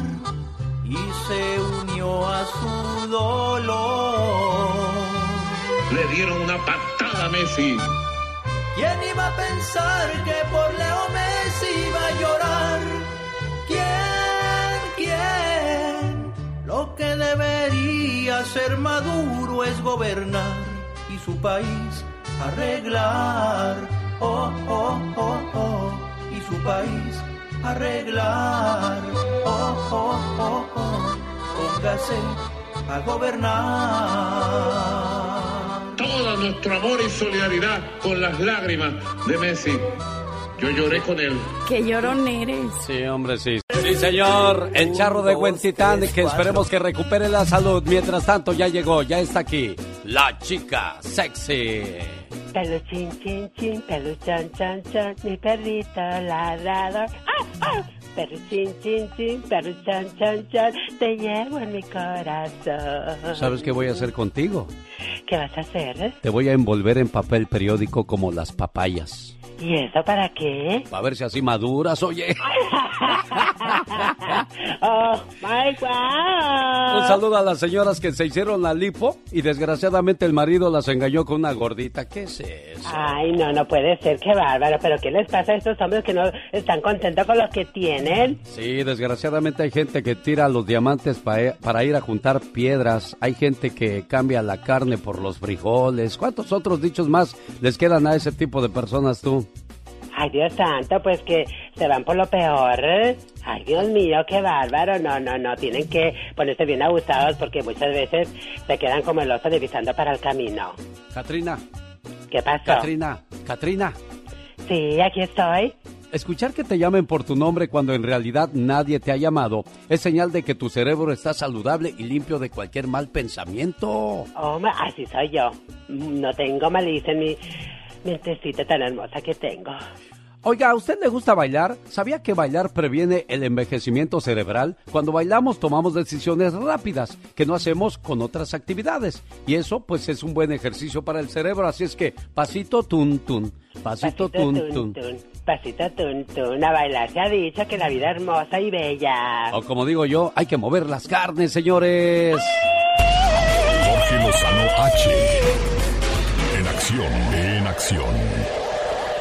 y se unió a su dolor. Le dieron una patada a Messi. ¿Quién iba a pensar que por Leo Messi iba a llorar? ¿Quién? ¿Quién? Lo que debería hacer Maduro es gobernar y su país arreglar. Oh, oh, oh, oh. Y su país arreglar. Oh, oh, oh, oh. Póngase a gobernar. Todo nuestro amor y solidaridad con las lágrimas de Messi. Yo lloré con él. Qué llorón eres. Sí, hombre, sí. Sí, señor. El charro de Huentitán, que esperemos que recupere la salud. Mientras tanto, ya llegó, ya está aquí. La chica sexy. Peluchín, chin, chin, peluchan, chan, chan, mi perrito ladrador. ¡Ah, ah! Peluchín, chin, chin, peluchan, chan, chan, te llevo en mi corazón. ¿Sabes qué voy a hacer contigo? ¿Qué vas a hacer? Te voy a envolver en papel periódico como las papayas. ¿Y eso para qué? A ver si así maduras, oye. *laughs* oh, my God. Un saludo a las señoras que se hicieron la lipo y desgraciadamente el marido las engañó con una gordita. ¿Qué es eso? Ay, no, no puede ser, qué bárbaro. ¿Pero qué les pasa a estos hombres que no están contentos con lo que tienen? Sí, desgraciadamente hay gente que tira los diamantes pa- para ir a juntar piedras. Hay gente que cambia la carne por los frijoles. ¿Cuántos otros dichos más les quedan a ese tipo de personas tú? Ay, Dios santo, pues que se van por lo peor. Ay, Dios mío, qué bárbaro. No, no, no, tienen que ponerse bien abusados porque muchas veces se quedan como el oso divisando para el camino. Katrina, ¿Qué pasó? Katrina, Katrina. Sí, aquí estoy. Escuchar que te llamen por tu nombre cuando en realidad nadie te ha llamado es señal de que tu cerebro está saludable y limpio de cualquier mal pensamiento. Oh, así soy yo. No tengo malicia en mi mentecita tan hermosa que tengo. Oiga, ¿a usted le gusta bailar? ¿Sabía que bailar previene el envejecimiento cerebral? Cuando bailamos tomamos decisiones rápidas que no hacemos con otras actividades. Y eso pues es un buen ejercicio para el cerebro. Así es que pasito tun tun, pasito, tun tun. tun, pasito tun tun, a bailar se ha dicho que la vida es hermosa y bella. O como digo yo, hay que mover las carnes, señores. Jorge Lozano H. En acción, en acción.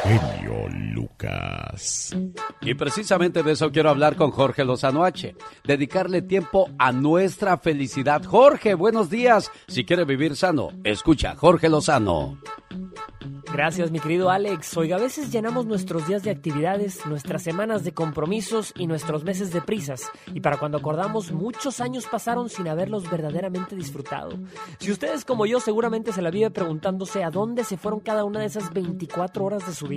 Genio Lucas. Y precisamente de eso quiero hablar con Jorge Lozano H. Dedicarle tiempo a nuestra felicidad. Jorge, buenos días. Si quiere vivir sano, escucha Jorge Lozano. Gracias, mi querido Alex. Oiga, a veces llenamos nuestros días de actividades, nuestras semanas de compromisos y nuestros meses de prisas. Y para cuando acordamos, muchos años pasaron sin haberlos verdaderamente disfrutado. Si ustedes como yo seguramente se la vive preguntándose a dónde se fueron cada una de esas 24 horas de su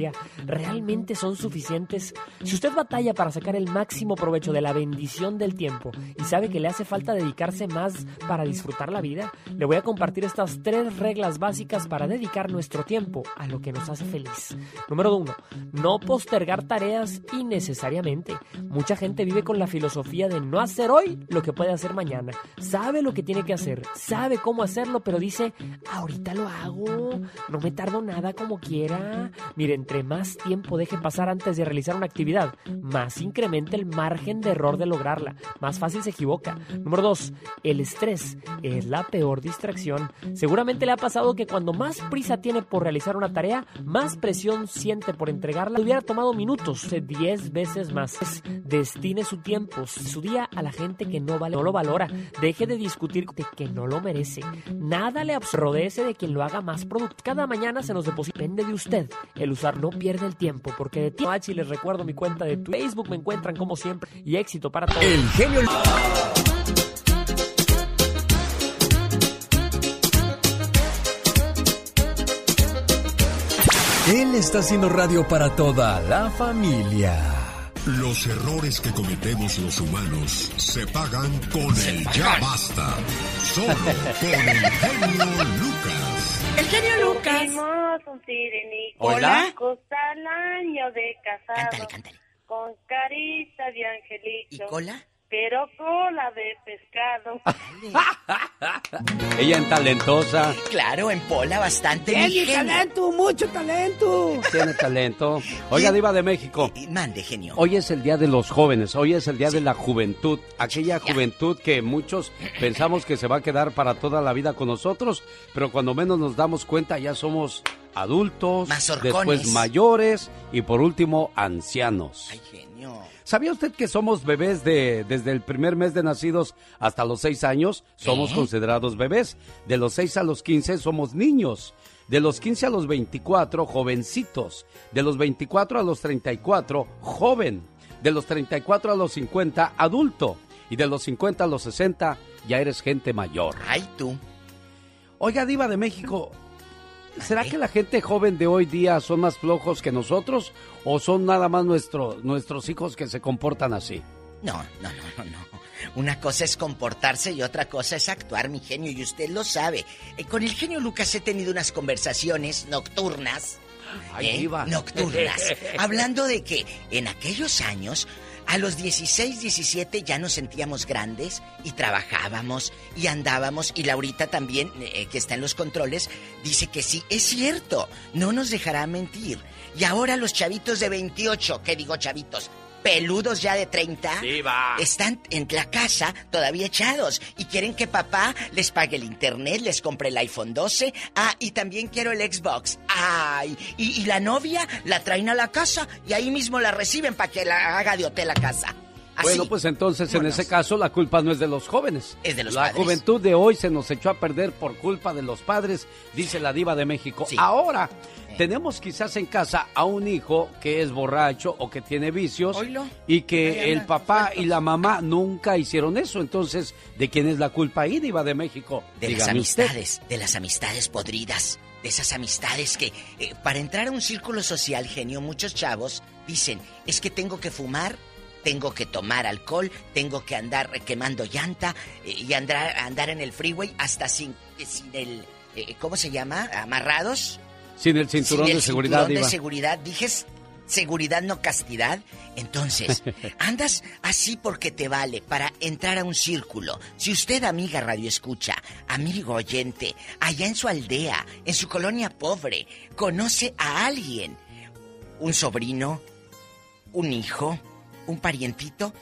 ¿realmente son suficientes? Si usted batalla para sacar el máximo provecho de la bendición del tiempo y sabe que le hace falta dedicarse más para disfrutar la vida, le voy a compartir estas tres reglas básicas para dedicar nuestro tiempo a lo que nos hace feliz. Número uno, no postergar tareas innecesariamente. Mucha gente vive con la filosofía de no hacer hoy lo que puede hacer mañana. Sabe lo que tiene que hacer, sabe cómo hacerlo, pero dice, ahorita lo hago, no me tardo nada como quiera. Mire, entre más tiempo deje pasar antes de realizar una actividad, más incrementa el margen de error de lograrla, más fácil se equivoca. Número dos, el estrés es la peor distracción. Seguramente le ha pasado que cuando más prisa tiene por realizar una tarea, más presión siente por entregarla. Hubiera tomado minutos, 10 veces más. Destine su tiempo, su día a la gente que no, vale, no lo valora. Deje de discutir de que no lo merece. Nada le absrodece de quien lo haga más productivo. Cada mañana se nos deposita. Depende de usted. El usar no pierde el tiempo, porque de ti, les recuerdo mi cuenta de Facebook. Me encuentran como siempre. Y éxito para todos. El genio. Él está haciendo radio para toda la familia. Los errores que cometemos los humanos se pagan con el ya basta. Solo con el genio Lucas. El genio Lucas. Un. Hola. Costa al año de casado. Con carita de angelito. ¿Y cola? Pero cola de pescado. *laughs* Ella en talentosa. Claro, en Pola bastante. Tiene talento, mucho talento. Tiene talento. *laughs* Oiga, Diva de México. Mande, genio. Hoy es el día de los jóvenes, hoy es el día de la juventud. Aquella juventud que muchos pensamos que se va a quedar para toda la vida con nosotros, pero cuando menos nos damos cuenta ya somos adultos, Mazorcones. después mayores y por último ancianos. Ay, genio. ¿Sabía usted que somos bebés de desde el primer mes de nacidos hasta los seis años? Somos ¿Eh? considerados bebés. De los 6 a los 15 somos niños. De los 15 a los 24, jovencitos. De los 24 a los 34, joven. De los 34 a los 50, adulto. Y de los 50 a los 60, ya eres gente mayor. Ay, tú. Oiga, Diva de México, ¿será que la gente joven de hoy día son más flojos que nosotros? ¿O son nada más nuestro- nuestros hijos que se comportan así? No, no, no, no, no. Una cosa es comportarse y otra cosa es actuar, mi genio, y usted lo sabe. Eh, con el genio Lucas he tenido unas conversaciones nocturnas. Ay, ¿eh? Nocturnas. *laughs* hablando de que en aquellos años, a los 16, 17 ya nos sentíamos grandes y trabajábamos y andábamos. Y Laurita también, eh, que está en los controles, dice que sí, es cierto, no nos dejará mentir. Y ahora los chavitos de 28, ¿qué digo chavitos? Peludos ya de 30 Diva. están en la casa todavía echados y quieren que papá les pague el internet, les compre el iPhone 12. Ah, y también quiero el Xbox. Ay, y, y la novia la traen a la casa y ahí mismo la reciben para que la haga de hotel a casa. Así. Bueno, pues entonces en ese caso la culpa no es de los jóvenes. Es de los la padres. juventud de hoy se nos echó a perder por culpa de los padres, dice la diva de México. Ahora. Tenemos quizás en casa a un hijo que es borracho o que tiene vicios y que el papá y la mamá nunca hicieron eso. Entonces, ¿de quién es la culpa ahí, diva de México? De las usted. amistades, de las amistades podridas, de esas amistades que eh, para entrar a un círculo social, genio, muchos chavos dicen, es que tengo que fumar, tengo que tomar alcohol, tengo que andar quemando llanta eh, y andar, andar en el freeway hasta sin, eh, sin el, eh, ¿cómo se llama? Amarrados. Sin el cinturón Sin el de seguridad, cinturón de seguridad, dije seguridad no castidad. Entonces, *laughs* andas así porque te vale para entrar a un círculo. Si usted, amiga Radio Escucha, amigo oyente, allá en su aldea, en su colonia pobre, conoce a alguien, un sobrino, un hijo, un parientito,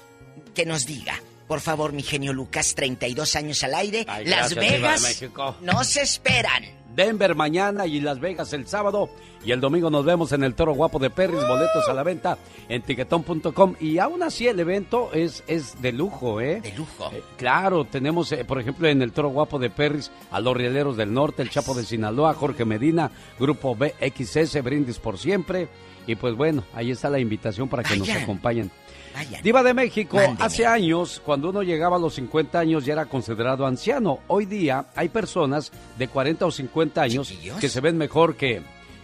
que nos diga. Por favor, mi genio Lucas, 32 años al aire. Ay, Las gracias, Vegas no se esperan. Denver mañana y Las Vegas el sábado. Y el domingo nos vemos en el Toro Guapo de Perris, boletos a la venta en tiquetón.com. Y aún así el evento es, es de lujo, ¿eh? De lujo. Eh, claro, tenemos, eh, por ejemplo, en el Toro Guapo de Perris a los Rieleros del Norte, el Chapo de Sinaloa, Jorge Medina, Grupo BXS, Brindis por Siempre. Y pues bueno, ahí está la invitación para que nos acompañen. Diva de México, Mándeme. hace años, cuando uno llegaba a los 50 años ya era considerado anciano. Hoy día hay personas de 40 o 50 años Chiquillos. que se ven mejor que,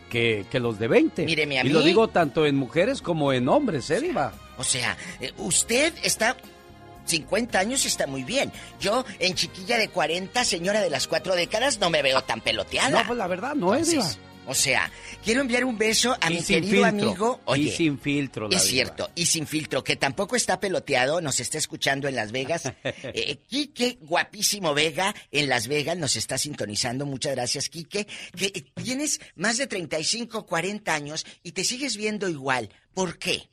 que, que los de 20. Míreme a y lo mí. digo tanto en mujeres como en hombres, ¿eh, Diva? O sea, eh, usted está 50 años y está muy bien. Yo, en chiquilla de 40, señora de las cuatro décadas, no me veo tan peloteada. No, pues la verdad no es, Diva. O sea, quiero enviar un beso a Y mi querido filtro. amigo. Y Oye, sin filtro, la es cierto, y sin filtro, que tampoco está peloteado, nos está escuchando en Las Vegas. *laughs* Eh, Quique, guapísimo Vega, en Las Vegas nos está sintonizando. Muchas gracias, Quique. Que eh, tienes más de 35, 40 años y te sigues viendo igual. ¿Por qué?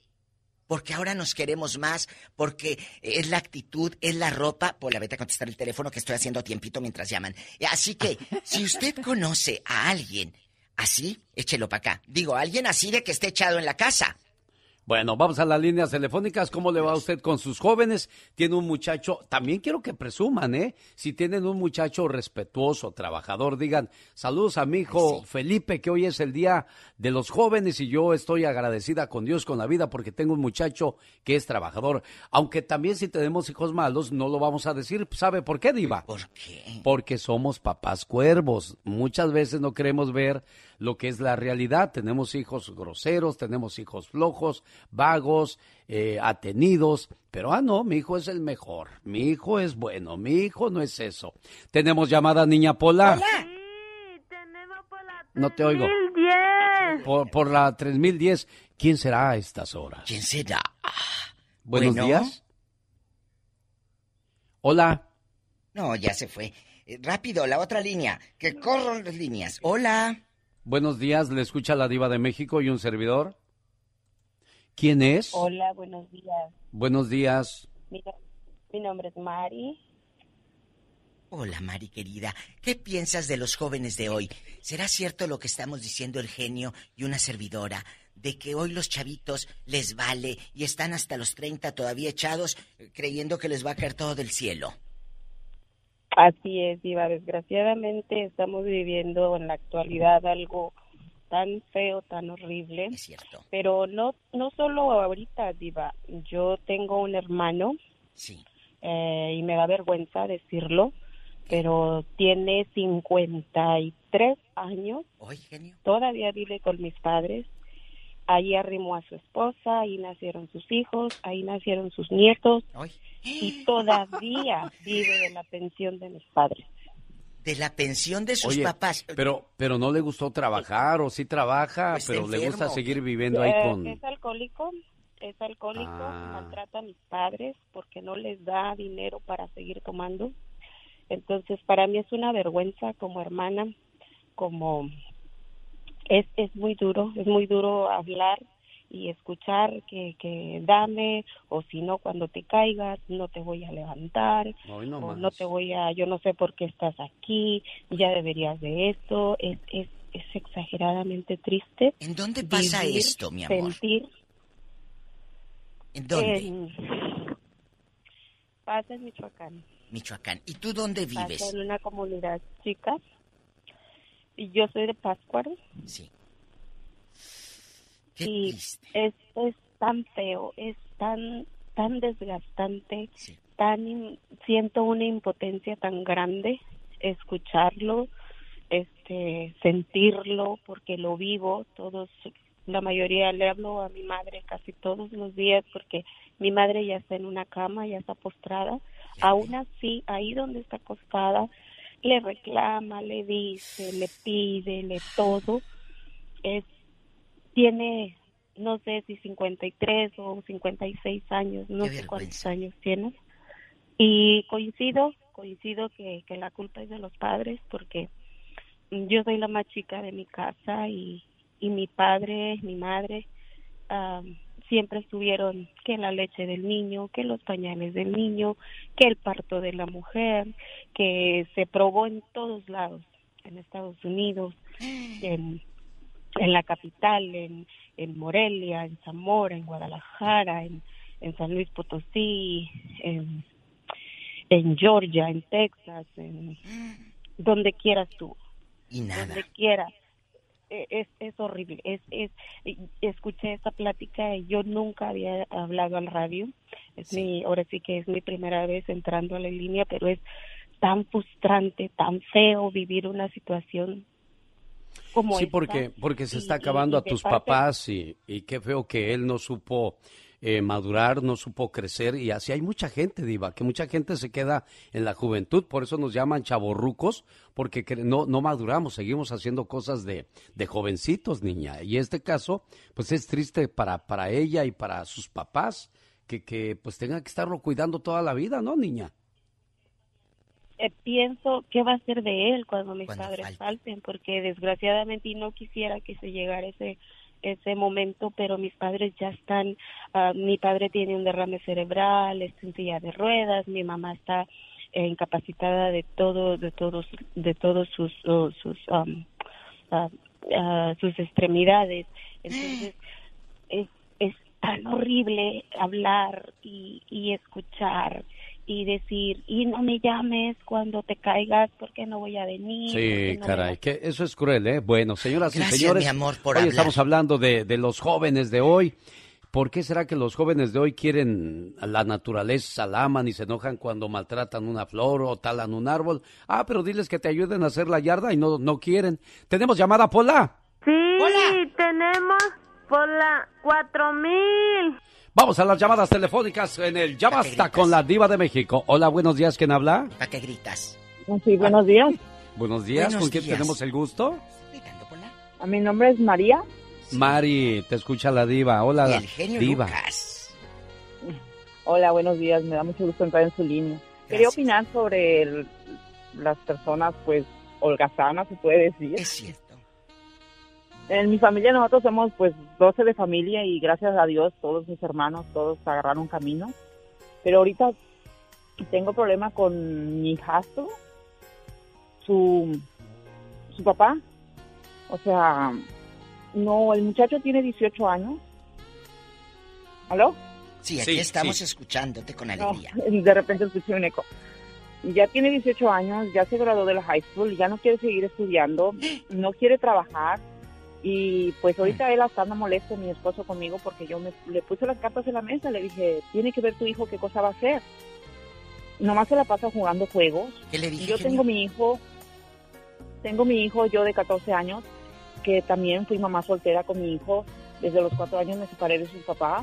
Porque ahora nos queremos más, porque es la actitud, es la ropa. Pues la vete a contestar el teléfono que estoy haciendo a tiempito mientras llaman. Así que, si usted conoce a alguien así, échelo para acá. Digo, alguien así de que esté echado en la casa. Bueno, vamos a las líneas telefónicas. ¿Cómo le va a usted con sus jóvenes? Tiene un muchacho, también quiero que presuman, ¿eh? Si tienen un muchacho respetuoso, trabajador, digan, saludos a mi hijo Felipe, que hoy es el día de los jóvenes y yo estoy agradecida con Dios, con la vida, porque tengo un muchacho que es trabajador. Aunque también si tenemos hijos malos, no lo vamos a decir. ¿Sabe por qué, Diva? ¿Por qué? Porque somos papás cuervos. Muchas veces no queremos ver lo que es la realidad. Tenemos hijos groseros, tenemos hijos flojos, vagos, eh, atenidos. Pero, ah, no, mi hijo es el mejor. Mi hijo es bueno. Mi hijo no es eso. Tenemos llamada Niña Pola. No te oigo. Por, por la 3010. ¿Quién será a estas horas? ¿Quién será? Buenos Bueno. días. Hola. No, ya se fue. Eh, rápido, la otra línea. Que corran las líneas. Hola. Buenos días. Le escucha la diva de México y un servidor. ¿Quién es? Hola, buenos días. Buenos días. Mira, mi nombre es Mari. Hola, Mari querida. ¿Qué piensas de los jóvenes de hoy? ¿Será cierto lo que estamos diciendo el genio y una servidora? De que hoy los chavitos les vale y están hasta los 30 todavía echados creyendo que les va a caer todo del cielo. Así es, Diva. Desgraciadamente estamos viviendo en la actualidad algo tan feo, tan horrible. Es cierto. Pero no, no solo ahorita, Diva. Yo tengo un hermano. Sí. eh, y me da vergüenza decirlo, pero tiene 53 años. Hoy, genio. Todavía vive con mis padres. Ahí arrimó a su esposa, ahí nacieron sus hijos, ahí nacieron sus nietos. Y todavía vive de la pensión de mis padres. De la pensión de sus Oye, papás. Pero, pero no le gustó trabajar o sí trabaja, Pues pero le gusta seguir viviendo ahí Eh, con... Es alcohólico, es alcohólico, Ah. maltrata a mis padres porque no les da dinero para seguir tomando. Entonces, para mí es una vergüenza como hermana, como es, es muy duro, es muy duro hablar y escuchar que, que dame o si no cuando te caigas no te voy a levantar Hoy no o no te voy a yo no sé por qué estás aquí ya deberías de esto es es, es exageradamente triste ¿En dónde pasa vivir, esto, mi amor? sentir ¿En dónde? en- pasa en Michoacán Michoacán. ¿Y tú dónde vives? pasa en una comunidad chica yo soy de Pátzcuaro. Sí. y es, es tan feo, es tan tan desgastante, tan siento una impotencia tan grande escucharlo, este sentirlo porque lo vivo todos la mayoría le hablo a mi madre casi todos los días porque mi madre ya está en una cama, ya está postrada, aún así ahí donde está acostada le reclama, le dice, le pide, le todo es tiene, no sé si 53 o 56 años, no sé cuántos años tiene. Y coincido, coincido que, que la culpa es de los padres porque yo soy la más chica de mi casa y, y mi padre, mi madre, am, siempre estuvieron que la leche del niño, que los pañales del niño, que el parto de la mujer, que se probó en todos lados en Estados Unidos, *gasps* en, en la capital, en, en Morelia, en Zamora, en Guadalajara, en, en San Luis Potosí, en, en Georgia, en Texas, en donde quieras tú. Y nada. Donde quieras. Es, es horrible. Es, es, escuché esta plática y yo nunca había hablado al radio. Es mi, ahora sí que es mi primera vez entrando a la línea, pero es tan frustrante, tan feo vivir una situación como Sí, esta. porque, porque se está acabando y a tus parte- papás y, y qué feo que él no supo eh, madurar, no supo crecer y así hay mucha gente, Diva, que mucha gente se queda en la juventud, por eso nos llaman chavorrucos, porque no, no maduramos, seguimos haciendo cosas de, de jovencitos, niña. Y este caso, pues es triste para, para ella y para sus papás, que, que pues tengan que estarlo cuidando toda la vida, ¿no, niña? eh, pienso qué va a ser de él cuando mis Cuando padres falte. falten, porque desgraciadamente y no quisiera que se llegara ese ese momento, pero mis padres ya están, ah, mi padre tiene un derrame cerebral, está en silla de ruedas, mi mamá está incapacitada de todo, de todos, de todos sus, sus, um, ah, ah, sus extremidades. Entonces, es, es tan horrible hablar y, y escuchar y decir, y no me llames cuando te caigas porque no voy a venir. Sí, no caray, que eso es cruel, ¿eh? Bueno, señoras Gracias, y señores, mi amor, por hoy hablar. estamos hablando de, de los jóvenes de hoy. ¿Por qué será que los jóvenes de hoy quieren la naturaleza, la aman y se enojan cuando maltratan una flor o talan un árbol? Ah, pero diles que te ayuden a hacer la yarda y no, no quieren. ¿Tenemos llamada, Pola? Sí, tenemos por la 4000. Vamos a las llamadas telefónicas en el Ya Basta con la Diva de México. Hola, buenos días, ¿quién habla? ¿Para qué gritas? Sí, buenos días. Buenos días, Buenos ¿con quién días. tenemos el gusto? A mi nombre es María. Mari, te escucha la Diva. Hola, el genio Diva. Lucas. Hola, buenos días. Me da mucho gusto entrar en su línea. Quería opinar sobre el- las personas, pues, holgazanas, se puede decir. Es cierto. En mi familia nosotros somos, pues, 12 de familia y gracias a Dios todos mis hermanos, todos agarraron camino. Pero ahorita tengo problema con mi hijastro, su, su papá. O sea, no, el muchacho tiene 18 años. ¿Aló? Sí, aquí Sí, estamos sí. escuchándote con No, alegría. *laughs* de repente escuché un eco. Ya tiene 18 años, ya se graduó de la high school, ya no quiere seguir estudiando, *gasps* no quiere trabajar y pues ahorita él hasta anda molesto mi esposo conmigo porque yo me, le puse las cartas en la mesa, le dije, tiene que ver tu hijo qué cosa va a hacer. Nomás se la pasa jugando juegos. ¿Qué le dije, Yo tengo mi hijo, tengo mi hijo yo de 14 años, que también fui mamá soltera con mi hijo. Desde los cuatro años me separé de su papá.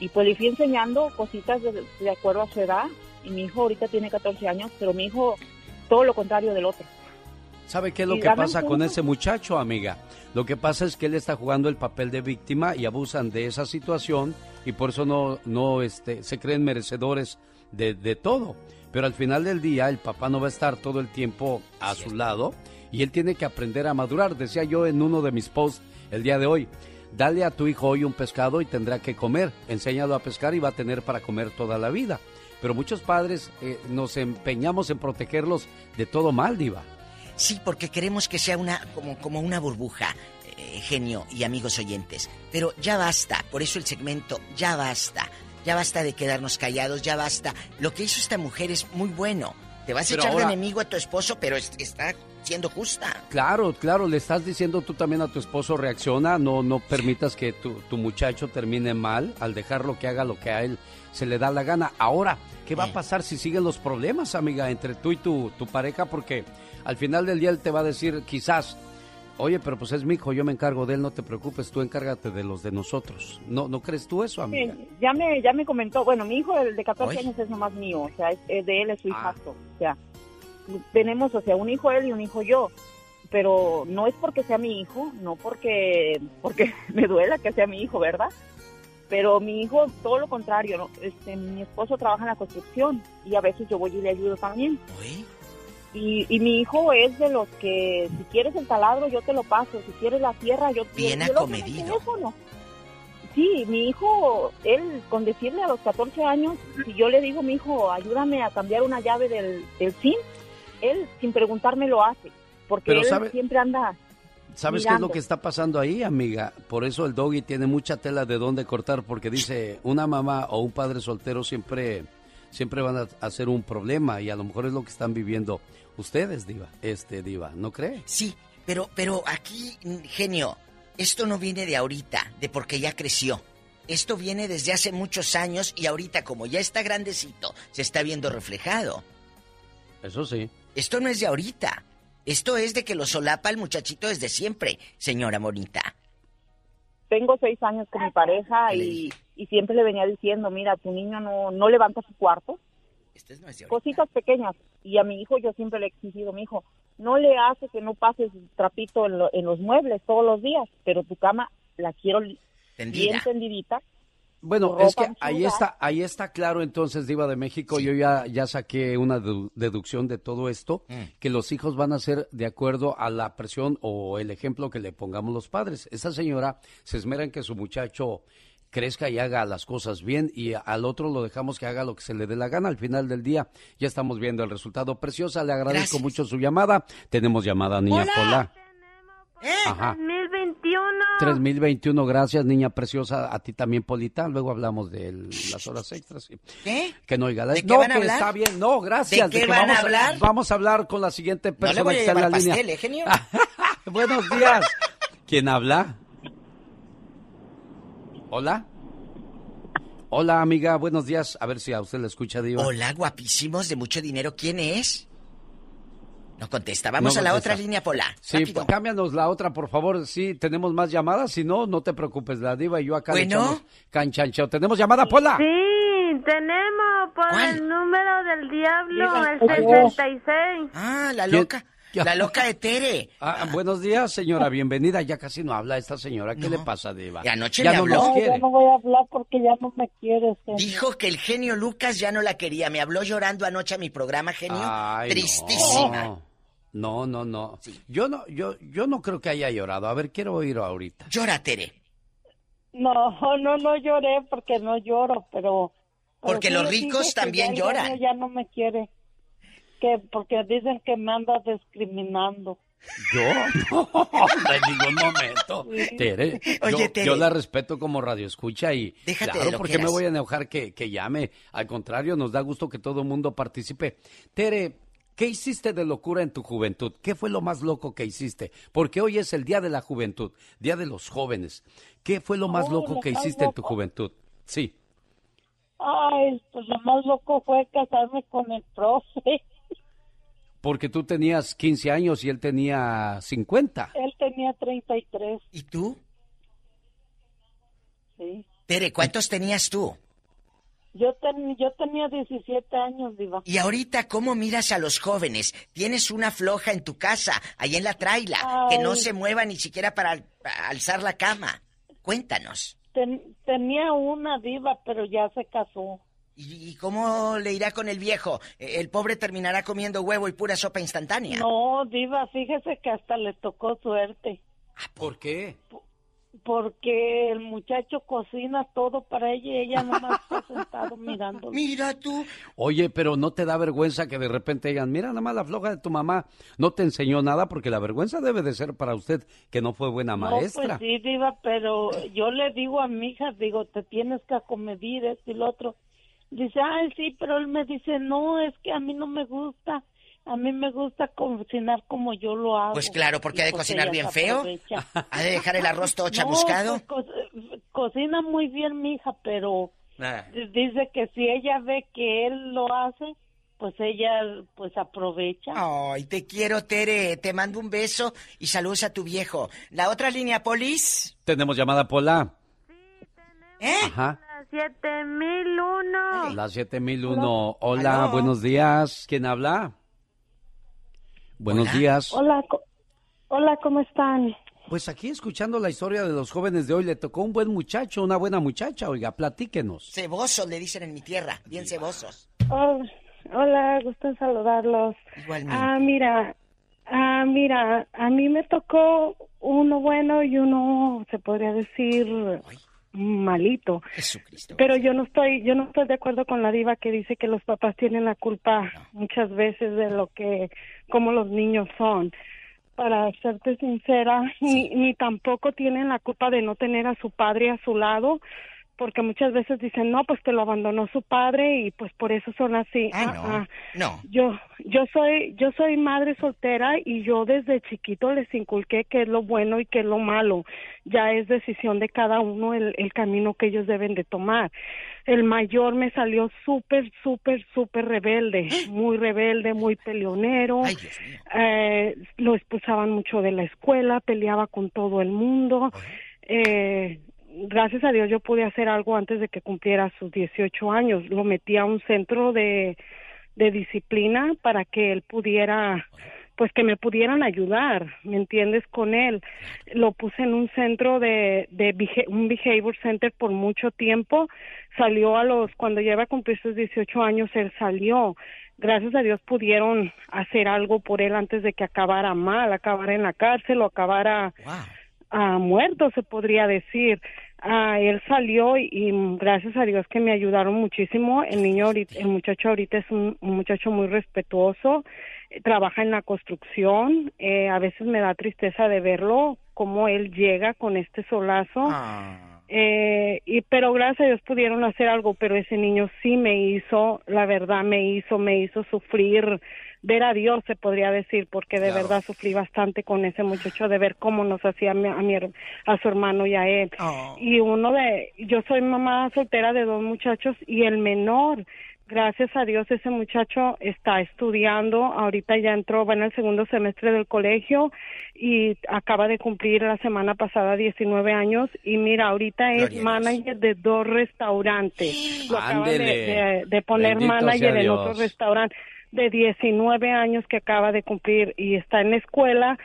Y pues le fui enseñando cositas de, de acuerdo a su edad. Y mi hijo ahorita tiene 14 años, pero mi hijo todo lo contrario del otro. ¿Sabe qué es lo que pasa con ese muchacho, amiga? Lo que pasa es que él está jugando el papel de víctima y abusan de esa situación y por eso no, no este, se creen merecedores de, de todo. Pero al final del día el papá no va a estar todo el tiempo a su lado y él tiene que aprender a madurar. Decía yo en uno de mis posts el día de hoy, dale a tu hijo hoy un pescado y tendrá que comer. Enséñalo a pescar y va a tener para comer toda la vida. Pero muchos padres eh, nos empeñamos en protegerlos de todo mal, diva. Sí, porque queremos que sea una como, como una burbuja, eh, genio y amigos oyentes. Pero ya basta, por eso el segmento ya basta. Ya basta de quedarnos callados, ya basta. Lo que hizo esta mujer es muy bueno. Te vas a Pero echar ahora- de enemigo a tu esposo, pero es- está siendo justa. Claro, claro, le estás diciendo tú también a tu esposo reacciona, no, no permitas que tu, tu muchacho termine mal al dejarlo que haga lo que a él se le da la gana. Ahora, ¿qué va a pasar si siguen los problemas, amiga, entre tú y tu, tu pareja? Porque al final del día él te va a decir quizás, oye, pero pues es mi hijo, yo me encargo de él, no te preocupes, tú encárgate de los de nosotros. ¿No, no crees tú eso, amiga? Sí, ya me, ya me comentó, bueno, mi hijo el de 14 Ay. años es nomás mío, o sea, es, es de él, es su Ah. hijastro, o sea, tenemos, o sea, un hijo él y un hijo yo, pero no es porque sea mi hijo, no porque, porque *laughs* me duela que sea mi hijo, ¿verdad? Pero mi hijo, todo lo contrario, ¿no? este, mi esposo trabaja en la construcción y a veces yo voy y le ayudo también. Y, y mi hijo es de los que, si quieres el taladro, yo te lo paso, si quieres la tierra, yo Bien yo- yo lo hago en el acomedido. teléfono. Sí, mi hijo, él con decirle a los 14 años, si yo le digo, mi hijo, ayúdame a cambiar una llave del, del zinc, él sin preguntarme lo hace, porque Pero él sabe- siempre anda ¿Sabes qué es mirando. lo que está pasando ahí, amiga? Por eso el doggy tiene mucha tela de dónde cortar, porque dice, una mamá o un padre soltero siempre, siempre van a hacer un problema y a lo mejor es lo que están viviendo ustedes, diva, este diva, ¿no cree? Sí, pero, pero aquí, genio, esto no viene de ahorita, de porque ya creció. Esto viene desde hace muchos años y ahorita como ya está grandecito, se está viendo reflejado. Eso sí. Esto no es de ahorita. Esto es de que lo solapa el muchachito desde siempre, señora Bonita. tengo seis años con mi pareja y, y siempre le venía diciendo, mira, tu niño no, no levanta su cuarto. Este es. Cositas pequeñas. Y a mi hijo yo siempre le he exigido, mi hijo, no le hace que no pases trapito en, lo- en los muebles todos los días, pero tu cama la quiero Tendida. bien tendidita. Bueno, es que ahí está, ahí está claro entonces, Diva de México, yo ya, ya saqué una dedu- deducción de todo esto, Mm. que los hijos van a ser de acuerdo a la presión o el ejemplo que le pongamos los padres. Esa señora se esmera en que su muchacho crezca y haga las cosas bien y al otro lo dejamos que haga lo que se le dé la gana. Al final del día ya estamos viendo el resultado. Preciosa, le agradezco Gracias. mucho su llamada. Tenemos llamada, niña Hola. Pola. ¿Eh? Ajá. 2021. 3021, gracias, niña preciosa. A ti también, Polita. Luego hablamos de el- las horas extras. sí. ¿Qué? Que no oiga la... ¿De qué no, van a que hablar? está bien. No, gracias. ¿De qué que van a vamos hablar? Vamos a hablar con la siguiente No persona le voy a que está en la pastel, línea. ¿eh, genio? *laughs* Buenos días. ¿Quién habla? Hola. Hola, amiga. Buenos días. A ver si a usted le escucha, Diva. Hola, guapísimos de mucho dinero. ¿Quién es? No contesta. Vamos No a la contesta. otra línea, Pola. Sí, Rápido. pues, cámbianos la otra, por favor. Sí, tenemos más llamadas. Si no, no te preocupes. La diva y yo acá le Bueno. canchancheo. ¿Tenemos llamada, Pola? Sí, tenemos por ¿Cuál? el número del diablo, el Ay, Dios. 66. Ah, la ¿Quién? loca. La loca de Tere. Ah, buenos días, señora. Bienvenida. Ya casi no habla esta señora. ¿Qué le pasa, Diva? Y anoche ya no habló. No, quiere. Ya no voy a hablar porque ya no me quieres. genio. Dijo que el genio Lucas ya no la quería. Me habló llorando anoche a mi programa, genio. Ay, no. Tristísima. No, no, no. Yo no, yo, yo no creo que haya llorado. A ver, quiero oír ahorita. Llora, Tere. No, no, no lloré porque no lloro, pero... pero Porque sí los le ricos también ya lloran. Ya no me quiere. Que porque dicen que me anda discriminando. Yo, *laughs* no, en ningún momento. Tere, Oye, yo, Tere. yo la respeto como radio escucha y Déjate claro, porque que me voy a enojar que, que llame. Al contrario, nos da gusto que todo el mundo participe. Tere, ¿qué hiciste de locura en tu juventud? ¿Qué fue lo más loco que hiciste? Porque hoy es el Día de la Juventud, Día de los Jóvenes. ¿Qué fue lo más Ay, loco lo que más hiciste en tu juventud? Sí. Ay, pues lo más loco fue casarme con el profe. Porque tú tenías 15 años y él tenía 50. Él tenía 33, ¿Y tú? sí. Tere, ¿cuántos tenías tú? Yo, ten- yo tenía 17 años, Diva. Y ahorita, ¿cómo miras a los jóvenes? Tienes una floja en tu casa, ahí en la traila, que no se mueva ni siquiera para al- para alzar la cama. Cuéntanos. Ten- tenía una Diva, pero ya se casó. ¿Y, y cómo le irá con el viejo? Eh, El pobre terminará comiendo huevo y pura sopa instantánea. No, Diva, fíjese que hasta le tocó suerte. ¿Por qué? Porque el muchacho cocina todo para ella y ella nomás está *laughs* sentado mirando. Mira tú. Oye, pero no te da vergüenza que de repente digan, mira, nada más la floja de tu mamá no te enseñó nada, porque la vergüenza debe de ser para usted que no fue buena No, maestra. pues sí, Diva, pero yo le digo a mi hija, digo, te tienes que acomedir esto y lo otro. Dice, ay, sí, pero él me dice, no, es que a mí no me gusta. A mí me gusta cocinar como yo lo hago. Pues claro, porque Y ha de pues cocinar bien feo. *laughs* ¿Ha de dejar el arroz todo *laughs* No, chamuscado? pues, co- cocina muy bien mi hija, pero Ah. dice que si ella ve que él lo hace, pues ella pues aprovecha. Ay, te quiero, Tere. Te mando un beso y saludos a tu viejo. La otra línea, Polis. Tenemos llamada Pola. ¿Eh? Ajá. 7001. La 7001. Hola, Aló. buenos días. ¿Quién habla? Buenos días. Hola, co- hola, ¿cómo están? Pues aquí escuchando la historia de los jóvenes de hoy, le tocó un buen muchacho, una buena muchacha. Oiga, platíquenos. Cebosos le dicen en mi tierra. Bien cebosos. Oh, hola, gusto en saludarlos. Igualmente. Ah, mira, ah, mira, a mí me tocó uno bueno y uno, se podría decir, malito. Jesucristo. Pero yo no estoy, yo no estoy de acuerdo con la diva que dice que los papás tienen la culpa muchas veces de lo que, como los niños son. para serte sincera, ni, ni tampoco tienen la culpa de no tener a su padre a su lado, porque muchas veces dicen, no, pues te lo abandonó su padre y pues por eso son así. Ah, Ah, ah. No. Yo, yo soy, yo soy madre soltera y yo desde chiquito les inculqué qué es lo bueno y qué es lo malo. Ya es decisión de cada uno el, el camino que ellos deben de tomar. El mayor me salió súper, súper, súper rebelde, *gasps* muy rebelde, muy peleonero. Eh, lo expulsaban mucho de la escuela, peleaba con todo el mundo. Eh, gracias a Dios yo pude hacer algo antes de que cumpliera sus 18 años. Lo metí a un centro de, disciplina para que él pudiera, pues que me pudieran ayudar, ¿me entiendes? Con él. Lo puse en un centro de, de un behavior center por mucho tiempo. Salió a los, cuando lleva a cumplir sus 18 años, él salió. Gracias a Dios pudieron hacer algo por él antes de que acabara mal, acabara en la cárcel o acabara ah, muerto, se podría decir. Ah, él salió y, y gracias a Dios que me ayudaron muchísimo. El niño, ahorita, el muchacho ahorita es un, un muchacho muy respetuoso, eh, trabaja en la construcción. Eh, a veces me da tristeza de verlo, cómo él llega con este solazo. Eh, y pero gracias a Dios pudieron hacer algo, pero ese niño sí me hizo, la verdad me hizo, me hizo sufrir, ver a Dios se podría decir, porque de verdad sufrí bastante con ese muchacho de ver cómo nos hacía a mi, a, mi a su hermano y a él. Y uno de, yo soy mamá soltera de dos muchachos y el menor, gracias a Dios ese muchacho está estudiando, ahorita ya entró, va en el segundo semestre del colegio y acaba de cumplir la semana pasada 19 años y mira, ahorita es manager de dos restaurantes. Lo acaban de, de- de poner Bendito manager en otro restaurante de 19 años que acaba de cumplir y está en la escuela,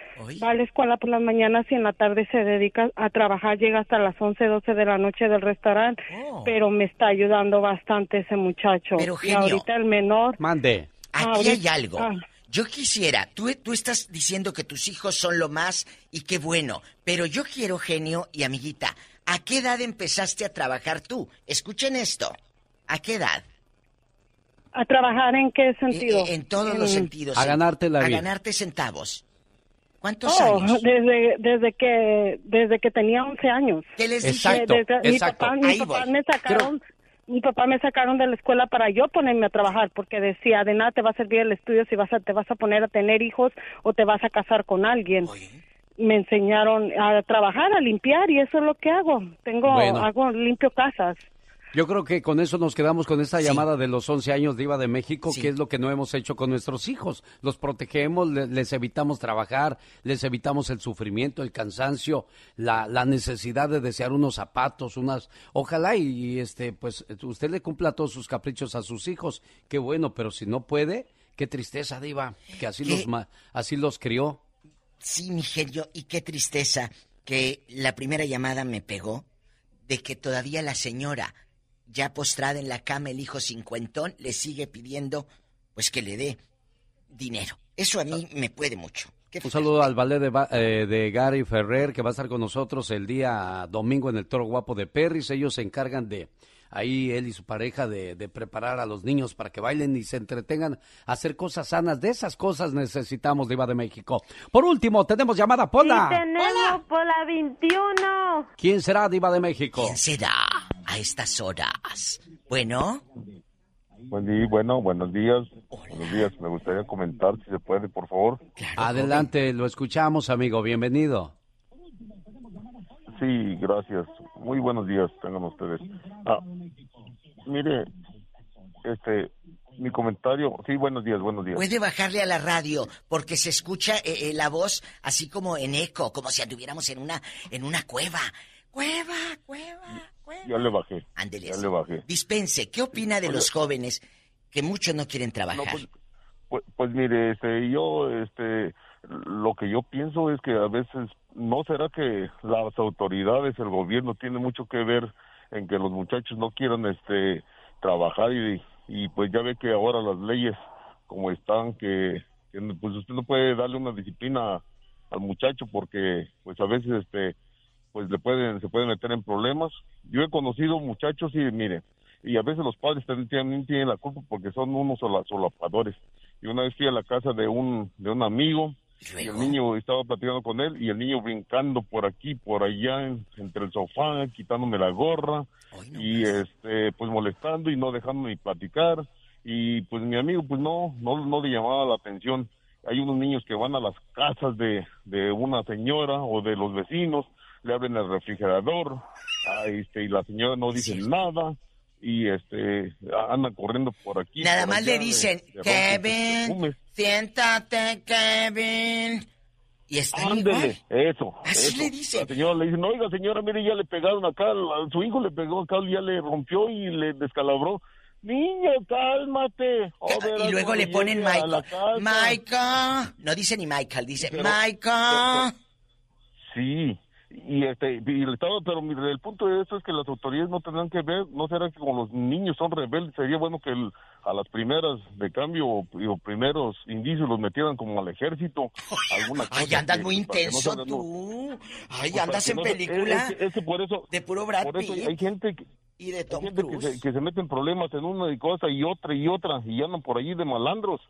va a la escuela por las mañanas y en la tarde se dedica a trabajar, llega hasta las 11, 12 de la noche del restaurante, pero me está ayudando bastante ese muchacho. Oh. Pero, y genio. ahorita el menor... Mande. Aquí ahorita- hay algo. ah. Yo quisiera, tú, tú estás diciendo que tus hijos son lo más y qué bueno, pero yo quiero, genio y amiguita, ¿a qué edad empezaste a trabajar tú? Escuchen esto. ¿A qué edad? ¿A trabajar en qué sentido? Eh, En todos los sentidos. A ganarte la A vida. ganarte centavos. ¿Cuántos Oh, años? desde, desde que desde que tenía 11 años. ¿Qué les dije? Exacto, Desde- mi papá, mi papá me sacaron mi papá me sacaron de la escuela para yo ponerme a trabajar porque decía de nada te va a servir el estudio si vas a te vas a poner a tener hijos o te vas a casar con alguien. Me enseñaron a trabajar, a limpiar y eso es lo que hago. Tengo Bueno. hago limpio casas. Yo creo que con eso nos quedamos con esta llamada de los 11 años de Iba de México, que es lo que no hemos hecho con nuestros hijos. Los protegemos, le- les evitamos trabajar, les evitamos el sufrimiento, el cansancio, la, la necesidad de desear unos zapatos, unas... Ojalá y, y, este, pues usted le cumpla todos sus caprichos a sus hijos. Qué bueno, pero si no puede, qué tristeza, Diva, que así, ¿Qué? los, así los crió. Sí, mi genio, y qué tristeza que la primera llamada me pegó de que todavía la señora, ya postrada en la cama, el hijo cincuentón, le sigue pidiendo, pues que le dé dinero. Eso a mí me puede mucho. Qué Un saludo al ballet de, eh, de Gary Ferrer, que va a estar con nosotros el día domingo en el Toro Guapo de Perris. Ellos se encargan de, ahí él y su pareja, de, de preparar a los niños para que bailen y se entretengan, hacer cosas sanas. De esas cosas necesitamos, Diva de México. Por último, tenemos llamada, Pola. tenemos Pola 21. ¿Quién será Diva de México? ¿Quién será a estas horas? Bueno, Buen día, bueno, buenos días. Buenos días. Me gustaría comentar, si se puede, por favor. Adelante, lo escuchamos, amigo. Bienvenido. Sí, gracias. Muy buenos días, tengan ustedes. Ah, mire, este, mi comentario. Sí, buenos días, buenos días. puede bajarle a la radio porque se escucha eh, eh, la voz así como en eco, como si anduviéramos en una, en una cueva. Cueva, cueva. Ya le bajé. Ándele. Ya le bajé. Dispense, ¿qué opina de Oye. los jóvenes que muchos no quieren trabajar? Pues, pues mire, este, yo, este, lo que yo pienso es que a veces no será que las autoridades, el gobierno tiene mucho que ver en que los muchachos no quieran, este, trabajar y, y pues ya ve que ahora las leyes como están que, que, pues usted no puede darle una disciplina al muchacho porque pues a veces este pues le pueden se pueden meter en problemas yo he conocido muchachos y mire y a veces los padres también tienen, tienen la culpa porque son unos sola- solapadores y una vez fui a la casa de un de un amigo Y el niño estaba platicando con él y el niño brincando por aquí, por allá, en- entre el sofá, quitándome la gorra y este, pues molestando y no dejándome ni platicar. Y pues mi amigo, pues no, no, no le llamaba la atención. Hay unos niños que van a las casas de, de una señora o de los vecinos, le abren el refrigerador, ah, este, y la señora no dice nada y este andan corriendo por aquí. Nada por más allá le dicen, de sus Kevin, perfumes". siéntate, Kevin. Y están Ándele, eso. Así eso. le dicen. La señora le dice, no, oiga, señora, mire, ya le pegaron acá, a su hijo le pegó acá, ya le rompió y le descalabró. Niño, cálmate. Oh, Y luego le ponen Michael. Michael. No dice ni Michael, dice Michael. Sí, y este, y el Estado, pero el punto de esto es que las autoridades no tendrán que ver, no será que como los niños son rebeldes, sería bueno que el- a las primeras de cambio o, o primeros indicios los metieran como al ejército, *laughs* alguna cosa. Ay, andas que- muy no intenso salgan- tú. Ay, Pues, andas en no película es por eso, de puro Brad por eso hay gente que, y de hay Tom gente que se, que se mete en problemas en una y cosa y otra y otra y andan por allí de malandros.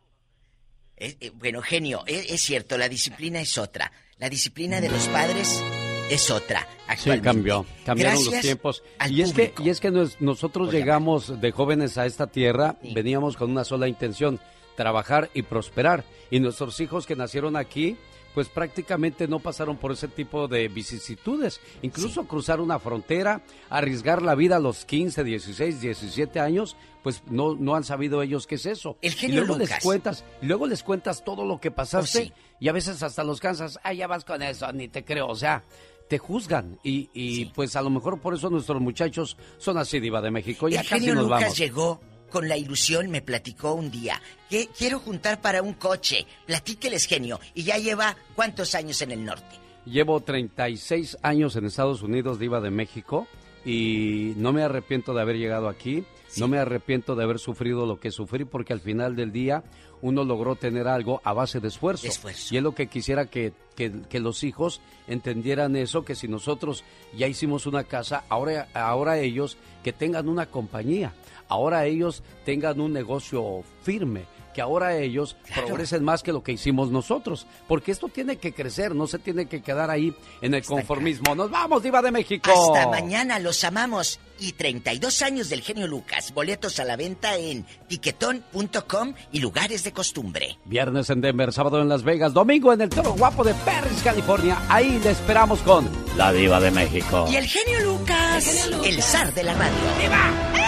Eh, eh, bueno, genio, es, es cierto, la disciplina es otra. La disciplina de los padres es otra. Sí, cambió. Cambiaron los tiempos. Y es, que, y es que nos- nosotros llegamos de jóvenes a esta tierra, veníamos con una sola intención, trabajar y prosperar. Y nuestros hijos que nacieron aquí, pues prácticamente no pasaron por ese tipo de vicisitudes. Incluso cruzar una frontera, arriesgar la vida a los 15, 16, 17 años, pues no, no han sabido ellos qué es eso. El y genio luego les cuentas, y luego les cuentas todo lo que pasaste Oh, sí. y a veces hasta los cansas, ah, ya vas con eso, ni te creo. O sea, te juzgan y, y pues a lo mejor por eso nuestros muchachos son así, Diva de México. Ya El casi genio nos Lucas vamos. llegó con la ilusión, me platicó un día, que quiero juntar para un coche. Platíqueles, genio. Y ya lleva cuántos años en el norte. Llevo 36 años en Estados Unidos, Diva de México, y no me arrepiento de haber llegado aquí, no me arrepiento de haber sufrido lo que sufrí, porque al final del día uno logró tener algo a base de esfuerzo. Y es lo que quisiera que, que- que los hijos entendieran eso, que si nosotros ya hicimos una casa, ahora, ahora ellos que tengan una compañía, ahora ellos tengan un negocio firme, que ahora ellos progresen más que lo que hicimos nosotros, porque esto tiene que crecer, no se tiene que quedar ahí en el conformismo. Nos vamos, Diva de México. Hasta mañana, los amamos. Y 32 años del genio Lucas. Boletos a la venta en tiquetón.com y lugares de costumbre. Viernes en Denver, sábado en Las Vegas, domingo en el Toro Guapo de Perris, California. Ahí le esperamos con la Diva de México. Y el genio Lucas, el, zar de la radio.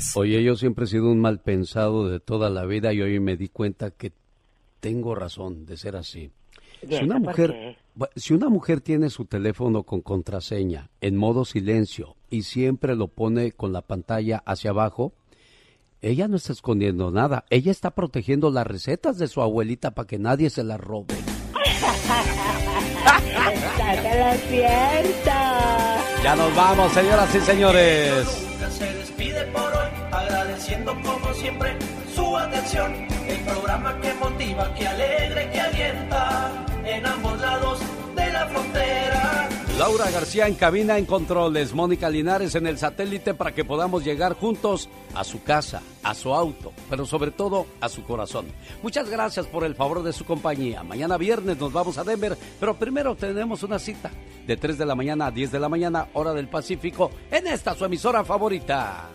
¡Eva! Oye, yo siempre he sido un mal pensado de toda la vida y hoy me di cuenta que tengo razón de ser así. ¿Y Si una mujer, si una mujer tiene su teléfono con contraseña en modo silencio y siempre lo pone con la pantalla hacia abajo, ella no está escondiendo nada. Ella está protegiendo las recetas de su abuelita para que nadie se las robe. *laughs* Ya nos vamos, señoras y señores. Se despide por hoy, agradeciendo como siempre su atención. El programa que motiva, que alegra, que alienta en ambos lados de la frontera. Laura García en cabina en controles, Mónica Linares en el satélite para que podamos llegar juntos a su casa, a su auto, pero sobre todo a su corazón. Muchas gracias por el favor de su compañía. Mañana viernes nos vamos a Denver, pero primero tenemos una cita de 3 de la mañana a 10 de la mañana, hora del Pacífico, en esta su emisora favorita.